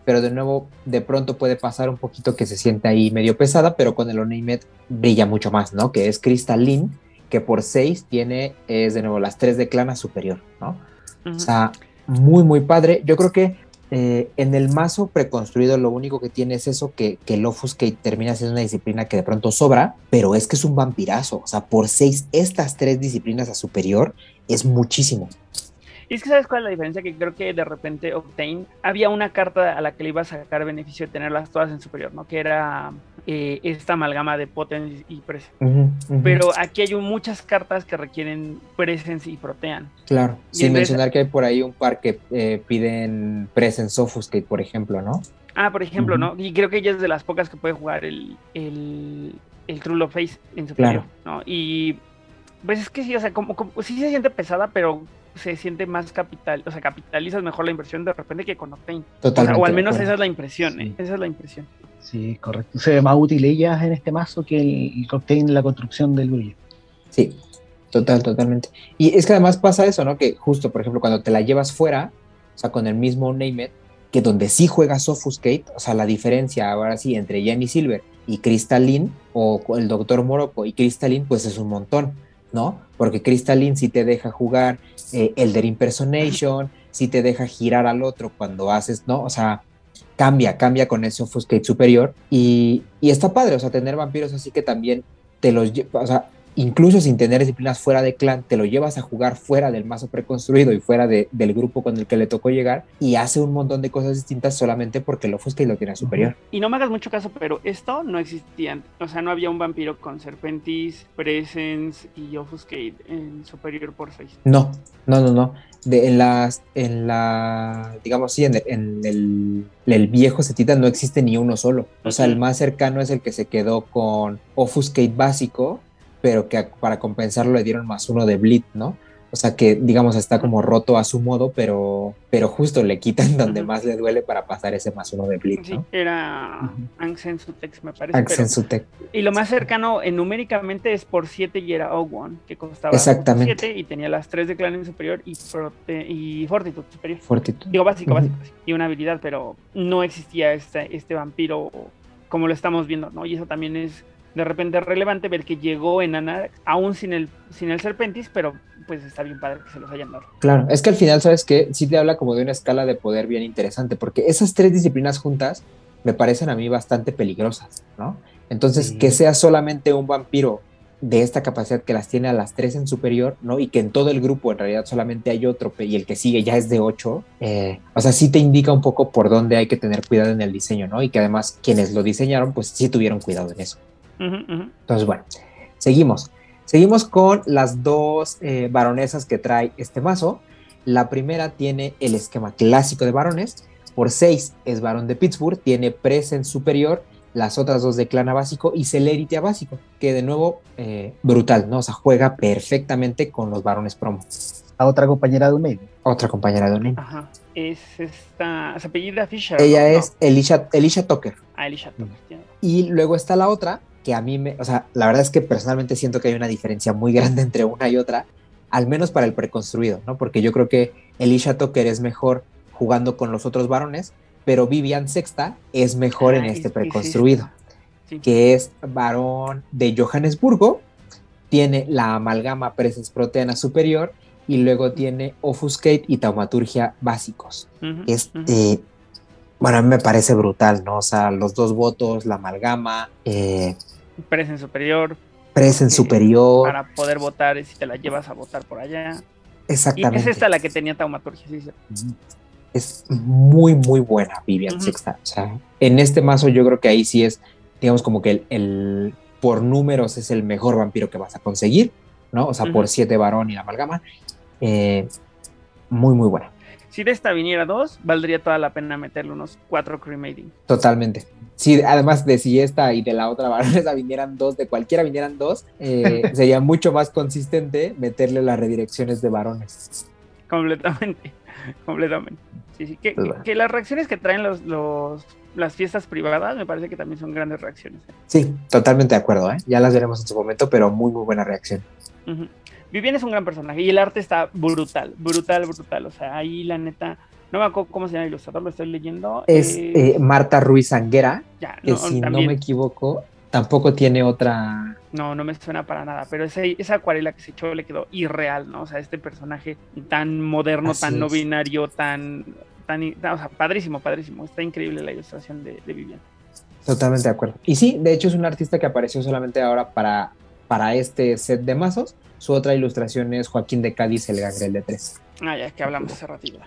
pero de nuevo, de pronto puede pasar un poquito que se siente ahí medio pesada, pero con el Onimet brilla mucho más, ¿no? Que es Crystalline, que por 6 tiene, es de nuevo las 3 de clana superior, ¿no? O sea, muy, muy padre. Yo creo que eh, en el mazo preconstruido lo único que tiene es eso, que, que el Offuscate termina siendo una disciplina que de pronto sobra, pero es que es un vampirazo. O sea, por 6, estas tres disciplinas a superior es muchísimo. Y es que sabes cuál es la diferencia, que creo que de repente Octane había una carta a la que le iba a sacar beneficio de tenerlas todas en superior, ¿no? Que era eh, esta amalgama de Potence y Presence. Pero aquí hay muchas cartas que requieren Presence y Protean. Claro, sin mencionar que hay por ahí un par que eh, piden Presence Offuscate, por ejemplo, ¿no? Ah, por ejemplo, ¿no? Y creo que ella es de las pocas que puede jugar el, el, el True Love Face en superior, ¿no? Y pues es que sí, o sea, como, como sí se siente pesada, pero se siente más capital, o sea, capitalizas mejor la inversión de repente que con Octane. Totalmente. O, al menos esa es la impresión, ¿eh? Esa es la impresión. Sí, correcto. Se ve más útil ella en este mazo que el, Octane en la construcción del brillo. Sí, total, totalmente. Y es que además pasa eso, ¿no? Que justo, por ejemplo, cuando te la llevas fuera, o sea, con el mismo Name que donde sí juegas Offuscate, o sea, la diferencia ahora sí entre Jenny Silver y Crystalline, o el Doctor Morocco y Crystalline, pues es un montón ¿no? Porque Crystalline sí te deja jugar eh, Elder Impersonation, sí te deja girar al otro cuando haces, ¿no? O sea, cambia, cambia con ese Offuscate superior y, y está padre, o sea, tener vampiros así que también te los, o sea, incluso sin tener disciplinas fuera de clan, te lo llevas a jugar fuera del mazo preconstruido y fuera del grupo con el que le tocó llegar y hace un montón de cosas distintas solamente porque lo y lo tiene superior. Y no me hagas mucho caso, pero esto no existía. O sea, no había un vampiro con Serpentis, Presence y Offuscate en superior por 6. No, no, no, no. De, en las, en la, digamos, sí, en el, el, viejo setita no existe ni uno solo. O sea, el más cercano es el que se quedó con Offuscate básico pero que para compensarlo le dieron más uno de Bleed, ¿no? O sea que, digamos, está como roto a su modo, pero, pero justo le quitan donde más le duele para pasar ese más uno de Bleed, ¿no? Sí, era Angsen Sutex, me parece. Angsen Sutex. Y lo más cercano en, numéricamente es por 7 y era O1, que costaba 7 y tenía las 3 de clan superior y, y Fortitude superior. Fortitude. Digo, básico, básico, Y una habilidad, pero no existía este, este vampiro como lo estamos viendo, ¿no? Y eso también es de repente relevante ver que llegó en Anax, aún sin el, sin el Serpentis, pero pues está bien padre que se los hayan dado. Claro, es que al final, ¿sabes que Sí te habla como de una escala de poder bien interesante, porque esas tres disciplinas juntas me parecen a mí bastante peligrosas, ¿no? Entonces, que sea solamente un vampiro de esta capacidad que las tiene a las tres en superior, ¿no? Y que en todo el grupo en realidad solamente hay otro y el que sigue ya es de ocho, eh, o sea, sí te indica un poco por dónde hay que tener cuidado en el diseño, ¿no? Y que además quienes lo diseñaron, pues sí tuvieron cuidado en eso. Entonces, bueno, seguimos. Seguimos con las dos eh, baronesas que trae este mazo. La primera tiene el esquema clásico de varones. Por 6 es varón de Pittsburgh, tiene Present superior, las otras dos de Clana básico y Celerity a básico, que de nuevo eh, brutal, ¿no? O sea, juega perfectamente con los varones promo. A otra compañera de Uname. Otra compañera de Uname. Ajá. Es esta. ¿Se apellida Fisher? Ella es Elisha, Elisha Tucker. Ah, Elisha Tucker. Y luego está la otra, que a mí me, o sea, la verdad es que personalmente siento que hay una diferencia muy grande entre una y otra, al menos para el preconstruido, ¿no? Porque yo creo que Elisha Tucker es mejor jugando con los otros varones, pero Vivian Sexta es mejor en este preconstruido, que es varón de Johannesburgo, tiene la amalgama Presence Proteana superior y luego tiene Offuscate y Taumaturgia básicos. es, eh, bueno, a mí me parece brutal, ¿no? O sea, los dos votos, la amalgama. Eh, Presen superior. Presen eh, superior. Para poder votar si te la llevas a votar por allá. Exactamente. Y es esta la que tenía taumaturgia, sí. Es muy, muy buena Vivian Sexta. O sea, en este mazo yo creo que ahí sí es, digamos, como que el, por números es el mejor vampiro que vas a conseguir, ¿no? O sea, por siete varón y la amalgama. Eh, muy, muy buena si de esta viniera dos, valdría toda la pena meterle unos cuatro cremating. Totalmente. Sí, además de si esta y de la otra baronesa vinieran dos, de cualquiera vinieran dos, eh, sería mucho más consistente meterle las redirecciones de varones. Completamente, completamente. Sí, sí, que, pues que, las reacciones que traen los, los, las fiestas privadas me parece que también son grandes reacciones. ¿eh? Sí, totalmente de acuerdo, ¿eh? ya las veremos en su momento, pero muy, muy buena reacción. Vivian es un gran personaje y el arte está brutal, brutal, brutal. O sea, ahí la neta No me acuerdo cómo se llama el ilustrador, lo estoy leyendo. Es eh, Marta Ruiz Anguera, ya, que no, si no me equivoco, tampoco tiene otra. No, no me suena para nada, pero ese, esa acuarela que se echó le quedó irreal, ¿no? O sea, este personaje tan moderno, Así tan no es. binario, tan, tan, o sea, padrísimo, padrísimo. Está increíble la ilustración de, de Vivian. Totalmente de acuerdo. Y sí, de hecho es un artista que apareció solamente ahora para, para este set de mazos. Su otra ilustración es Joaquín de Cádiz, el gangrel de tres. Ah, ya que hablamos hace ratito.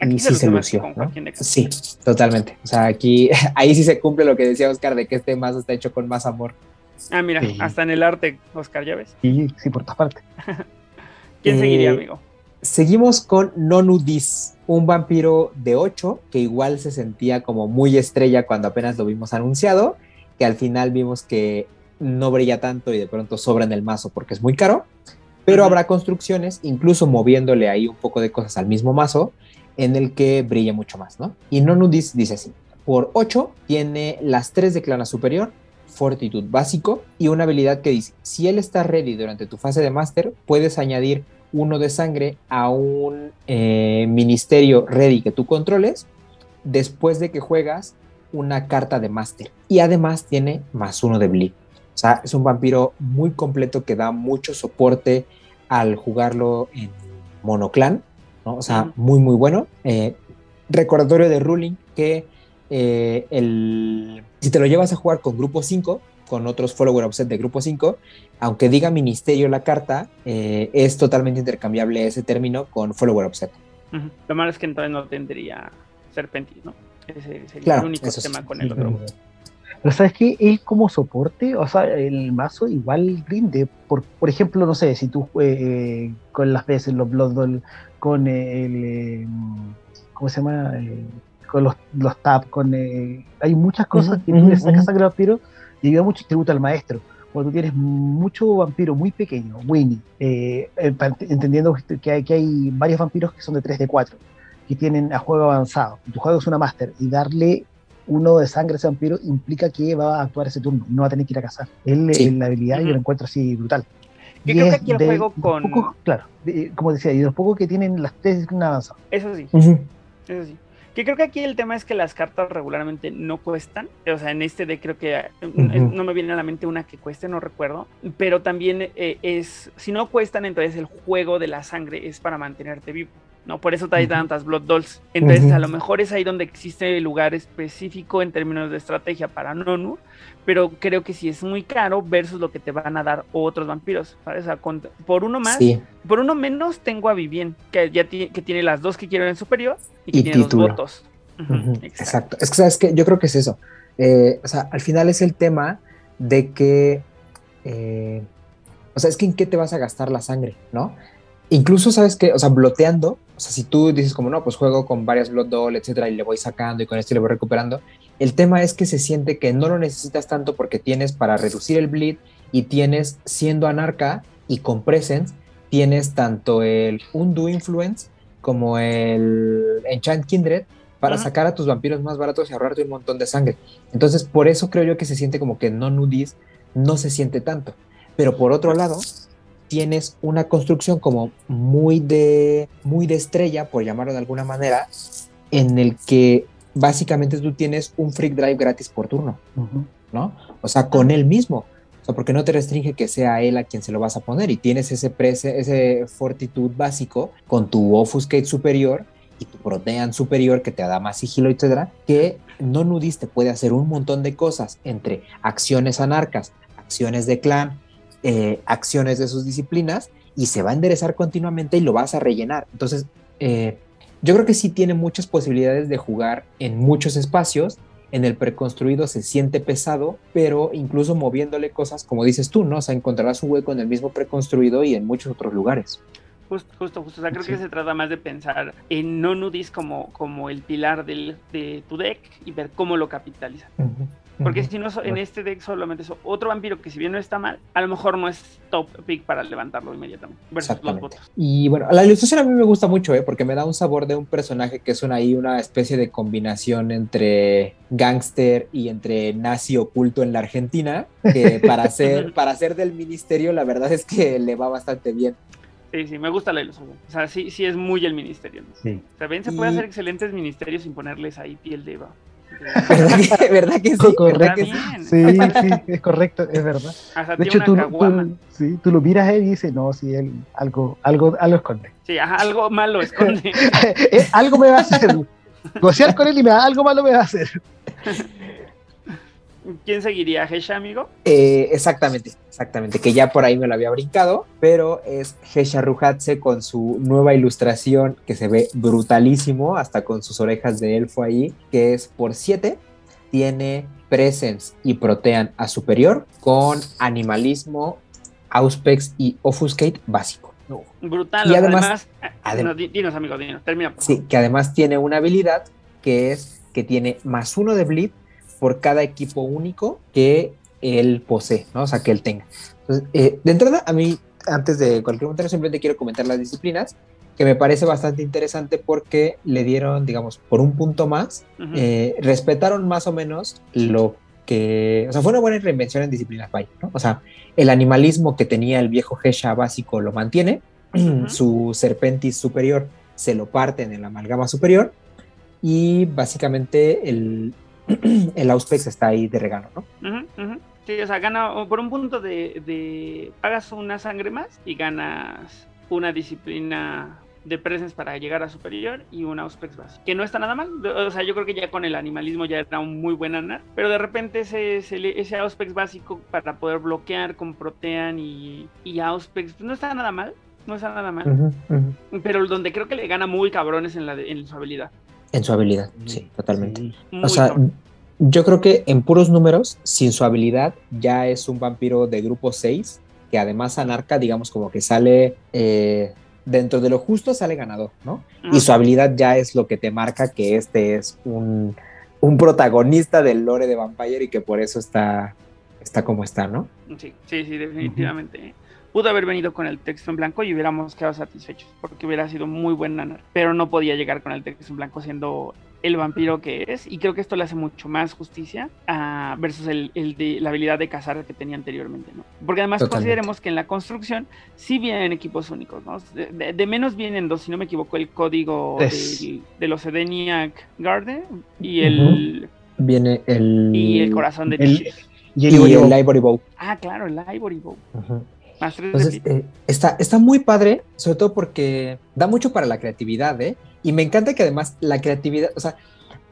Y sí se luce más lució. Sí, totalmente. O sea, aquí, ahí sí se cumple lo que decía Oscar de que este mazo está hecho con más amor. Ah, mira, Sí. hasta en el arte, Oscar, ya ves. Sí, sí, por todas partes. ¿Quién Eh, seguiría, amigo? Seguimos con Nonudis, un vampiro de 8 que igual se sentía como muy estrella cuando apenas lo vimos anunciado, que al final vimos que no brilla tanto y de pronto sobra en el mazo porque es muy caro, pero habrá construcciones, incluso moviéndole ahí un poco de cosas al mismo mazo, en el que brilla mucho más, ¿no? Y Nonudis dice así, por 8 tiene las 3 de clana superior, fortitud básico y una habilidad que dice, si él está ready durante tu fase de máster, puedes añadir uno de sangre a un eh, ministerio ready que tú controles después de que juegas una carta de máster. Y además tiene más uno de bleed. O sea, es un vampiro muy completo que da mucho soporte al jugarlo en monoclan. ¿No? O sea, muy, muy bueno. Eh, recordatorio de ruling que eh, el, si te lo llevas a jugar con grupo 5, con otros follower offset de grupo 5, aunque diga ministerio la carta, eh, es totalmente intercambiable ese término con follower offset. Lo malo es que entonces no tendría Serpentis, ¿no? Ese sería Claro, el único tema con el otro. Pero sabes que él como soporte, o sea, el mazo igual rinde. Por, por ejemplo, no sé, si tú eh, con las veces, los Blood Bowl, con el. eh, ¿Cómo se llama? Con los, los tap, con. eh, hay muchas cosas que tú le sacas sangre al vampiro y ayuda mucho y tributo al maestro. Cuando tú tienes mucho vampiro muy pequeño, Winnie, eh, entendiendo que hay, que hay varios vampiros que son de 3 de 4 que tienen a juego avanzado. Y tu juego es una master y darle uno de sangre a ese vampiro implica que va a actuar ese turno y no va a tener que ir a cazar. Él, Sí. la habilidad yo Ujú. lo encuentro así brutal. Que Y creo que es aquí el de- juego de con- pocos- claro, de- como decía, y de los pocos que tienen las tres avanzadas. Eso sí, Ujú. eso sí. Que creo que aquí el tema es que las cartas regularmente no cuestan. O sea, en este deck creo que eh, Ujú. no me viene a la mente una que cueste, no recuerdo. Pero también eh, es, si no cuestan, entonces el juego de la sangre es para mantenerte vivo. ¿No? Por eso trae tantas Blood Dolls. Entonces, a lo mejor es ahí donde existe lugar específico en términos de estrategia para Nonu, pero creo que sí es muy caro versus lo que te van a dar otros vampiros. ¿sabes? O sea, con- por uno más, Sí, por uno menos tengo a Vivien, que ya que tiene las dos que quiero en superior y que Y tiene título. los votos. Exacto. Exacto. Es que, ¿sabes qué? Yo creo que es eso. Eh, o sea, al final es el tema de que. eh, o sea, es que en qué te vas a gastar la sangre, ¿no? Incluso, ¿sabes qué? O sea, bloteando. O sea, si tú dices, como no, pues juego con varias Blood Doll, etcétera, y le voy sacando y con esto le voy recuperando. El tema es que se siente que no lo necesitas tanto porque tienes para reducir el bleed y tienes, siendo anarca y con presence, tienes tanto el Undo Influence como el Enchant Kindred para sacar a tus vampiros más baratos y ahorrarte un montón de sangre. Entonces, por eso creo yo que se siente como que no nudis no se siente tanto. Pero por otro lado, tienes una construcción como muy de, muy de estrella, por llamarlo de alguna manera, en el que básicamente tú tienes un freak drive gratis por turno, ¿no? O sea, con él mismo. O sea, porque no te restringe que sea él a quien se lo vas a poner y tienes ese, prese- ese fortitud básico con tu offuscate superior y tu protean superior que te da más sigilo, etcétera, que no nudis te puede hacer un montón de cosas entre acciones anarcas, acciones de clan, eh, acciones de sus disciplinas y se va a enderezar continuamente y lo vas a rellenar. Entonces, eh, yo creo que sí tiene muchas posibilidades de jugar en muchos espacios. En el preconstruido se siente pesado, pero incluso moviéndole cosas, como dices tú, ¿no? O sea, encontrarás un hueco en el mismo preconstruido y en muchos otros lugares. Justo, justo, justo. O sea, creo Sí. que se trata más de pensar en no nudis como, como el pilar del, de tu deck y ver cómo lo capitalizas. Porque si no, en este deck solamente es otro vampiro que si bien no está mal, a lo mejor no es top pick para levantarlo inmediatamente. Versus Exactamente. Y bueno, la ilustración a mí me gusta mucho, ¿eh? porque me da un sabor de un personaje que es una, ahí una especie de combinación entre gángster y entre nazi oculto en la Argentina, que para ser, para ser del ministerio la verdad es que le va bastante bien. Sí, sí, me gusta la ilustración. O sea, sí, sí es muy el ministerio. ¿no? Sí. O sea, ven, se puede Y- hacer excelentes ministerios sin ponerles ahí piel de eva. ¿Verdad que, verdad que sí? Correcto. ¿Verdad que sí? bien. Sí, sí, es correcto, es verdad. Hasta De hecho, tú, tú, sí, tú lo miras a él y dices, no, sí, él algo, algo, algo esconde. Sí, algo malo esconde. Eh, algo me va a hacer. Gocear con él y me da, algo malo me va a hacer. ¿Quién seguiría? ¿Hesha, amigo? Eh, exactamente, exactamente, que ya por ahí me lo había brincado, pero es Hesha Ruhatse con su nueva ilustración que se ve brutalísimo, hasta con sus orejas de elfo ahí, que es por 7, tiene Presence y Protean a superior con animalismo, Auspex y Offuscate básico. Brutal. Y además- además, adem- no, di- dinos, amigo, dinos. Termina. Sí, que además tiene una habilidad que es que tiene más uno de bleed por cada equipo único que él posee, ¿no? O sea, que él tenga. Entonces, eh, de entrada, a mí, antes de cualquier comentario, simplemente quiero comentar las disciplinas, que me parece bastante interesante porque le dieron, digamos, por un punto más, Ujú. eh, respetaron más o menos lo que, o sea, fue una buena reinvención en disciplinas Pai, ¿no? O sea, el animalismo que tenía el viejo Hesha básico lo mantiene, Ujú. su Serpentis superior se lo parten en la amalgama superior y básicamente el, el Auspex está ahí de regalo, ¿no? Sí, o sea, gana por un punto de, de- Pagas una sangre más y ganas una disciplina de presence para llegar a superior y un Auspex base. Que no está nada mal. O sea, yo creo que ya con el animalismo ya era un muy buen anar. Pero de repente ese, ese, ese Auspex básico para poder bloquear con Protean y, y Auspex, pues no está nada mal. No está nada mal. Pero donde creo que le gana muy cabrones en, la de- en su habilidad. En su habilidad, sí, totalmente. Sí. Muy O sea, yo creo que en puros números, sin su habilidad, ya es un vampiro de grupo 6, que además Anarca, digamos, como que sale eh, dentro de lo justo, sale ganador, ¿no? Y su habilidad ya es lo que te marca que este es un, un protagonista del lore de Vampire y que por eso está, está como está, ¿no? Sí, sí, sí, definitivamente. Pudo haber venido con el texto en blanco y hubiéramos quedado satisfechos, porque hubiera sido muy buen nanar, pero no podía llegar con el texto en blanco siendo el vampiro que es, y creo que esto le hace mucho más justicia a, versus el, el de la habilidad de cazar que tenía anteriormente, ¿no? Porque además Totalmente. consideremos que en la construcción sí vienen equipos únicos, ¿no? De, de- de menos vienen dos, si no me equivoco, el código Es. del- de los Edeniac Garden y el, Viene el... y el corazón de El-. Y Y el el, Ivory Ivory Bow. Ah, claro, el Ivory Bow. De Entonces, eh, está, está muy padre, sobre todo porque da mucho para la creatividad, ¿eh? Y me encanta que además la creatividad, o sea,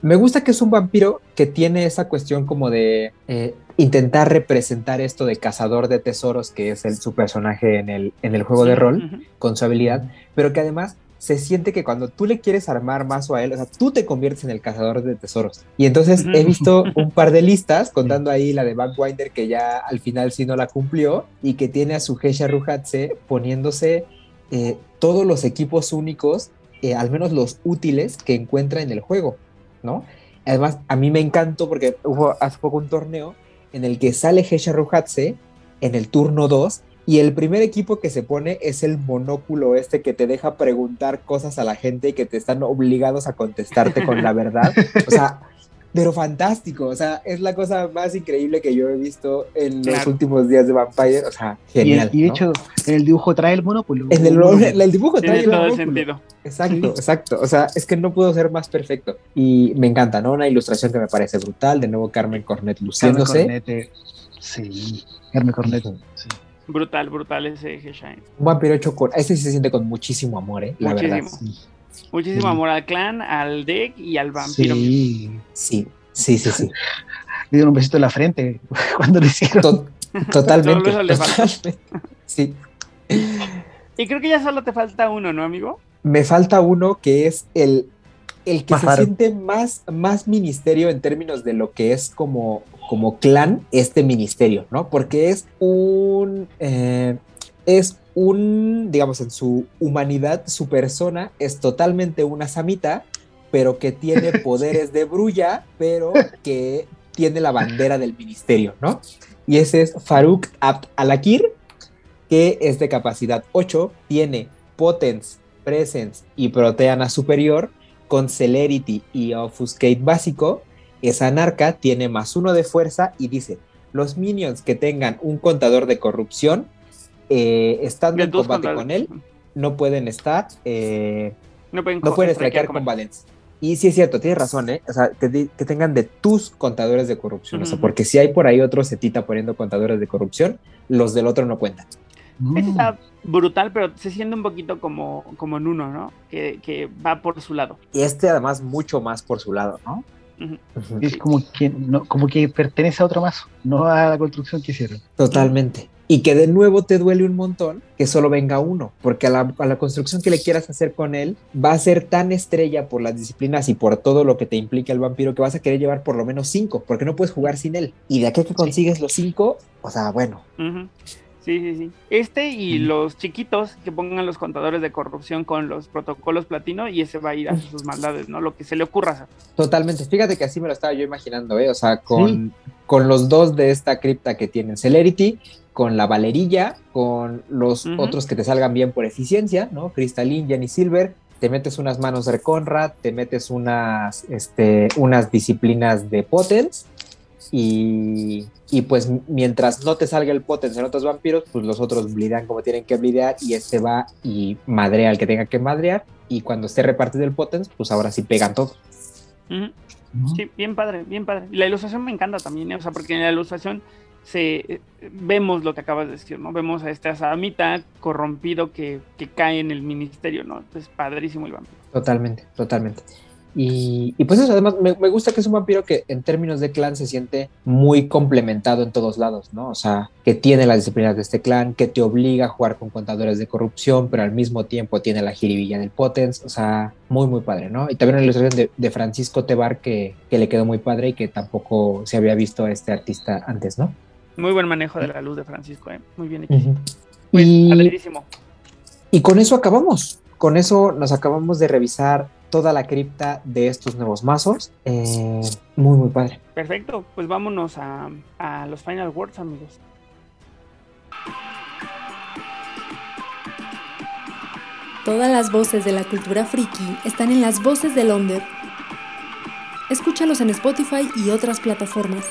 me gusta que es un vampiro que tiene esa cuestión como de eh, intentar representar esto de cazador de tesoros, que es el, su personaje en el, en el juego de rol, con su habilidad, pero que además se siente que cuando tú le quieres armar mazo a él, o sea, tú te conviertes en el cazador de tesoros. Y entonces he visto un par de listas, contando ahí la de Backwinder, que ya al final sí no la cumplió, y que tiene a su Hesha Ruhatse poniéndose eh, todos los equipos únicos, eh, al menos los útiles que encuentra en el juego, ¿no? Además, a mí me encantó porque hubo hace poco un torneo en el que sale Hesha Ruhatse en el turno 2 y el primer equipo que se pone es el monóculo este que te deja preguntar cosas a la gente y que te están obligados a contestarte con la verdad. O sea, pero fantástico. O sea, es la cosa más increíble que yo he visto en los últimos días de Vampire. O sea, Y, el- genial. y de ¿no? hecho, en el dibujo trae el monóculo. en el, dibujo Tiene trae el todo monóculo. sentido. Exacto, exacto. O sea, es que no pudo ser más perfecto. Y me encanta, ¿no? Una ilustración que me parece brutal. De nuevo, Carmen Cornet Carmen luciéndose. Cornete. Sí, Carmen Cornete. Sí. Brutal, brutal ese Heshine. Un vampiro hecho con. Este sí se siente con muchísimo amor, ¿eh? La Muchísimo. verdad. Muchísimo Sí. amor al clan, al deck y al vampiro. Sí. Sí, sí, sí, sí. Le dieron un besito en la frente cuando lo hicieron. To- totalmente. Solo eso le falta. totalmente. Sí. Y creo que ya solo te falta uno, ¿no, amigo? Me falta uno que es el, el que se siente más, más ministerio en términos de lo que es como, como clan este ministerio, ¿no? Porque es un. eh, es un, digamos, en su humanidad, su persona es totalmente una samita, pero que tiene poderes de brulla, pero que tiene la bandera del ministerio, ¿no? Y ese es Farouk Abd Alakir, que es de capacidad 8, tiene Potence, Presence y Proteana superior, con Celerity y Offuscate básico. Es anarca, tiene más uno de fuerza y dice: Los minions que tengan un contador de corrupción, eh, estando en combate con él, no pueden estar, eh, No pueden, no pueden strikear con Valens. Y sí es cierto, tienes razón, ¿eh? O sea, que, tengan de tus contadores de corrupción. O sea, porque si hay por ahí otro setita poniendo contadores de corrupción, los del otro no cuentan. Este está brutal, pero se siente un poquito como, como Nuno, ¿no? Que, que va por su lado. Y este además mucho más por su lado, ¿no? Es como que, no, como que pertenece a otro mazo, no a la construcción que hicieron. Totalmente. Y que de nuevo te duele un montón que solo venga uno, porque a la, a la construcción que le quieras hacer con él va a ser tan estrella por las disciplinas y por todo lo que te implica el vampiro que vas a querer llevar por lo menos cinco, porque no puedes jugar sin él. Y de aquí que consigues los cinco, o sea, bueno. Sí, sí, sí. Este y los chiquitos que pongan los contadores de corrupción con los protocolos platino y ese va a ir a sus maldades, ¿no? Lo que se le ocurra totalmente. Fíjate que así me lo estaba yo imaginando, ¿eh? O sea, con, con los dos de esta cripta que tienen Celerity, con la Valerilla, con los otros que te salgan bien por eficiencia, ¿no? Crystalline, Jenny Silver, te metes unas manos de Conrad, te metes unas, este, unas disciplinas de Potens y, y pues mientras no te salga el Potens en otros vampiros, pues los otros blidean como tienen que blidear y este va y madrea al que tenga que madrear y cuando esté repartido el Potens, pues ahora sí pegan. ¿no? Sí, bien padre, bien padre. Y la ilustración me encanta también, ¿eh? o sea, porque en la ilustración se eh, vemos lo que acabas de decir, ¿no? Vemos a este asamita corrompido que, que cae en el ministerio, ¿no? Es padrísimo el vampiro. Totalmente, totalmente. Y, y pues eso, además, me, me gusta que es un vampiro que en términos de clan se siente muy complementado en todos lados, ¿no? O sea, que tiene las disciplinas de este clan, que te obliga a jugar con contadores de corrupción, pero al mismo tiempo tiene la jiribilla del Potens, o sea, muy, muy padre, ¿no? Y también una ilustración de, de Francisco Tebar que, que le quedó muy padre y que tampoco se había visto a este artista antes, ¿no? Muy buen manejo de la luz de Francisco, ¿eh? Muy bien hecho. Ujú. Pues, Y-. Y con eso acabamos. Con eso nos acabamos de revisar toda la cripta de estos nuevos mazos. Eh, muy, muy padre. Perfecto, pues vámonos a, a los final words, amigos. Todas las voces de la cultura friki están en las voces de Londres. Escúchalos en Spotify y otras plataformas.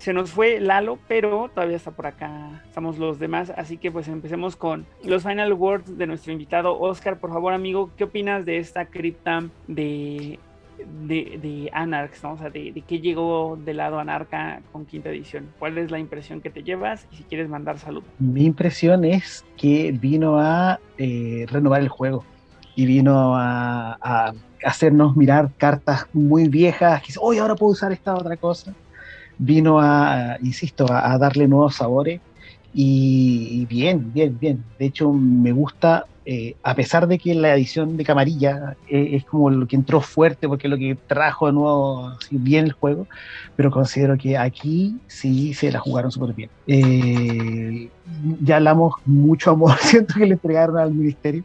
Se nos fue Lalo, pero todavía está por acá. Estamos los demás, así que pues empecemos con los final words de nuestro invitado Oscar. Por favor, amigo, ¿qué opinas de esta cripta de, de, de Anarchs? O sea, de, qué llegó del lado Anarca con quinta edición. ¿Cuál es la impresión que te llevas? Y si quieres mandar saludos. Mi impresión es que vino a eh, renovar el juego y vino a, hacernos mirar cartas muy viejas, que ahora puedo usar esta otra cosa. Vino a, insisto, a, a darle nuevos sabores y, bien, bien, bien. De hecho, me gusta, eh, a pesar de que la edición de Camarilla eh, es como lo que entró fuerte, porque es lo que trajo de nuevo así, bien el juego, pero considero que aquí sí se la jugaron súper bien. Eh, ya hablamos mucho amor, siento que le entregaron al ministerio.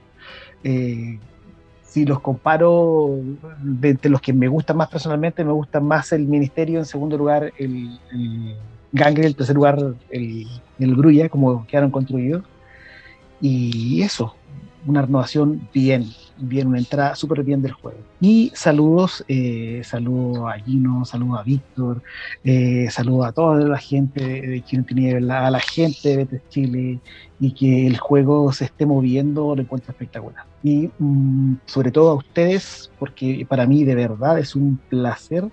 Si los comparo de, de los que me gustan más personalmente, me gusta más el ministerio, en segundo lugar el, el Gangrel, en tercer lugar el, el Grulla, como quedaron construidos. Y eso, una renovación bien, bien, una entrada súper bien del juego. Y saludos, eh, saludo a Gino, saludo a Víctor, eh, saludo a toda la gente de, Chile a la gente de Betes Chile, y que el juego se esté moviendo, lo encuentro espectacular. Y mm, sobre todo a ustedes, porque para mí de verdad es un placer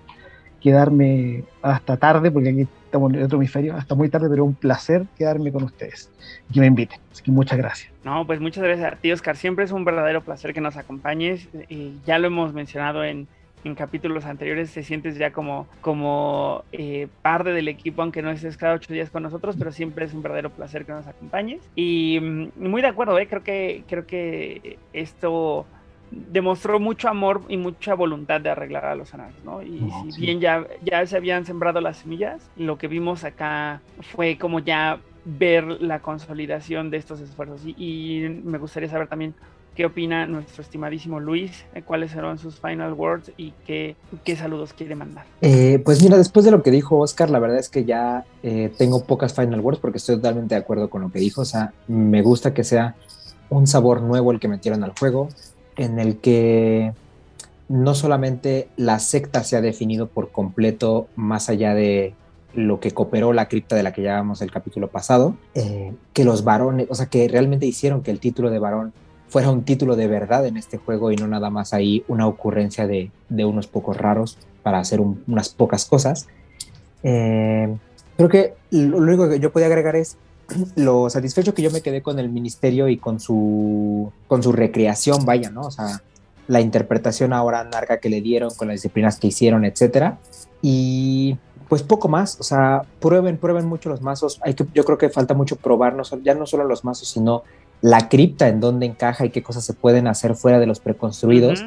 quedarme hasta tarde, porque aquí estamos en otro hemisferio, hasta muy tarde, pero un placer quedarme con ustedes y que me inviten. Así que muchas gracias. No, pues muchas gracias a ti, Oscar. Siempre es un verdadero placer que nos acompañes. Eh, ya lo hemos mencionado en, en capítulos anteriores, te sientes ya como, como eh, parte del equipo, aunque no estés cada ocho días con nosotros, pero siempre es un verdadero placer que nos acompañes. Y mm, muy de acuerdo, ¿eh? creo, que, creo que esto demostró mucho amor y mucha voluntad de arreglar a los anales, ¿no? Y No, si sí. bien ya, ya se habían sembrado las semillas, lo que vimos acá fue como ya ver la consolidación de estos esfuerzos. Y, y me gustaría saber también qué opina nuestro estimadísimo Luis, eh, cuáles serán sus final words y qué, qué saludos quiere mandar. Eh, pues mira, después de lo que dijo Oscar, la verdad es que ya eh, tengo pocas final words porque estoy totalmente de acuerdo con lo que dijo. O sea, me gusta que sea un sabor nuevo el que metieron al juego, en el que no solamente la secta se ha definido por completo más allá de, lo que cooperó la cripta de la que llamamos el capítulo pasado, eh, que los varones, o sea, que realmente hicieron que el título de varón fuera un título de verdad en este juego y no nada más ahí una ocurrencia de, de unos pocos raros para hacer unas pocas cosas. Eh, creo que lo único que yo podía agregar es lo satisfecho que yo me quedé con el ministerio y con su, con su recreación, vaya, ¿no? O sea, la interpretación ahora narga que le dieron, con las disciplinas que hicieron, etcétera. Y pues poco más, o sea, prueben, prueben mucho los mazos. Hay que, yo creo que falta mucho probarnos, ya no solo los mazos, sino la cripta en dónde encaja y qué cosas se pueden hacer fuera de los preconstruidos.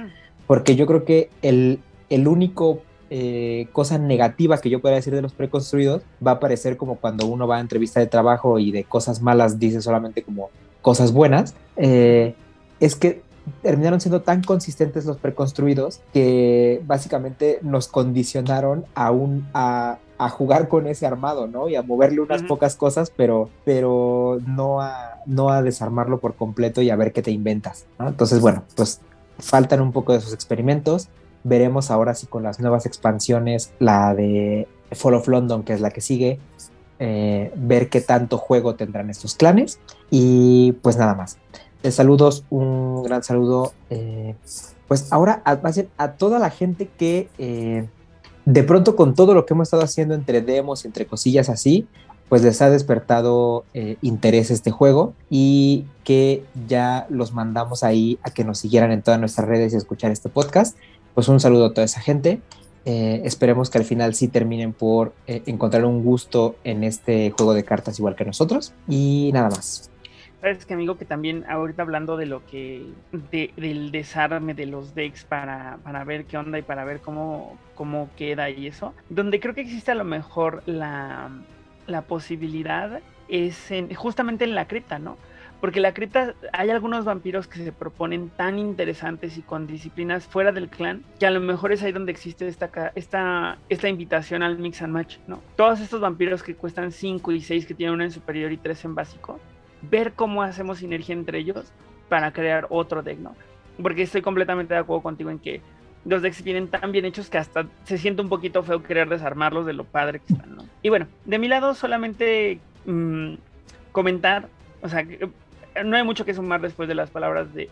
Porque yo creo que el, el único eh, cosa negativa que yo pueda decir de los preconstruidos va a aparecer como cuando uno va a entrevista de trabajo y de cosas malas dice solamente como cosas buenas. Eh, es que terminaron siendo tan consistentes los preconstruidos que básicamente nos condicionaron a, un, a, jugar con ese armado, ¿no? Y a moverle unas pocas cosas, pero, pero no, a, no a desarmarlo por completo y a ver qué te inventas, Entonces, bueno, pues faltan un poco de esos experimentos. Veremos ahora si con las nuevas expansiones, la de Fall of London, que es la que sigue, eh, ver qué tanto juego tendrán estos clanes. Y pues nada más saludos, un gran saludo. Eh, pues ahora a, a, toda la gente que eh, de pronto con todo lo que hemos estado haciendo entre demos, entre cosillas así, pues les ha despertado eh, interés este juego y que ya los mandamos ahí a que nos siguieran en todas nuestras redes y escuchar este podcast. Pues un saludo a toda esa gente. esperemos que al final sí terminen por encontrar un gusto en este juego de cartas igual que nosotros. Y nada más. Sabes que amigo, que también ahorita hablando de lo que, del desarme de los decks para, para ver qué onda y para ver cómo, cómo queda y eso, donde creo que existe a lo mejor la, la posibilidad es en, justamente en la cripta, ¿no? Porque la cripta, hay algunos vampiros que se proponen tan interesantes y con disciplinas fuera del clan, que a lo mejor es ahí donde existe esta, esta, esta invitación al mix and match, ¿no? Todos estos vampiros que cuestan 5 y 6, que tienen una en superior y 3 en básico, ver cómo hacemos sinergia entre ellos para crear otro deck, ¿no? Porque estoy completamente de acuerdo contigo en que los decks vienen tan bien hechos que hasta se siente un poquito feo querer desarmarlos de lo padre que están, ¿no? Y bueno, de mi lado solamente mm, comentar, o sea, no hay mucho que sumar después de las palabras de,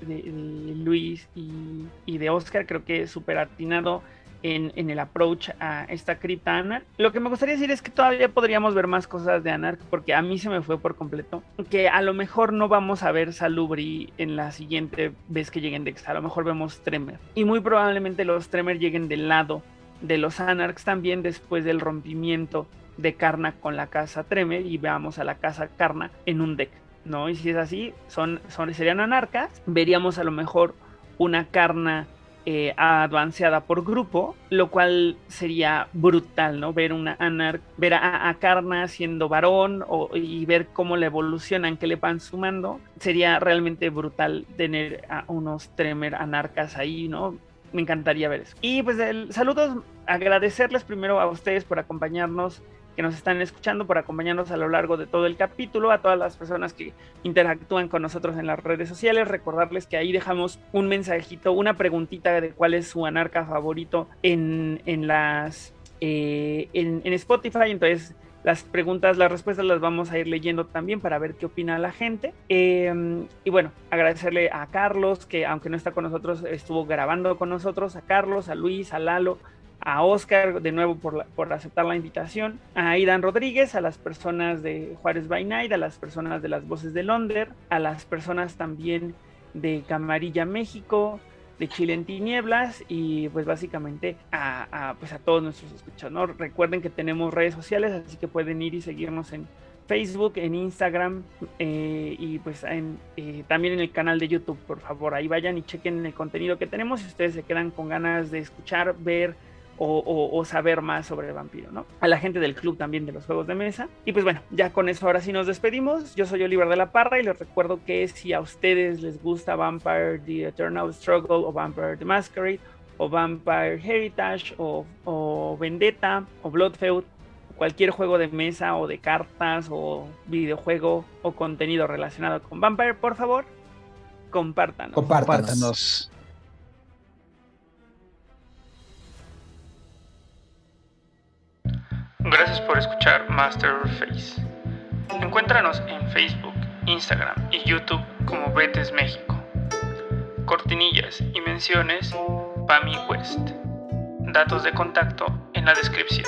Luis y, de Oscar, creo que es súper atinado en, el approach a esta cripta Anarch. Lo que me gustaría decir es que todavía podríamos ver más cosas de Anarch, porque a mí se me fue por completo. Que a lo mejor no vamos a ver Salubri en la siguiente vez que lleguen Dex. A lo mejor vemos Tremer. Y muy probablemente los Tremer lleguen del lado de los Anarchs también después del rompimiento de Karna con la casa Tremer y veamos a la casa Karna en un deck. ¿No? Y si es así, son, son, serían anarcas. Veríamos a lo mejor una Karna eh, avanceada por grupo, lo cual sería brutal, ¿no? Ver una anar ver a, Karna siendo varón y ver cómo le evolucionan, que le van sumando, sería realmente brutal tener a unos Tremer anarcas ahí, ¿no? Me encantaría ver eso. Y pues saludos, agradecerles primero a ustedes por acompañarnos que nos están escuchando, por acompañarnos a lo largo de todo el capítulo, a todas las personas que interactúan con nosotros en las redes sociales, recordarles que ahí dejamos un mensajito, una preguntita de cuál es su anarca favorito en, en las eh, en, Spotify, entonces las preguntas, las respuestas las vamos a ir leyendo también para ver qué opina la gente. Em, y bueno, agradecerle a Carlos, que aunque no está con nosotros, estuvo grabando con nosotros, a Carlos, a Luis, a Lalo, a Oscar de nuevo por, por aceptar la invitación, a Aidan Rodríguez, a las personas de Juárez by a las personas de las voces de Londres, a las personas también de Camarilla México, de Chile en Tinieblas y pues básicamente a, pues a todos nuestros escuchadores. Recuerden que tenemos redes sociales, así que pueden ir y seguirnos en Facebook, en Instagram eh, y pues eh, también en el canal de YouTube, por favor. Ahí vayan y chequen el contenido que tenemos si ustedes se quedan con ganas de escuchar, ver o, saber más sobre el vampiro, ¿no? A la gente del club también de los juegos de mesa. Y pues bueno, ya con eso ahora sí nos despedimos. Yo soy Oliver de la Parra y les recuerdo que si a ustedes les gusta Vampire The Eternal Struggle o Vampire The Masquerade o Vampire Heritage o, o Vendetta o Bloodfeud cualquier juego de mesa o de cartas o videojuego o contenido relacionado con Vampire, por favor, compártanos. Compártanos. Gracias por escuchar Masterface. Encuéntranos en Facebook, Instagram y YouTube como Betes México. Cortinillas y menciones Pami West. Datos de contacto en la descripción.